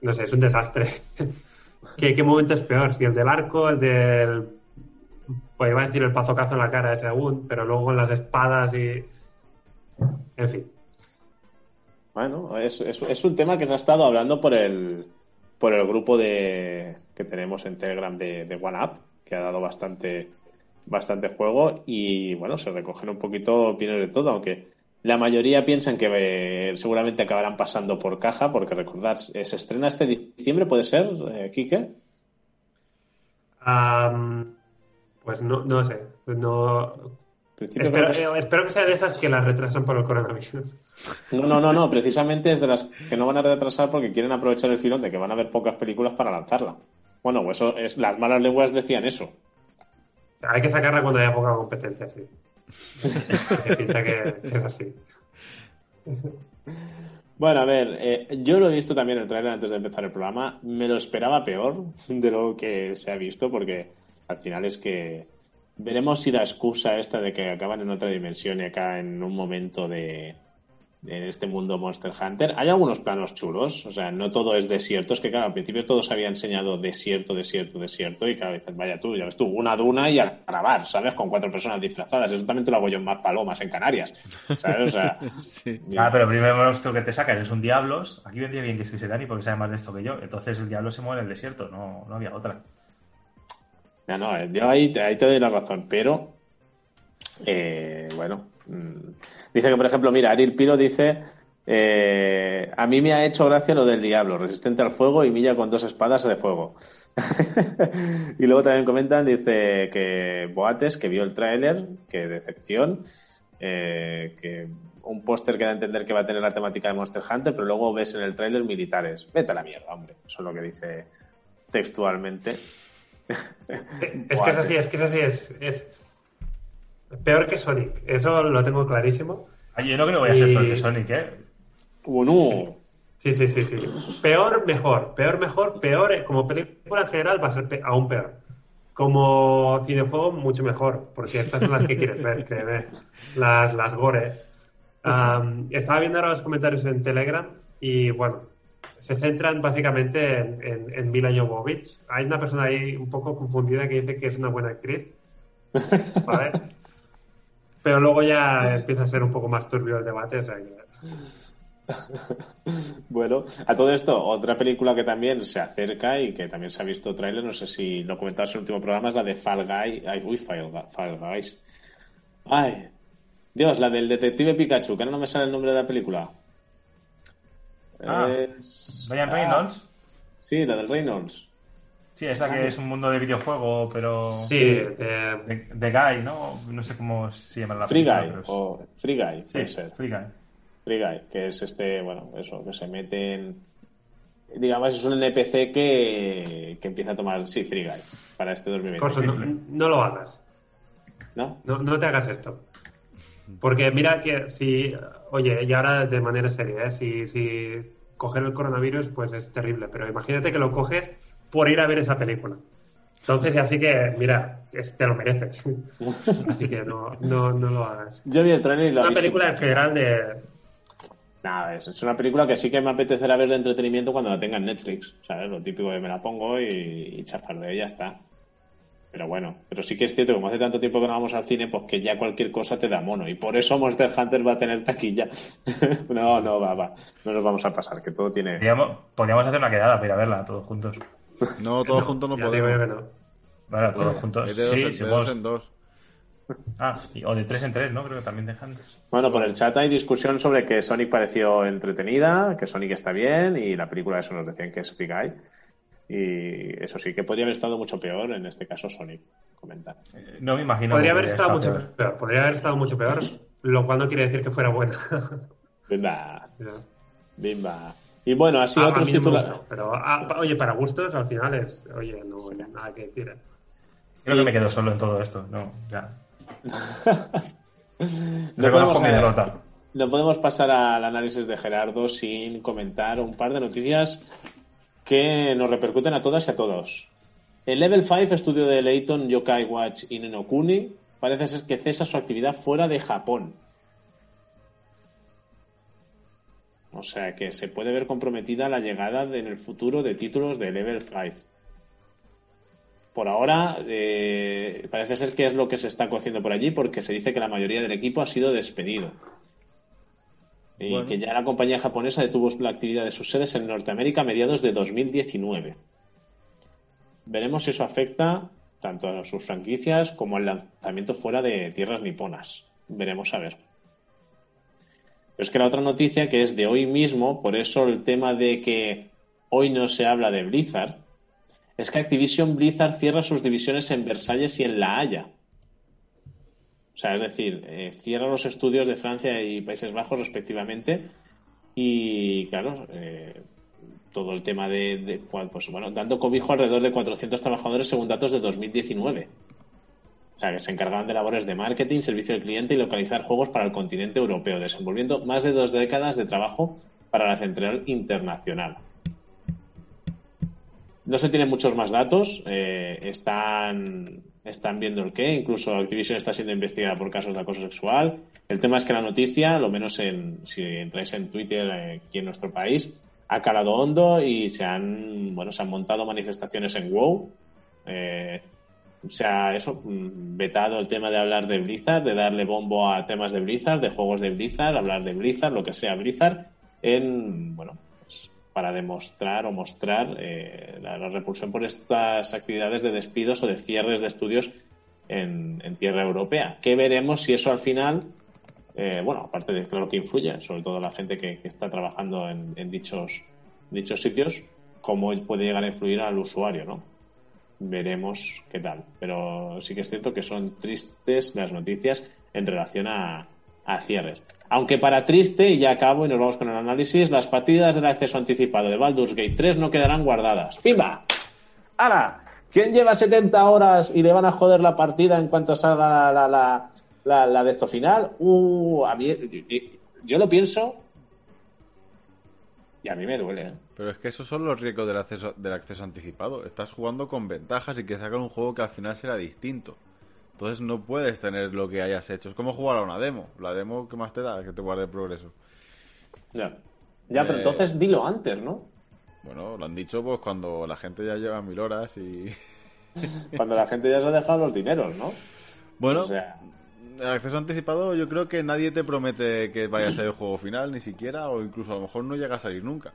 no sé, es un desastre. ¿Qué, ¿Qué momento es peor? Si el del arco, el del. Pues iba a decir el pazocazo en la cara ese aún, pero luego con las espadas y. En fin. Bueno, es, un tema que se ha estado hablando por el, por el grupo de, que tenemos en Telegram de, de OneUp, que ha dado bastante, bastante juego y bueno, se recogen un poquito opiniones de todo, aunque la mayoría piensan que eh, seguramente acabarán pasando por caja, porque recordad, eh, se estrena este diciembre, ¿puede ser, eh? Am, pues no, no sé. No, espero, que es- eh, espero que sea de esas que las retrasan por el coronavirus. No, no, no, no, precisamente es de las que no van a retrasar porque quieren aprovechar el filón de que van a haber pocas películas para lanzarla. Bueno, eso es, las malas lenguas decían eso. Hay que sacarla cuando haya poca competencia, sí. Que pinta que, que es así. Bueno, a ver, eh, yo lo he visto también el trailer antes de empezar el programa. Me lo esperaba peor de lo que se ha visto, porque al final es que veremos si la excusa esta de que acaban en otra dimensión y acá en un momento de, en este mundo Monster Hunter. Hay algunos planos chulos, o sea, no todo es desierto. Es que, claro, al principio todo se había enseñado desierto, desierto, desierto. Y claro, dices, vaya tú, ya ves tú, una duna y a grabar, ¿sabes? Con cuatro personas disfrazadas. Eso también te lo hago yo en más palomas en Canarias, ¿sabes? O sea, Sí. Ah, pero el primer monstruo que te sacan es un diablos. Aquí vendría bien que estuviese Dani porque sabe más de esto que yo. Entonces el diablo se mueve en el desierto, no, no había otra. No, eh, yo ahí, ahí te doy la razón, pero eh, bueno, mm, dice que por ejemplo, mira, Ariel Piro dice eh, a mí me ha hecho gracia lo del diablo, resistente al fuego y milla con dos espadas de fuego. y luego también comentan, dice que Boates, que vio el tráiler, que decepción, que un póster que da a entender que va a tener la temática de Monster Hunter, pero luego ves en el tráiler militares. Vete a la mierda, hombre. Eso es lo que dice textualmente. Es que es así, es que es así, es, es peor que Sonic. Eso lo tengo clarísimo. Ah, Yo no creo que vaya a ser Y- peor que Sonic, ¿eh? Bueno, Sí, sí, sí, sí. Peor, mejor. Peor, mejor. Peor, eh, como película en general va a ser pe- aún peor. Como cinejuego, mucho mejor, porque estas son las que quieres ver, créeme. Las, las gore. Estaba viendo ahora los comentarios en Telegram y bueno, se centran básicamente en, en, en Mila Jovovich. Hay una persona ahí un poco confundida que dice que es una buena actriz. ¿Vale? Pero luego ya empieza a ser un poco más turbio el debate. o sea que- Bueno, a todo esto, otra película que también se acerca y que también se ha visto tráiler, no sé si lo comentabas en el último programa, es la de Fall Guy. Ay, uy, Fall, Fall Guys. Ay, Dios, la del detective Pikachu, que ahora no me sale el nombre de la película. Ah, Es- Ryan ah, Reynolds. sí, la del Reynolds. Sí, esa que es un mundo de videojuego, pero. Sí, de- De, de Guy, ¿no? No sé cómo se llama la Free película, Guy, pero es- o Free Guy, Sí, puede ser. Free Guy. Free Guy, que es este, bueno, eso, que se mete en. Digamos, es un NPC que, que empieza a tomar, sí, Free Guy, para este 2020. Corso, no, no lo hagas. ¿No? No, no te hagas esto. Porque mira que si, oye, y ahora de manera seria, ¿eh? si, si coger el coronavirus, pues es terrible, pero imagínate que lo coges por ir a ver esa película. Entonces, así que, mira, es- te lo mereces. así que no, no, no lo hagas. Yo vi el trailer y lo Una película en general de... Nada, es, es una película que sí que me apetecerá ver de entretenimiento cuando la tenga en Netflix. ¿Sabes? Lo típico de me la pongo y, y chafar de ella está. Pero bueno, pero sí que es cierto, como hace tanto tiempo que no vamos al cine, pues que ya cualquier cosa te da mono. Y por eso Monster Hunter va a tener taquilla. no, no, va, va. No nos vamos a pasar, que todo tiene. Podríamos, podríamos hacer una quedada para ir a verla todos juntos. No, todos juntos no digo yo podemos. que no. Bueno, todos juntos. De dos, Sí, en- si de vos- dos en dos. Ah, y- o de tres en tres, ¿no? Creo que también dejan. Bueno, por el chat hay discusión sobre que Sonic pareció entretenida, que Sonic está bien y la película eso nos decían que es Free Guy. Y eso sí, que podría haber estado mucho peor, en este caso Sonic, comentar. Eh, No me imagino. Podría que haber estado mucho peor. peor. Podría haber estado mucho peor, lo cual no quiere decir que fuera buena. Bimba, Ya. bimba. Y bueno, así Ah, a otros no titulares. pero, ah, oye, para gustos, al final es, oye, no hay nada que decir. ¿eh? Creo que me quedo solo en todo esto. No, ya. No Reconozco mi derrota. No podemos pasar al análisis de Gerardo sin comentar un par de noticias que nos repercuten a todas y a todos. El Level 5, estudio de Leighton Yokai Watch y Nenokuni, parece ser que cesa su actividad fuera de Japón. O sea que se puede ver comprometida la llegada en el futuro de títulos de Level 5. Por ahora, eh, parece ser que es lo que se está cociendo por allí, porque se dice que la mayoría del equipo ha sido despedido. Y Bueno. que ya la compañía japonesa detuvo la actividad de sus sedes en Norteamérica a mediados de 2019. Veremos si eso afecta tanto a sus franquicias como al lanzamiento fuera de tierras niponas. Veremos a ver. Pero es que la otra noticia que es de hoy mismo, por eso el tema de que hoy no se habla de Blizzard, es que Activision Blizzard cierra sus divisiones en Versalles y en La Haya. O sea, es decir, eh, cierra los estudios de Francia y Países Bajos respectivamente y, claro, eh, todo el tema de, de pues bueno, dando cobijo alrededor de 400 trabajadores según datos de 2019. O sea, que se encargaban de labores de marketing, servicio al cliente y localizar juegos para el continente europeo, desenvolviendo más de dos décadas de trabajo para la central internacional. No se tienen muchos más datos. eh, están, están viendo el qué. Incluso Activision está siendo investigada por casos de acoso sexual. El tema es que la noticia, lo menos en, si entráis en Twitter eh, aquí en nuestro país, ha calado hondo y se han, bueno, se han montado manifestaciones en WoW. Eh, se ha eso, mm, vetado el tema de hablar de Blizzard, de darle bombo a temas de Blizzard, de juegos de Blizzard, hablar de Blizzard, lo que sea Blizzard, en, bueno, para demostrar o mostrar eh, la, repulsión por estas actividades de despidos o de cierres de estudios en, tierra europea. Que veremos si eso al final, eh, bueno, aparte de claro que influye, sobre todo la gente que, está trabajando en, en dichos, dichos sitios, cómo puede llegar a influir al usuario, ¿no? Veremos qué tal. Pero sí que es cierto que son tristes las noticias en relación a, a cierres. Aunque para triste, y ya acabo y nos vamos con el análisis, las partidas del acceso anticipado de Baldur's Gate 3 no quedarán guardadas. ¡Pimba! ¡Hala! ¿Quién lleva 70 horas y le van a joder la partida en cuanto salga la, la, la, la, la de esto final? Uh, a mí, yo lo pienso y a mí me duele. ¿eh? Pero es que esos son los riesgos del acceso, del acceso anticipado. Estás jugando con ventajas y que sacan un juego que al final será distinto. Entonces no puedes tener lo que hayas hecho. Es como jugar a una demo. La demo, ¿qué más te da? Que te guarde progreso. Ya, ya pero Eh, entonces dilo antes, ¿no? Bueno, lo han dicho pues cuando la gente ya lleva mil horas y... Cuando la gente ya se ha dejado los dineros, ¿no? Bueno, O sea, el acceso anticipado yo creo que nadie te promete que vaya a ser el juego final, ni siquiera, o incluso a lo mejor no llega a salir nunca.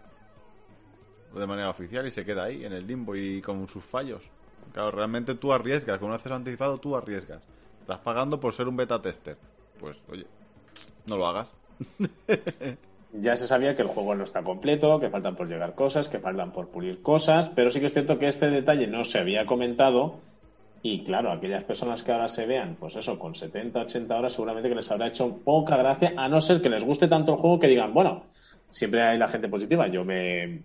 O de manera oficial y se queda ahí, en el limbo y con sus fallos. Claro, realmente tú arriesgas, con un acceso anticipado tú arriesgas. Estás pagando por ser un beta tester. Pues, oye, no lo hagas. ya se sabía que el juego no está completo, que faltan por llegar cosas, que faltan por pulir cosas, pero sí que es cierto que este detalle no se había comentado y claro, aquellas personas que ahora se vean, pues eso, con 70, 80 horas seguramente que les habrá hecho poca gracia, a no ser que les guste tanto el juego que digan, bueno, siempre hay la gente positiva, yo me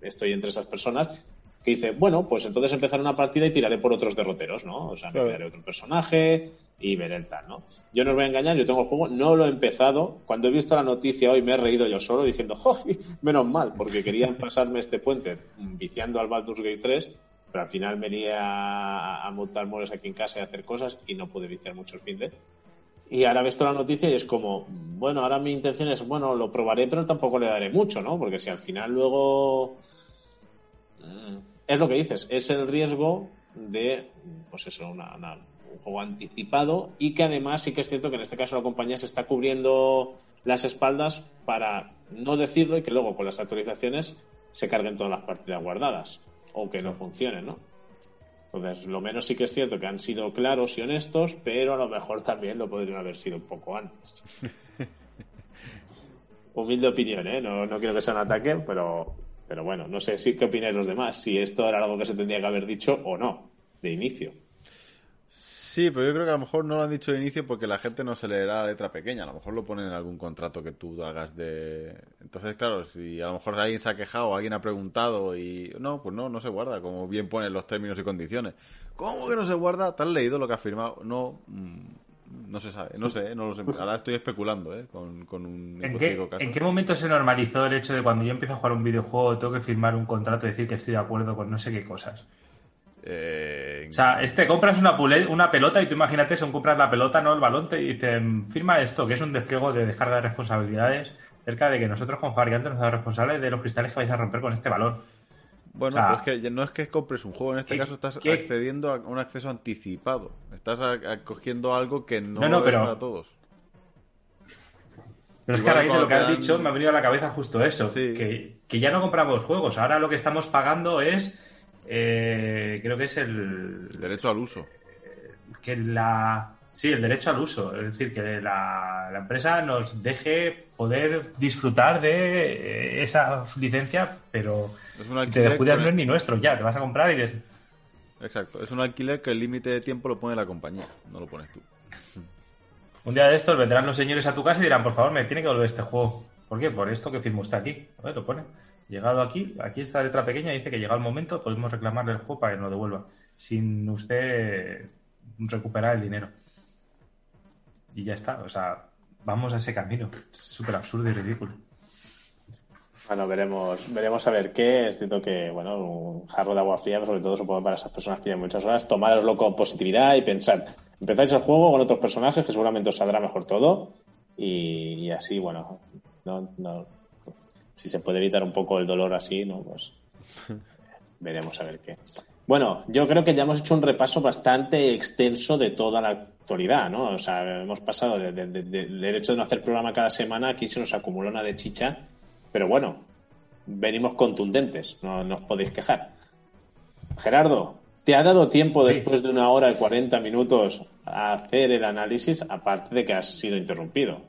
estoy entre esas personas que dice, bueno, pues entonces empezaré una partida y tiraré por otros derroteros, ¿no? O sea, me Claro. crearé otro personaje y veré el tal, ¿no? Yo no os voy a engañar, yo tengo el juego, no lo he empezado. Cuando he visto la noticia hoy me he reído yo solo diciendo, ¡jo! Menos mal, porque querían pasarme este puente viciando al Baldur's Gate 3, pero al final venía a, a montar moles aquí en casa y a hacer cosas y no pude viciar mucho el fin de. Y ahora ves toda la noticia y es como, bueno, ahora mi intención es, bueno, lo probaré, pero tampoco le daré mucho, ¿no? Porque si al final luego Mm, es lo que dices, es el riesgo de, pues eso, una- una- un juego anticipado y que además sí que es cierto que en este caso la compañía se está cubriendo las espaldas para no decirlo y que luego con las actualizaciones se carguen todas las partidas guardadas o que no funcionen, ¿no? Entonces, lo menos sí que es cierto que han sido claros y honestos, pero a lo mejor también lo podrían haber sido un poco antes. Humilde opinión, ¿eh? No, no quiero que sea un ataque, pero, pero bueno, no sé si qué opináis los demás, si esto era algo que se tendría que haber dicho o no, de inicio. Sí, pero yo creo que a lo mejor no lo han dicho de inicio porque la gente no se leerá la letra pequeña. A lo mejor lo ponen en algún contrato que tú hagas de... Entonces, claro, si a lo mejor alguien se ha quejado, alguien ha preguntado y... No, pues no, no se guarda, como bien ponen los términos y condiciones. ¿Cómo que no se guarda? ¿Te has leído lo que ha firmado? No, mm, no se sabe, no sé, no lo sé. Ahora estoy especulando, ¿eh? Con, con un ¿En qué, caso. ¿En qué momento se normalizó el hecho de cuando yo empiezo a jugar un videojuego tengo que firmar un contrato y decir que estoy de acuerdo con no sé qué cosas? Eh, O sea, este compras una, pule- una pelota y tú imagínate, son compras la pelota, no el balón, te dicen, firma esto, que es un despliego de descarga de responsabilidades acerca de que nosotros como fabricantes nos somos responsables de los cristales que vais a romper con este balón. Bueno, O sea, pero es que no es que compres un juego, en este ¿qué- caso estás qué- accediendo a un acceso anticipado. Estás cogiendo algo que no, No, no, es pero- para todos. Pero es que a raíz de lo que has dicho me ha venido a la cabeza justo eso, Sí. que, que ya no compramos juegos, ahora lo que estamos pagando es, eh, creo que es el, Derecho al uso. que la sí el derecho al uso. Es decir que la, la empresa nos deje poder disfrutar de eh, esa licencia pero si te descuidas no es ni nuestro ya te vas a comprar y dices Exacto, es un alquiler que el límite de tiempo lo pone la compañía, no lo pones tú. un día de estos vendrán los señores a tu casa y dirán por favor me tiene que volver este juego ¿por qué? por esto que firmó usted aquí a ver lo pone. Llegado aquí aquí está la letra pequeña dice que llega el momento podemos reclamarle el juego para que nos lo devuelva sin usted recuperar el dinero y ya está o sea vamos a ese camino es súper absurdo y ridículo Bueno, veremos, veremos a ver qué. Es cierto que, bueno, un jarro de agua fría, sobre todo supongo para esas personas que llevan muchas horas, tomároslo con positividad y pensar, empezáis el juego con otros personajes que seguramente os saldrá mejor todo y, y así, bueno, no, no, si se puede evitar un poco el dolor así, ¿no? Pues veremos a ver qué. Bueno, yo creo que ya hemos hecho un repaso bastante extenso de toda la actualidad, ¿no? O sea, hemos pasado de- de- de- de- del hecho de no hacer programa cada semana, aquí se nos acumuló una de chicha, pero bueno, venimos contundentes, no, no os podéis quejar. Gerardo, ¿te ha dado tiempo Sí. después de una hora y 40 minutos a hacer el análisis, aparte de que has sido interrumpido?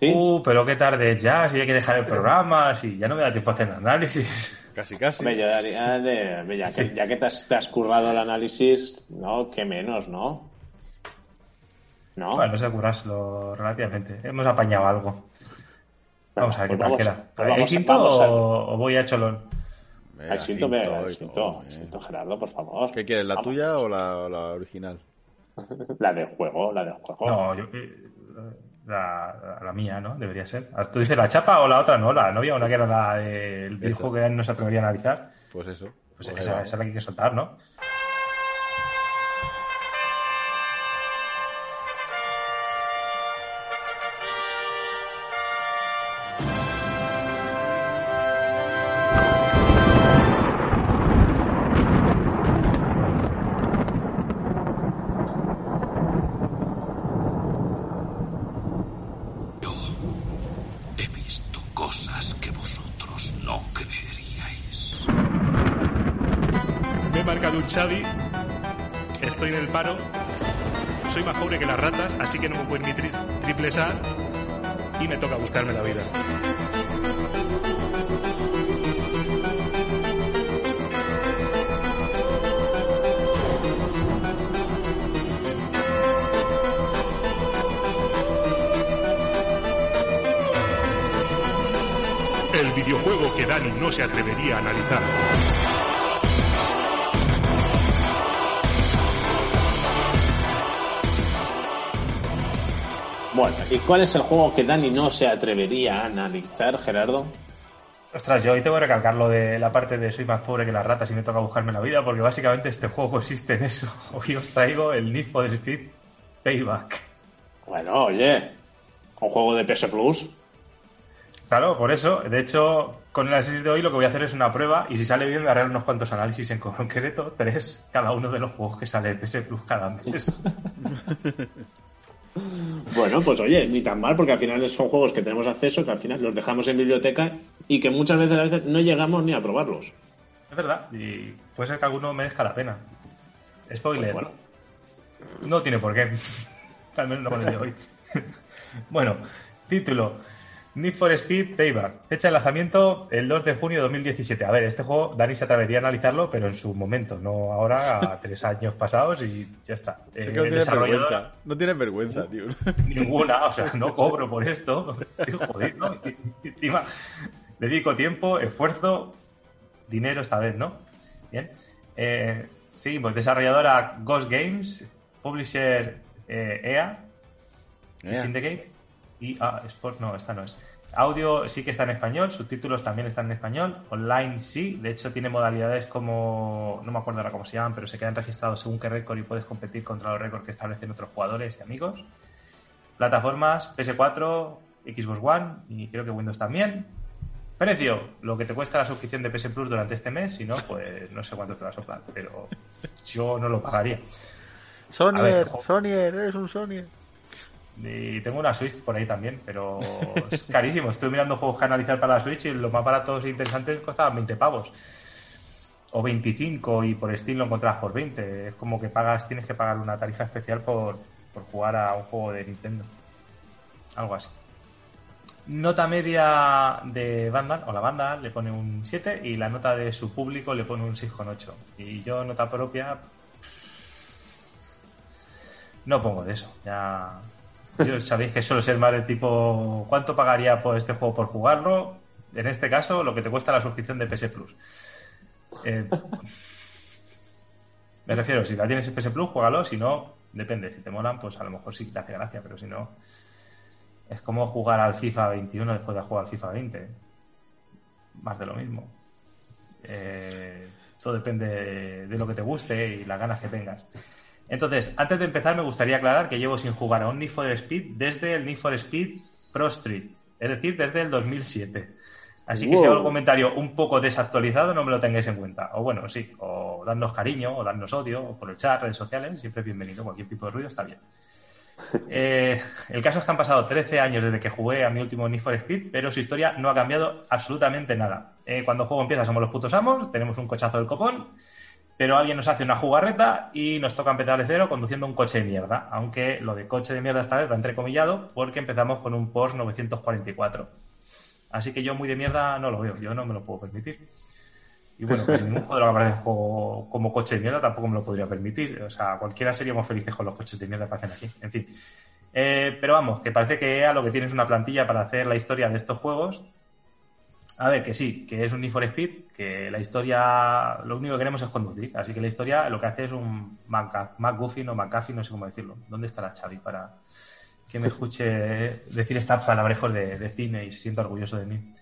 ¿Sí? Uh, pero qué tarde ya, si hay que dejar el programa, si ya no me da tiempo a hacer el análisis. Casi, casi. Hombre, yo daría de- hombre, ya, que, ya que te has, te has currado el análisis, no, qué menos, ¿no? ¿No? Bueno, no sé curarlo relativamente. Hemos apañado algo. Vamos a ver pues qué tal vamos- queda. pues ¿Hay vamos- cinto vamos a- o, o voy a cholón? Venga, Al cinto, cinto ve, y al todo, cinto, eh. cinto, Gerardo, por favor. ¿Qué quieres, la Vamos. tuya o la, o la original? La del juego, la del juego. No, yo, eh, la, la- mía, ¿no? Debería ser. Ah, ¿Tú dices la chapa o la otra? No, la novia, una que era la del videojuego que no se atrevería a analizar. Pues eso. Pues ahí esa, esa es la que hay que soltar. No que no me puedo permitir triples A. Y me toca buscarme la vida. El videojuego que Dani no se atrevería a analizar. Bueno, ¿y cuál es el juego que Dani no se atrevería a analizar, Gerardo? Ostras, yo hoy tengo que recalcar lo de la parte de soy más pobre que las ratas y me toca buscarme la vida, porque básicamente este juego consiste en eso. Hoy os traigo el Need for Speed Payback. Bueno, oye, un juego de PS Plus. Claro, por eso. De hecho, con el análisis de hoy lo que voy a hacer es una prueba y si sale bien me haré unos cuantos análisis en concreto, tres, cada uno de los juegos que sale de PS Plus cada mes. Bueno, pues oye, ni tan mal, porque al final son juegos que tenemos acceso, que al final los dejamos en biblioteca y que muchas veces a veces no llegamos ni a probarlos. Es verdad, y puede ser que alguno merezca la pena. Spoiler. Pues bueno. No tiene por qué. Al menos no con el de hoy. bueno, título. Need for Speed Payback. Fecha de lanzamiento el 2 de junio de 2017. A ver, este juego Dani se atrevería a analizarlo, pero en su momento, no ahora, a tres años pasados y ya está. Es Eh, que no tienes desarrollador- vergüenza. No tienes vergüenza, tío. Ninguna, o sea, no cobro por esto. Estoy jodido. Y encima, dedico tiempo, esfuerzo, dinero esta vez, ¿no? Bien. Eh, seguimos. Desarrolladora Ghost Games, publisher eh, EA, Ea. Syndicate y ah, Sport, no, esta no es. Audio sí que está en español, subtítulos también están en español, online sí, de hecho tiene modalidades como, no me acuerdo ahora cómo se llaman, pero se quedan registrados según qué récord y puedes competir contra los récords que establecen otros jugadores y amigos. Plataformas PS4, Xbox One y creo que Windows también. Precio, lo que te cuesta la suscripción de PS Plus durante este mes, si no, pues no sé cuánto te va a soplar, pero yo no lo pagaría. A ver. Sonier, eres un Sonier. Y tengo una Switch por ahí también, pero es carísimo. Estoy mirando juegos que analizar para la Switch y los más baratos e interesantes costaban 20 pavos. O 25 y por Steam lo encontrabas por 20. Es como que pagas, tienes que pagar una tarifa especial por, por jugar a un juego de Nintendo. Algo así. Nota media de Vandal, o la banda, le pone un 7 y la nota de su público le pone un 6,8. Y yo, nota propia, no pongo de eso. Ya. Yo sabéis que suelo ser más de tipo. ¿Cuánto pagaría por este juego por jugarlo? En este caso, lo que te cuesta la suscripción de PS Plus. Eh, me refiero, si la tienes en PS Plus, juégalo. Si no, depende. Si te molan, pues a lo mejor sí te hace gracia, pero si no. Es como jugar al FIFA 21 después de jugar al FIFA 20. Más de lo mismo. Eh, todo depende de lo que te guste y las ganas que tengas. Entonces, antes de empezar, me gustaría aclarar que llevo sin jugar a un Need for Speed desde el Need for Speed Pro Street, es decir, desde el 2007. Así que si hago algún comentario un poco desactualizado, no me lo tengáis en cuenta. O bueno, sí, o darnos cariño, o darnos odio, o por el chat, redes sociales, siempre es bienvenido. Cualquier tipo de ruido está bien. Eh, el caso es que han pasado 13 años desde que jugué a mi último Need for Speed, pero su historia no ha cambiado absolutamente nada. Eh, cuando el juego empieza somos los putos amos, tenemos un cochazo del copón, pero alguien nos hace una jugarreta y nos toca empezar cero conduciendo un coche de mierda. Aunque lo de coche de mierda esta vez va entrecomillado porque empezamos con un Porsche 944. Así que yo muy de mierda no lo veo, yo no me lo puedo permitir. Y bueno, pues ningún juego lo que aparece como, como coche de mierda tampoco me lo podría permitir. O sea, cualquiera seríamos felices con los coches de mierda que hacen aquí. En fin. Eh, pero vamos, que parece que EA lo que tiene es una plantilla para hacer la historia de estos juegos. A ver, que sí, que es un Need for Speed, que la historia, lo único que queremos es conducir. Así que la historia lo que hace es un McGuffin o McAfee, no sé cómo decirlo. ¿Dónde está la Xavi para que me escuche decir estas palabrejos de, de cine y se sienta orgulloso de mí?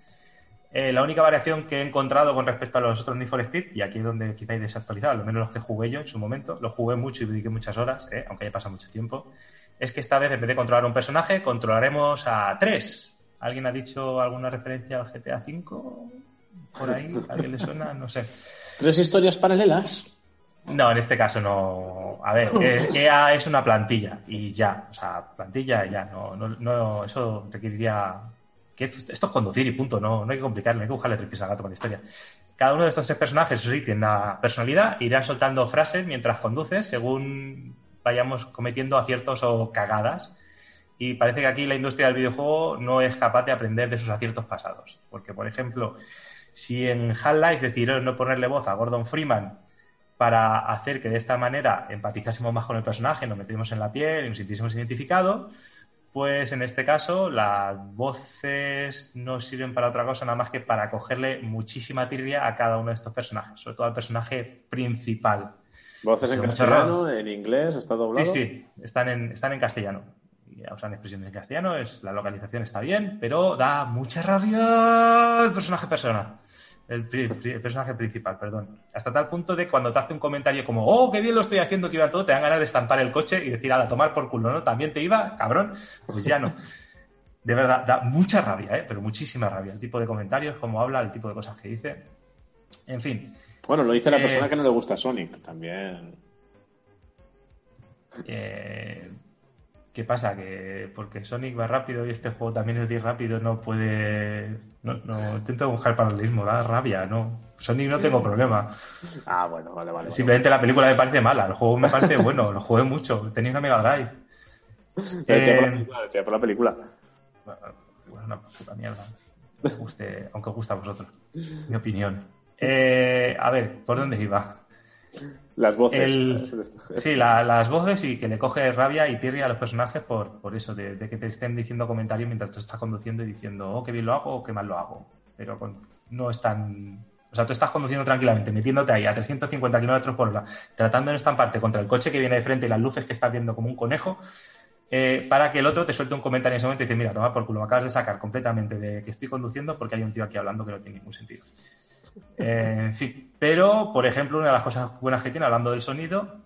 Eh, la única variación que he encontrado con respecto a los otros Need for Speed, y aquí es donde quizá hay desactualizado, al menos los que jugué yo en su momento, los jugué mucho y dediqué muchas horas, eh, aunque haya pasado mucho tiempo, es que esta vez en vez de controlar un personaje, controlaremos a tres. ¿Alguien ha dicho alguna referencia al GTA V? Por ahí, ¿a ¿alguien le suena? No sé. ¿Tres historias paralelas? No, en este caso no. A ver, EA es una plantilla y ya. O sea, plantilla y ya. No, no, no, eso requeriría que esto es conducir y punto, no, no hay que complicarlo, no hay que buscarle tres pies al gato con la historia. Cada uno de estos tres personajes, sí, tiene una personalidad, irán soltando frases mientras conduces según vayamos cometiendo aciertos o cagadas. Y parece que aquí la industria del videojuego no es capaz de aprender de sus aciertos pasados. Porque, por ejemplo, si en Half-Life decidieron no ponerle voz a Gordon Freeman para hacer que de esta manera empatizásemos más con el personaje, nos metimos en la piel y nos sintiésemos identificados, pues en este caso las voces no sirven para otra cosa nada más que para cogerle muchísima tirria a cada uno de estos personajes, sobre todo al personaje principal. ¿Voces en castellano, en inglés, está doblado? Sí, sí, están en, están en castellano. Usan expresiones en castellano, es, la localización está bien, pero da mucha rabia el personaje persona. El, pri- pri- el personaje principal, perdón. Hasta tal punto de cuando te hace un comentario como, oh, qué bien lo estoy haciendo, que iba todo, te dan ganas de estampar el coche y decir, a tomar por culo, ¿no? También te iba, cabrón. Pues ya no. De verdad, da mucha rabia, ¿eh? Pero muchísima rabia. El tipo de comentarios, cómo habla, el tipo de cosas que dice. En fin. Bueno, lo dice la Eh, persona que no le gusta Sonic, también. Eh, ¿Qué pasa? Que porque Sonic va rápido y este juego también es de ir rápido, no puede. No, no intento buscar paralelismo, da rabia, ¿no? Sonic no tengo problema. Ah, bueno, vale, vale. Simplemente la película me parece mala, el juego me parece bueno, lo jugué mucho, tenía una Mega Drive. por Eh, decía por la película. bueno, una puta mierda. Aunque guste, aunque os guste a vosotros. Mi opinión. Eh, a ver, ¿por dónde iba? Las voces. El- Sí, la- las voces y que le coge rabia y tirria a los personajes por, por eso, de, de que te estén diciendo comentarios mientras tú estás conduciendo y diciendo, oh, qué bien lo hago o qué mal lo hago. Pero con- no es tan... O sea, tú estás conduciendo tranquilamente, metiéndote ahí a 350 kilómetros por hora, tratando de no estamparte contra el coche que viene de frente y las luces que estás viendo como un conejo, eh, para que el otro te suelte un comentario en ese momento y dice, mira, toma por culo, me acabas de sacar completamente de que estoy conduciendo porque hay un tío aquí hablando que no tiene ningún sentido. Eh, en fin, pero, por ejemplo, una de las cosas buenas que tiene, hablando del sonido,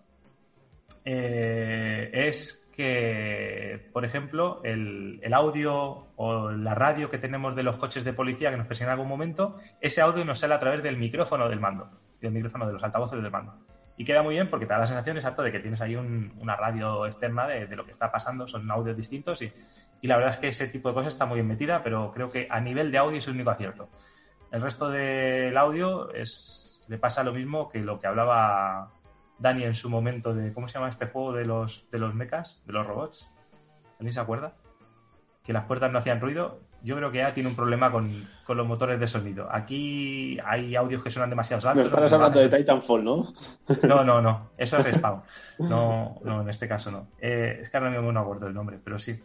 eh, es que, por ejemplo, el, audio o la radio que tenemos de los coches de policía que nos persiguen en algún momento, ese audio nos sale a través del micrófono del mando, del micrófono de los altavoces del mando. Y queda muy bien porque te da la sensación exacto de que tienes ahí un- una radio externa de, lo que está pasando, son audios distintos y la verdad es que ese tipo de cosas está muy bien metida, pero creo que a nivel de audio es el único acierto. El resto del audio es, le pasa lo mismo que lo que hablaba Dani en su momento de, ¿cómo se llama este juego de los, de los mechas, de los robots? ¿Alguien se acuerda? Que las puertas no hacían ruido. Yo creo que ya tiene un problema con, con los motores de sonido. Aquí hay audios que suenan demasiado No altos. estarás no hablando de Titanfall, ¿no? no, no, no. Eso es Respawn. No, no, en este caso no. Eh, es que ahora mismo no acuerdo el nombre, pero sí.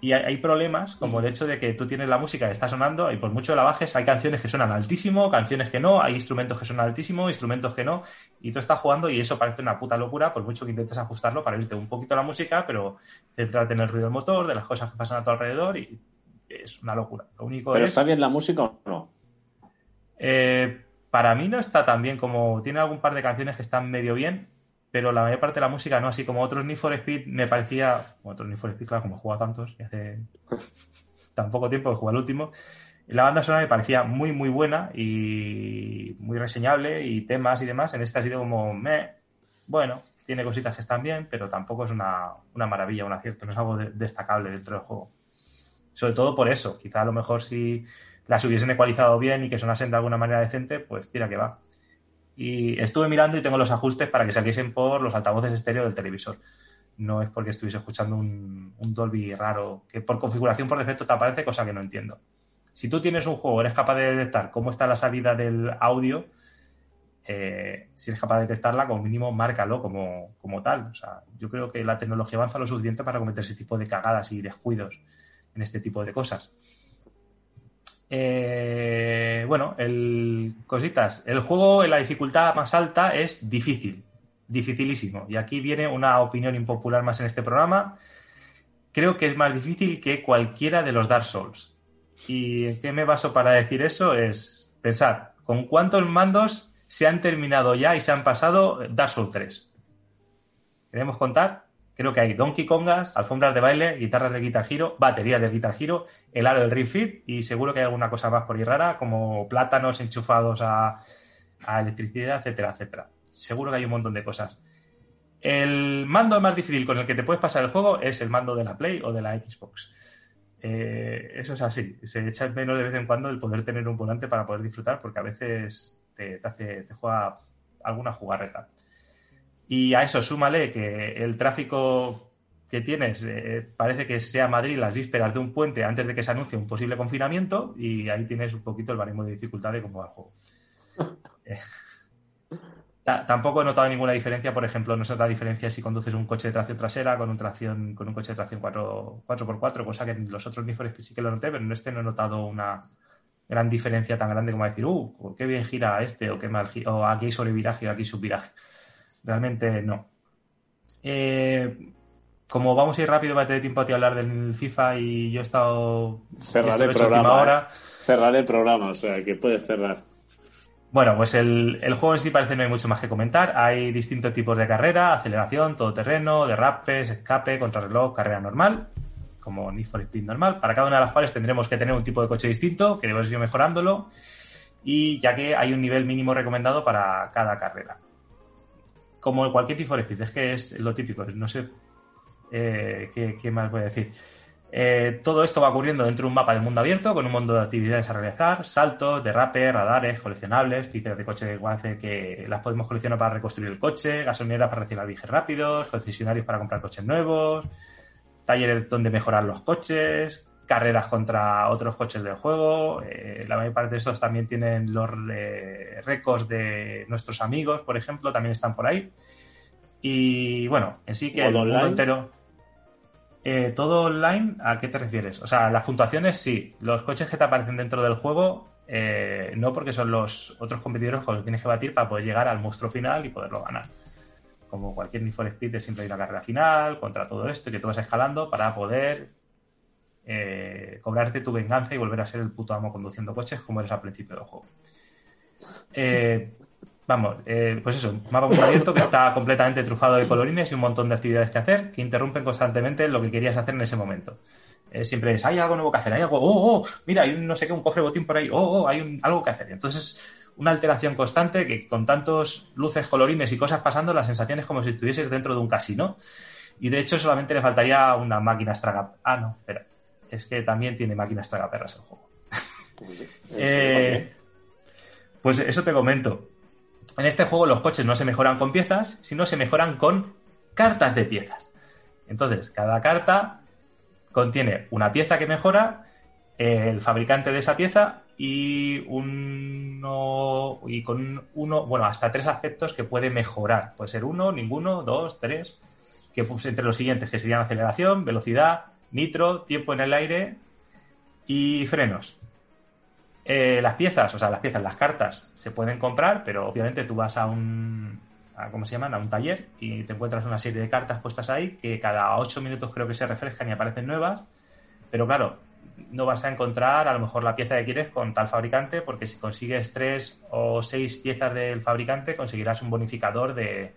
Y hay, hay problemas, como el hecho de que tú tienes la música que está sonando y por mucho la bajes, hay canciones que suenan altísimo, canciones que no, hay instrumentos que suenan altísimo, instrumentos que no, y tú estás jugando y eso parece una puta locura, por mucho que intentes ajustarlo para irte un poquito la música, pero centrarte en el ruido del motor, de las cosas que pasan a tu alrededor y es una locura. Lo único ¿Pero es... está bien la música o no? Eh, para mí no está tan bien como tiene algún par de canciones que están medio bien, pero la mayor parte de la música no, así como otros Need for Speed me parecía, otros Need for Speed, claro, como he jugado tantos y hace tan poco tiempo que jugué al último, la banda sonora me parecía muy muy buena y muy reseñable y temas y demás, en esta ha sido como, meh, bueno, tiene cositas que están bien, pero tampoco es una, una maravilla, un acierto, no es algo de- destacable dentro del juego. Sobre todo por eso, quizá a lo mejor si las hubiesen ecualizado bien y que sonasen de alguna manera decente, pues tira que va. Y estuve mirando y tengo los ajustes para que saliesen por los altavoces estéreo del televisor. No es porque estuviese escuchando un, Dolby raro, que por configuración por defecto te aparece, cosa que no entiendo. Si tú tienes un juego, eres capaz de detectar cómo está la salida del audio, eh, si eres capaz de detectarla, como mínimo, márcalo como, como tal. O sea, yo creo que la tecnología avanza lo suficiente para cometer ese tipo de cagadas y descuidos en este tipo de cosas. Eh, bueno, el, cositas. El juego en la dificultad más alta es difícil, dificilísimo. Y aquí viene una opinión impopular más en este programa. Creo que es más difícil que cualquiera de los Dark Souls. ¿Y qué me baso para decir eso? Es pensar, ¿con cuántos mandos se han terminado ya y se han pasado Dark Souls 3? ¿Queremos contar? Creo que hay Donkey Kongas, alfombras de baile, guitarras de Guitar Hero, baterías de Guitar Hero, el aro del Ring Fit y seguro que hay alguna cosa más por ahí rara, como plátanos enchufados a, electricidad, etcétera, etcétera. Seguro que hay un montón de cosas. El mando más difícil con el que te puedes pasar el juego es el mando de la Play o de la Xbox. Eh, eso es así. Se echa en menos de vez en cuando el poder tener un volante para poder disfrutar, porque a veces te hace, te juega alguna jugarreta. Y a eso súmale que el tráfico que tienes eh, parece que sea Madrid las vísperas de un puente antes de que se anuncie un posible confinamiento y ahí tienes un poquito el baremo de dificultad de cómo va el juego. Eh, ta- tampoco he notado ninguna diferencia, por ejemplo, no se nota diferencia si conduces un coche de tracción trasera con un tracción con un coche de tracción 4, 4x4, cosa que en los otros Need sí que lo noté, pero en este no he notado una gran diferencia tan grande como decir, uh, qué bien gira este o qué mal gira, o aquí hay sobreviraje o aquí subviraje. Realmente no. Eh, como vamos a ir rápido, va a tener tiempo a ti hablar del FIFA y yo he estado. Cerraré el programa. hora. ¿eh? Cerraré el programa, o sea, que puedes cerrar. Bueno, pues el, el juego en sí parece no hay mucho más que comentar. Hay distintos tipos de carrera, aceleración, todoterreno, derrapes, escape, contrarreloj, carrera normal, como Need for Speed normal, para cada una de las cuales tendremos que tener un tipo de coche distinto, que debemos ir mejorándolo, y ya que hay un nivel mínimo recomendado para cada carrera. Como cualquier Need for Speed, es que es lo típico, no sé eh, ¿qué, qué más voy a decir. Eh, todo esto va ocurriendo dentro de un mapa de mundo abierto con un mundo de actividades a realizar, saltos, derrapes, radares, coleccionables, piezas de coche que hace que las podemos coleccionar para reconstruir el coche, gasolineras para reciclar viajes rápidos, concesionarios para comprar coches nuevos, talleres donde mejorar los coches, carreras contra otros coches del juego. Eh, la mayor parte de estos también tienen los eh, récords de nuestros amigos, por ejemplo, también están por ahí. Y bueno, en sí que el entero. Eh, ¿Todo online? ¿A qué te refieres? O sea, las puntuaciones sí. Los coches que te aparecen dentro del juego, no porque son los otros competidores con los que tienes que batir para poder llegar al monstruo final y poderlo ganar. Como cualquier Need for Speed, siempre hay una carrera final contra todo esto y que tú vas escalando para poder eh, cobrarte tu venganza y volver a ser el puto amo conduciendo coches como eres al principio del juego. Eh, vamos, eh, pues eso, mapa muy abierto que está completamente trufado de colorines y un montón de actividades que hacer que interrumpen constantemente lo que querías hacer en ese momento. Siempre es, hay algo nuevo que hacer, hay algo, oh, oh, mira, hay un no sé qué, un cofre botín por ahí, oh, oh, hay algo que hacer. Entonces, una alteración constante que con tantos luces, colorines y cosas pasando, la sensación es como si estuvieses dentro de un casino. Y de hecho, solamente le faltaría una máquina estraga. Ah, no, espera. Es que también tiene máquinas tragaperras el juego. Eh, pues eso te comento. En este juego los coches no se mejoran con piezas, sino se mejoran con cartas de piezas. Entonces, cada carta contiene una pieza que mejora, el fabricante de esa pieza y uno y con uno, bueno, hasta tres aspectos que puede mejorar. Puede ser uno, ninguno, dos, tres, que pues, entre los siguientes, que serían aceleración, velocidad, nitro, tiempo en el aire y frenos. Eh, las piezas, o sea, las piezas, las cartas, se pueden comprar, pero obviamente tú vas a un. ¿Cómo se llaman? A un taller y te encuentras una serie de cartas puestas ahí que cada 8 minutos creo que se refrescan y aparecen nuevas. Pero claro, no vas a encontrar a lo mejor la pieza que quieres con tal fabricante, porque si consigues tres o seis piezas del fabricante, conseguirás un bonificador de,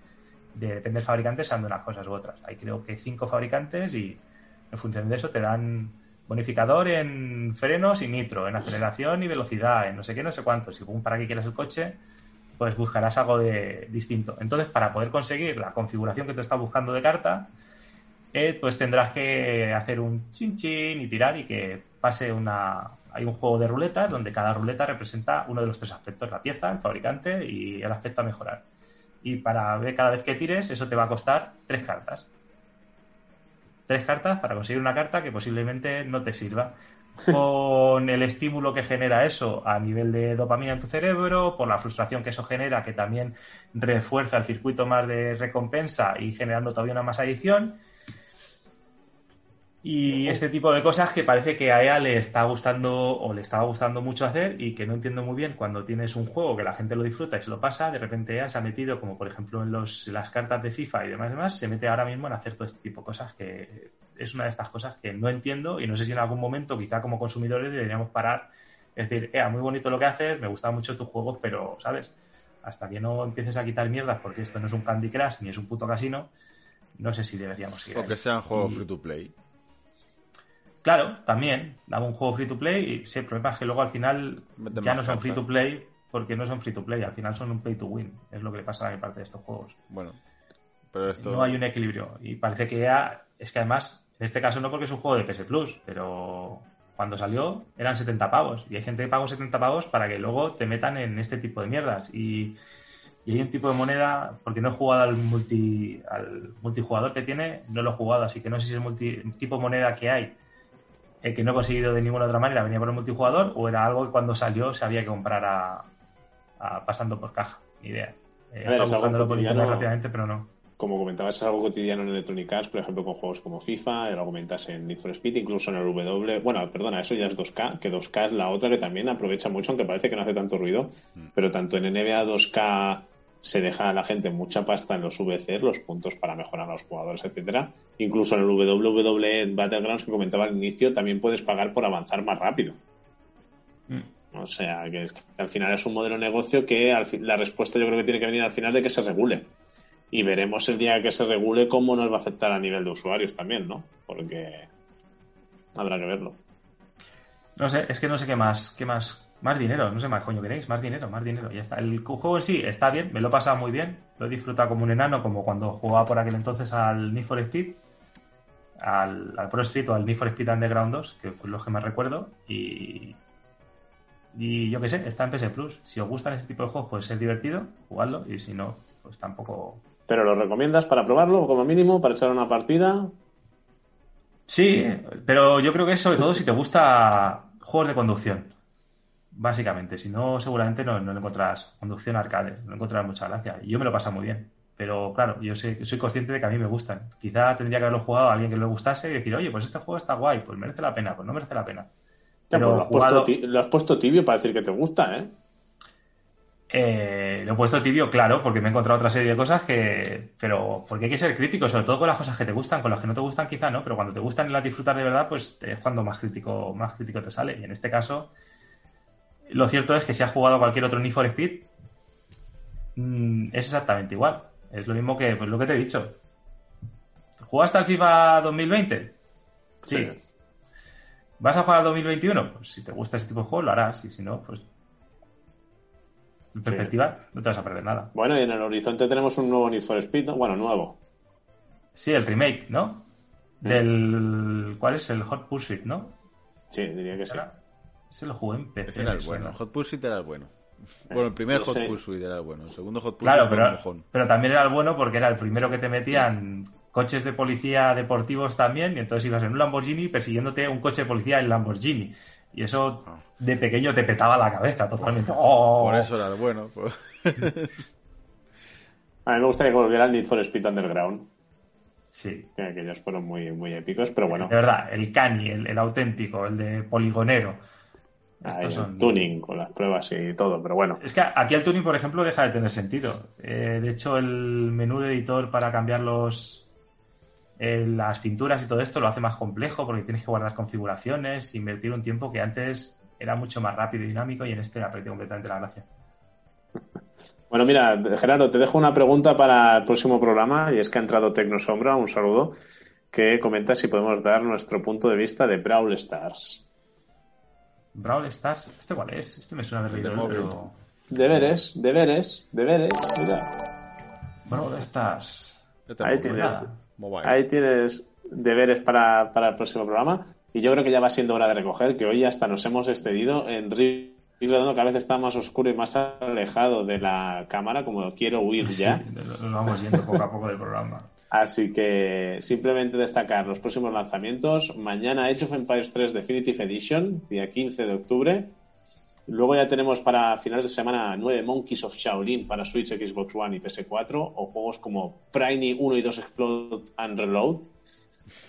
de depende del fabricante, sean de unas cosas u otras. Hay creo que cinco fabricantes y en función de eso te dan bonificador en frenos y nitro, en aceleración y velocidad, en no sé qué, no sé cuánto. Según para qué quieras el coche, pues buscarás algo de distinto. Entonces, para poder conseguir la configuración que te estás buscando de carta, eh, pues tendrás que hacer un chin chin y tirar y que pase una... Hay un juego de ruletas donde cada ruleta representa uno de los tres aspectos, la pieza, el fabricante y el aspecto a mejorar. Y para ver cada vez que tires, eso te va a costar tres cartas tres cartas para conseguir una carta que posiblemente no te sirva. Con el estímulo que genera eso a nivel de dopamina en tu cerebro, por la frustración que eso genera, que también refuerza el circuito más de recompensa y generando todavía una más adicción. Y este tipo de cosas que parece que a ella le está gustando o le estaba gustando mucho hacer y que no entiendo muy bien cuando tienes un juego que la gente lo disfruta y se lo pasa, de repente ella se ha metido, como por ejemplo en los, las cartas de FIFA y demás, demás, se mete ahora mismo en hacer todo este tipo de cosas que es una de estas cosas que no entiendo y no sé si en algún momento, quizá como consumidores, deberíamos parar. Es decir, eh, muy bonito lo que haces, me gustan mucho tus juegos, pero, ¿sabes? Hasta que no empieces a quitar mierdas, porque esto no es un Candy Crush ni es un puto casino, no sé si deberíamos seguir. O que sean juegos Y- free to play. Claro, también. Dame un juego free to play y sí, el problema es que luego al final Mete ya no son free to play porque no son free to play, al final son un pay to win. Es lo que le pasa a la parte de estos juegos. Bueno, pero esto. No hay un equilibrio y parece que ya es que además En este caso no porque es un juego de PS Plus, pero cuando salió eran 70 pavos. Y hay gente que pagó 70 pavos para que luego te metan en este tipo de mierdas. Y, y hay un tipo de moneda, porque no he jugado al, multi, al multijugador que tiene, no lo he jugado, así que no sé si es el, multi, el tipo de moneda que hay, eh, que no he conseguido de ninguna otra manera, venía por el multijugador, o era algo que cuando salió se había que comprar a, a- pasando por caja. Ni idea. Eh, ver, estado es algo buscándolo por internet rápidamente, pero no. Como comentabas, es algo cotidiano en Electronic Arts, por ejemplo, con juegos como FIFA, lo comentas en Need for Speed, incluso en el W. Bueno, perdona, eso ya es 2K, que 2K es la otra que también aprovecha mucho, aunque parece que no hace tanto ruido, pero tanto en NBA 2K se deja a la gente mucha pasta en los VCs, los puntos para mejorar a los jugadores, etcétera. Incluso en el WWE Battlegrounds que comentaba al inicio, también puedes pagar por avanzar más rápido. Mm. O sea, que, al final es un modelo de negocio que al la respuesta yo creo que tiene que venir al final de que se regule. Y veremos el día que se regule cómo nos va a afectar a nivel de usuarios también, ¿no? Porque habrá que verlo. No sé, es que no sé qué más, qué más, más dinero, no sé más coño queréis, más dinero, más dinero, ya está. El juego en sí está bien, me lo he pasado muy bien, lo he disfrutado como un enano, como cuando jugaba por aquel entonces al Need for Speed, al, al Pro Street o al Need for Speed Underground 2, que fue los que más recuerdo, y, y yo qué sé, está en PS Plus. Si os gustan este tipo de juegos puede ser divertido, jugadlo, y si no, pues tampoco... Pero lo recomiendas para probarlo, como mínimo, para echar una partida. Sí, pero yo creo que es sobre todo si te gusta juegos de conducción. Básicamente, si no, seguramente no, no le encontrarás conducción arcade, no encontrarás mucha gracia. Y yo me lo pasa muy bien. Pero claro, yo sé, soy consciente de que a mí me gustan. Quizá tendría que haberlo jugado a alguien que le gustase y decir, oye, pues este juego está guay, pues merece la pena, pues no merece la pena. Ya, Pero pues lo, has jugado- puesto, ti- lo has puesto tibio para decir que te gusta, ¿eh? Eh, lo he puesto tibio, claro, porque me he encontrado otra serie de cosas que. Pero porque hay que ser crítico, sobre todo con las cosas que te gustan, con las que no te gustan, quizá no, pero cuando te gustan y las disfrutas de verdad, pues es cuando más crítico, más crítico te sale. Y en este caso, lo cierto es que si has jugado cualquier otro Need for Speed, mm, es exactamente igual. Es lo mismo que pues, lo que te he dicho. ¿Jugaste al FIFA 2020? Sí. Sí. ¿Vas a jugar al 2021? Pues si te gusta ese tipo de juego, lo harás. Y si no, pues. En perspectiva, no te vas a perder nada. Bueno, y en el horizonte tenemos un nuevo Need for Speed, ¿no? Bueno, nuevo. Sí, el remake, ¿no? Del. ¿Cuál es? El Hot Pursuit, ¿no? Sí, diría que sí. Era- Ese lo jugué en PC. Ese era el bueno. Hot Pursuit era el bueno. Bueno, el primer no Hot sé. Pursuit era el bueno. El segundo Hot Pursuit Claro, pero, un mojón. pero también era el bueno porque era el primero que te metían coches de policía deportivos también, y entonces ibas en un Lamborghini persiguiéndote un coche de policía en Lamborghini. Y eso de pequeño te petaba la cabeza totalmente. ¡Oh! Por eso era el bueno. A mí me gustaría que volviera el Need for Speed Underground, Sí. que aquellos fueron muy, muy épicos, pero bueno, De verdad, el cani, el, el auténtico, el de poligonero. Ahí Estos el son. tuning con las pruebas y todo, pero bueno. Es que aquí el tuning, por ejemplo, deja de tener sentido. Eh, de hecho, el menú de editor para cambiar los eh, las pinturas y todo esto lo hace más complejo porque tienes que guardar configuraciones, invertir un tiempo que antes era mucho más rápido y dinámico y en este ha perdido completamente la gracia. Bueno, mira, Gerardo, te dejo una pregunta para el próximo programa y es que ha entrado Tecnosombra, un saludo, que comenta si podemos dar nuestro punto de vista de Brawl Stars. Brawl Stars, ¿este cuál es? Este me suena de de leído, móvil. pero... Deberes, deberes, deberes, mira. Brawl Stars. Ahí tienes. Ahí tienes deberes para, para el próximo programa. Y yo creo que ya va siendo hora de recoger, que hoy hasta nos hemos excedido en Ri- Redondo, cada vez está más oscuro y más alejado de la cámara, como quiero huir ya. Sí, nos nos vamos yendo poco a poco del programa. Así que simplemente destacar los próximos lanzamientos. Mañana Age of Empires 3 Definitive Edition, día 15 de octubre. Luego ya tenemos para finales de semana 9 Monkeys of Shaolin para Switch, Xbox One y PS4. O juegos como Priny 1 y 2 Explode and Reload.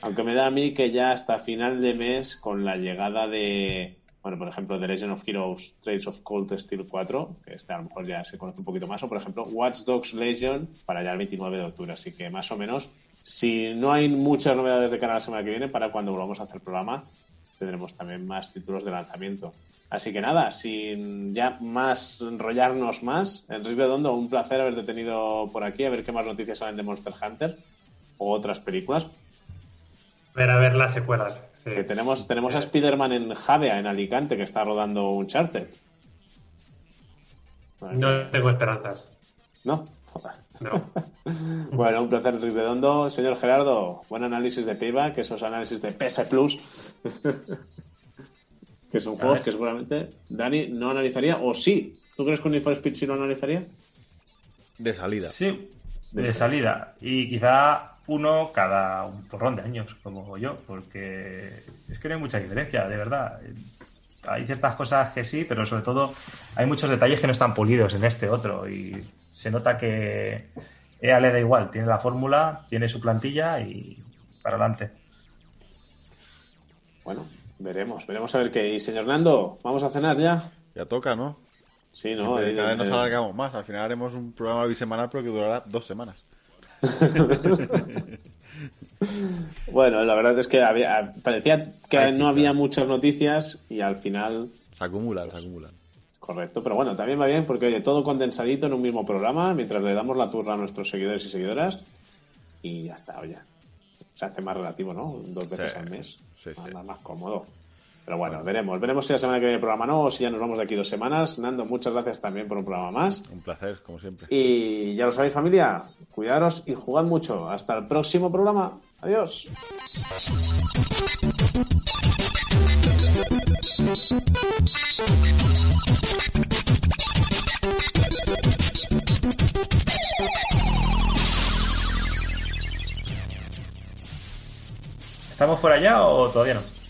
Aunque me da a mí que ya hasta final de mes, con la llegada de, bueno, por ejemplo, The Legend of Heroes Trails of Cold Steel 4, que este a lo mejor ya se conoce un poquito más, o por ejemplo, Watch Dogs Legion para ya el 29 de octubre. Así que más o menos, si no hay muchas novedades de cara a la semana que viene, para cuando volvamos a hacer programa, tendremos también más títulos de lanzamiento. Así que nada, sin ya más enrollarnos más, Enrique Redondo, un placer haberte tenido por aquí, a ver qué más noticias salen de Monster Hunter o otras películas. Ver a ver las secuelas. Sí. Que tenemos, tenemos a Spider-Man en Javea, en Alicante, que está rodando Uncharted. No tengo esperanzas. ¿No? Joder. No. Bueno, un placer redondo. Señor Gerardo, buen análisis de Payback, esos análisis de PS Plus. que son juegos que seguramente Dani no analizaría, o sí. ¿Tú crees que un Need for Speed sí lo analizaría? De salida. Sí, de salida. Y quizá uno cada un porrón de años, como yo, porque es que no hay mucha diferencia, de verdad. Hay ciertas cosas que sí, pero sobre todo hay muchos detalles que no están pulidos en este otro. Y se nota que EA le da igual, tiene la fórmula, tiene su plantilla y para adelante. Bueno, veremos, veremos a ver qué. Y señor Nando, ¿vamos a cenar ya? Ya toca, ¿no? Sí, ¿no? Siempre, cada vez nos alargamos más. Al final haremos un programa bisemanal, pero que durará dos semanas. Bueno, la verdad es que había, parecía que no había muchas noticias y al final Se acumulan, se acumulan. Correcto, pero bueno, también va bien porque oye, todo condensadito en un mismo programa mientras le damos la turra a nuestros seguidores y seguidoras y ya está, oye. Se hace más relativo, ¿no? Dos veces Sí, al mes. sí, sí. Más, más cómodo. Pero bueno, veremos. Veremos si la semana que viene el programa no o si ya nos vamos de aquí dos semanas. Nando, muchas gracias también por un programa más. Un placer, como siempre. Y ya lo sabéis, familia, cuidaros y jugad mucho. Hasta el próximo programa. Adiós. ¿Estamos por allá o todavía no?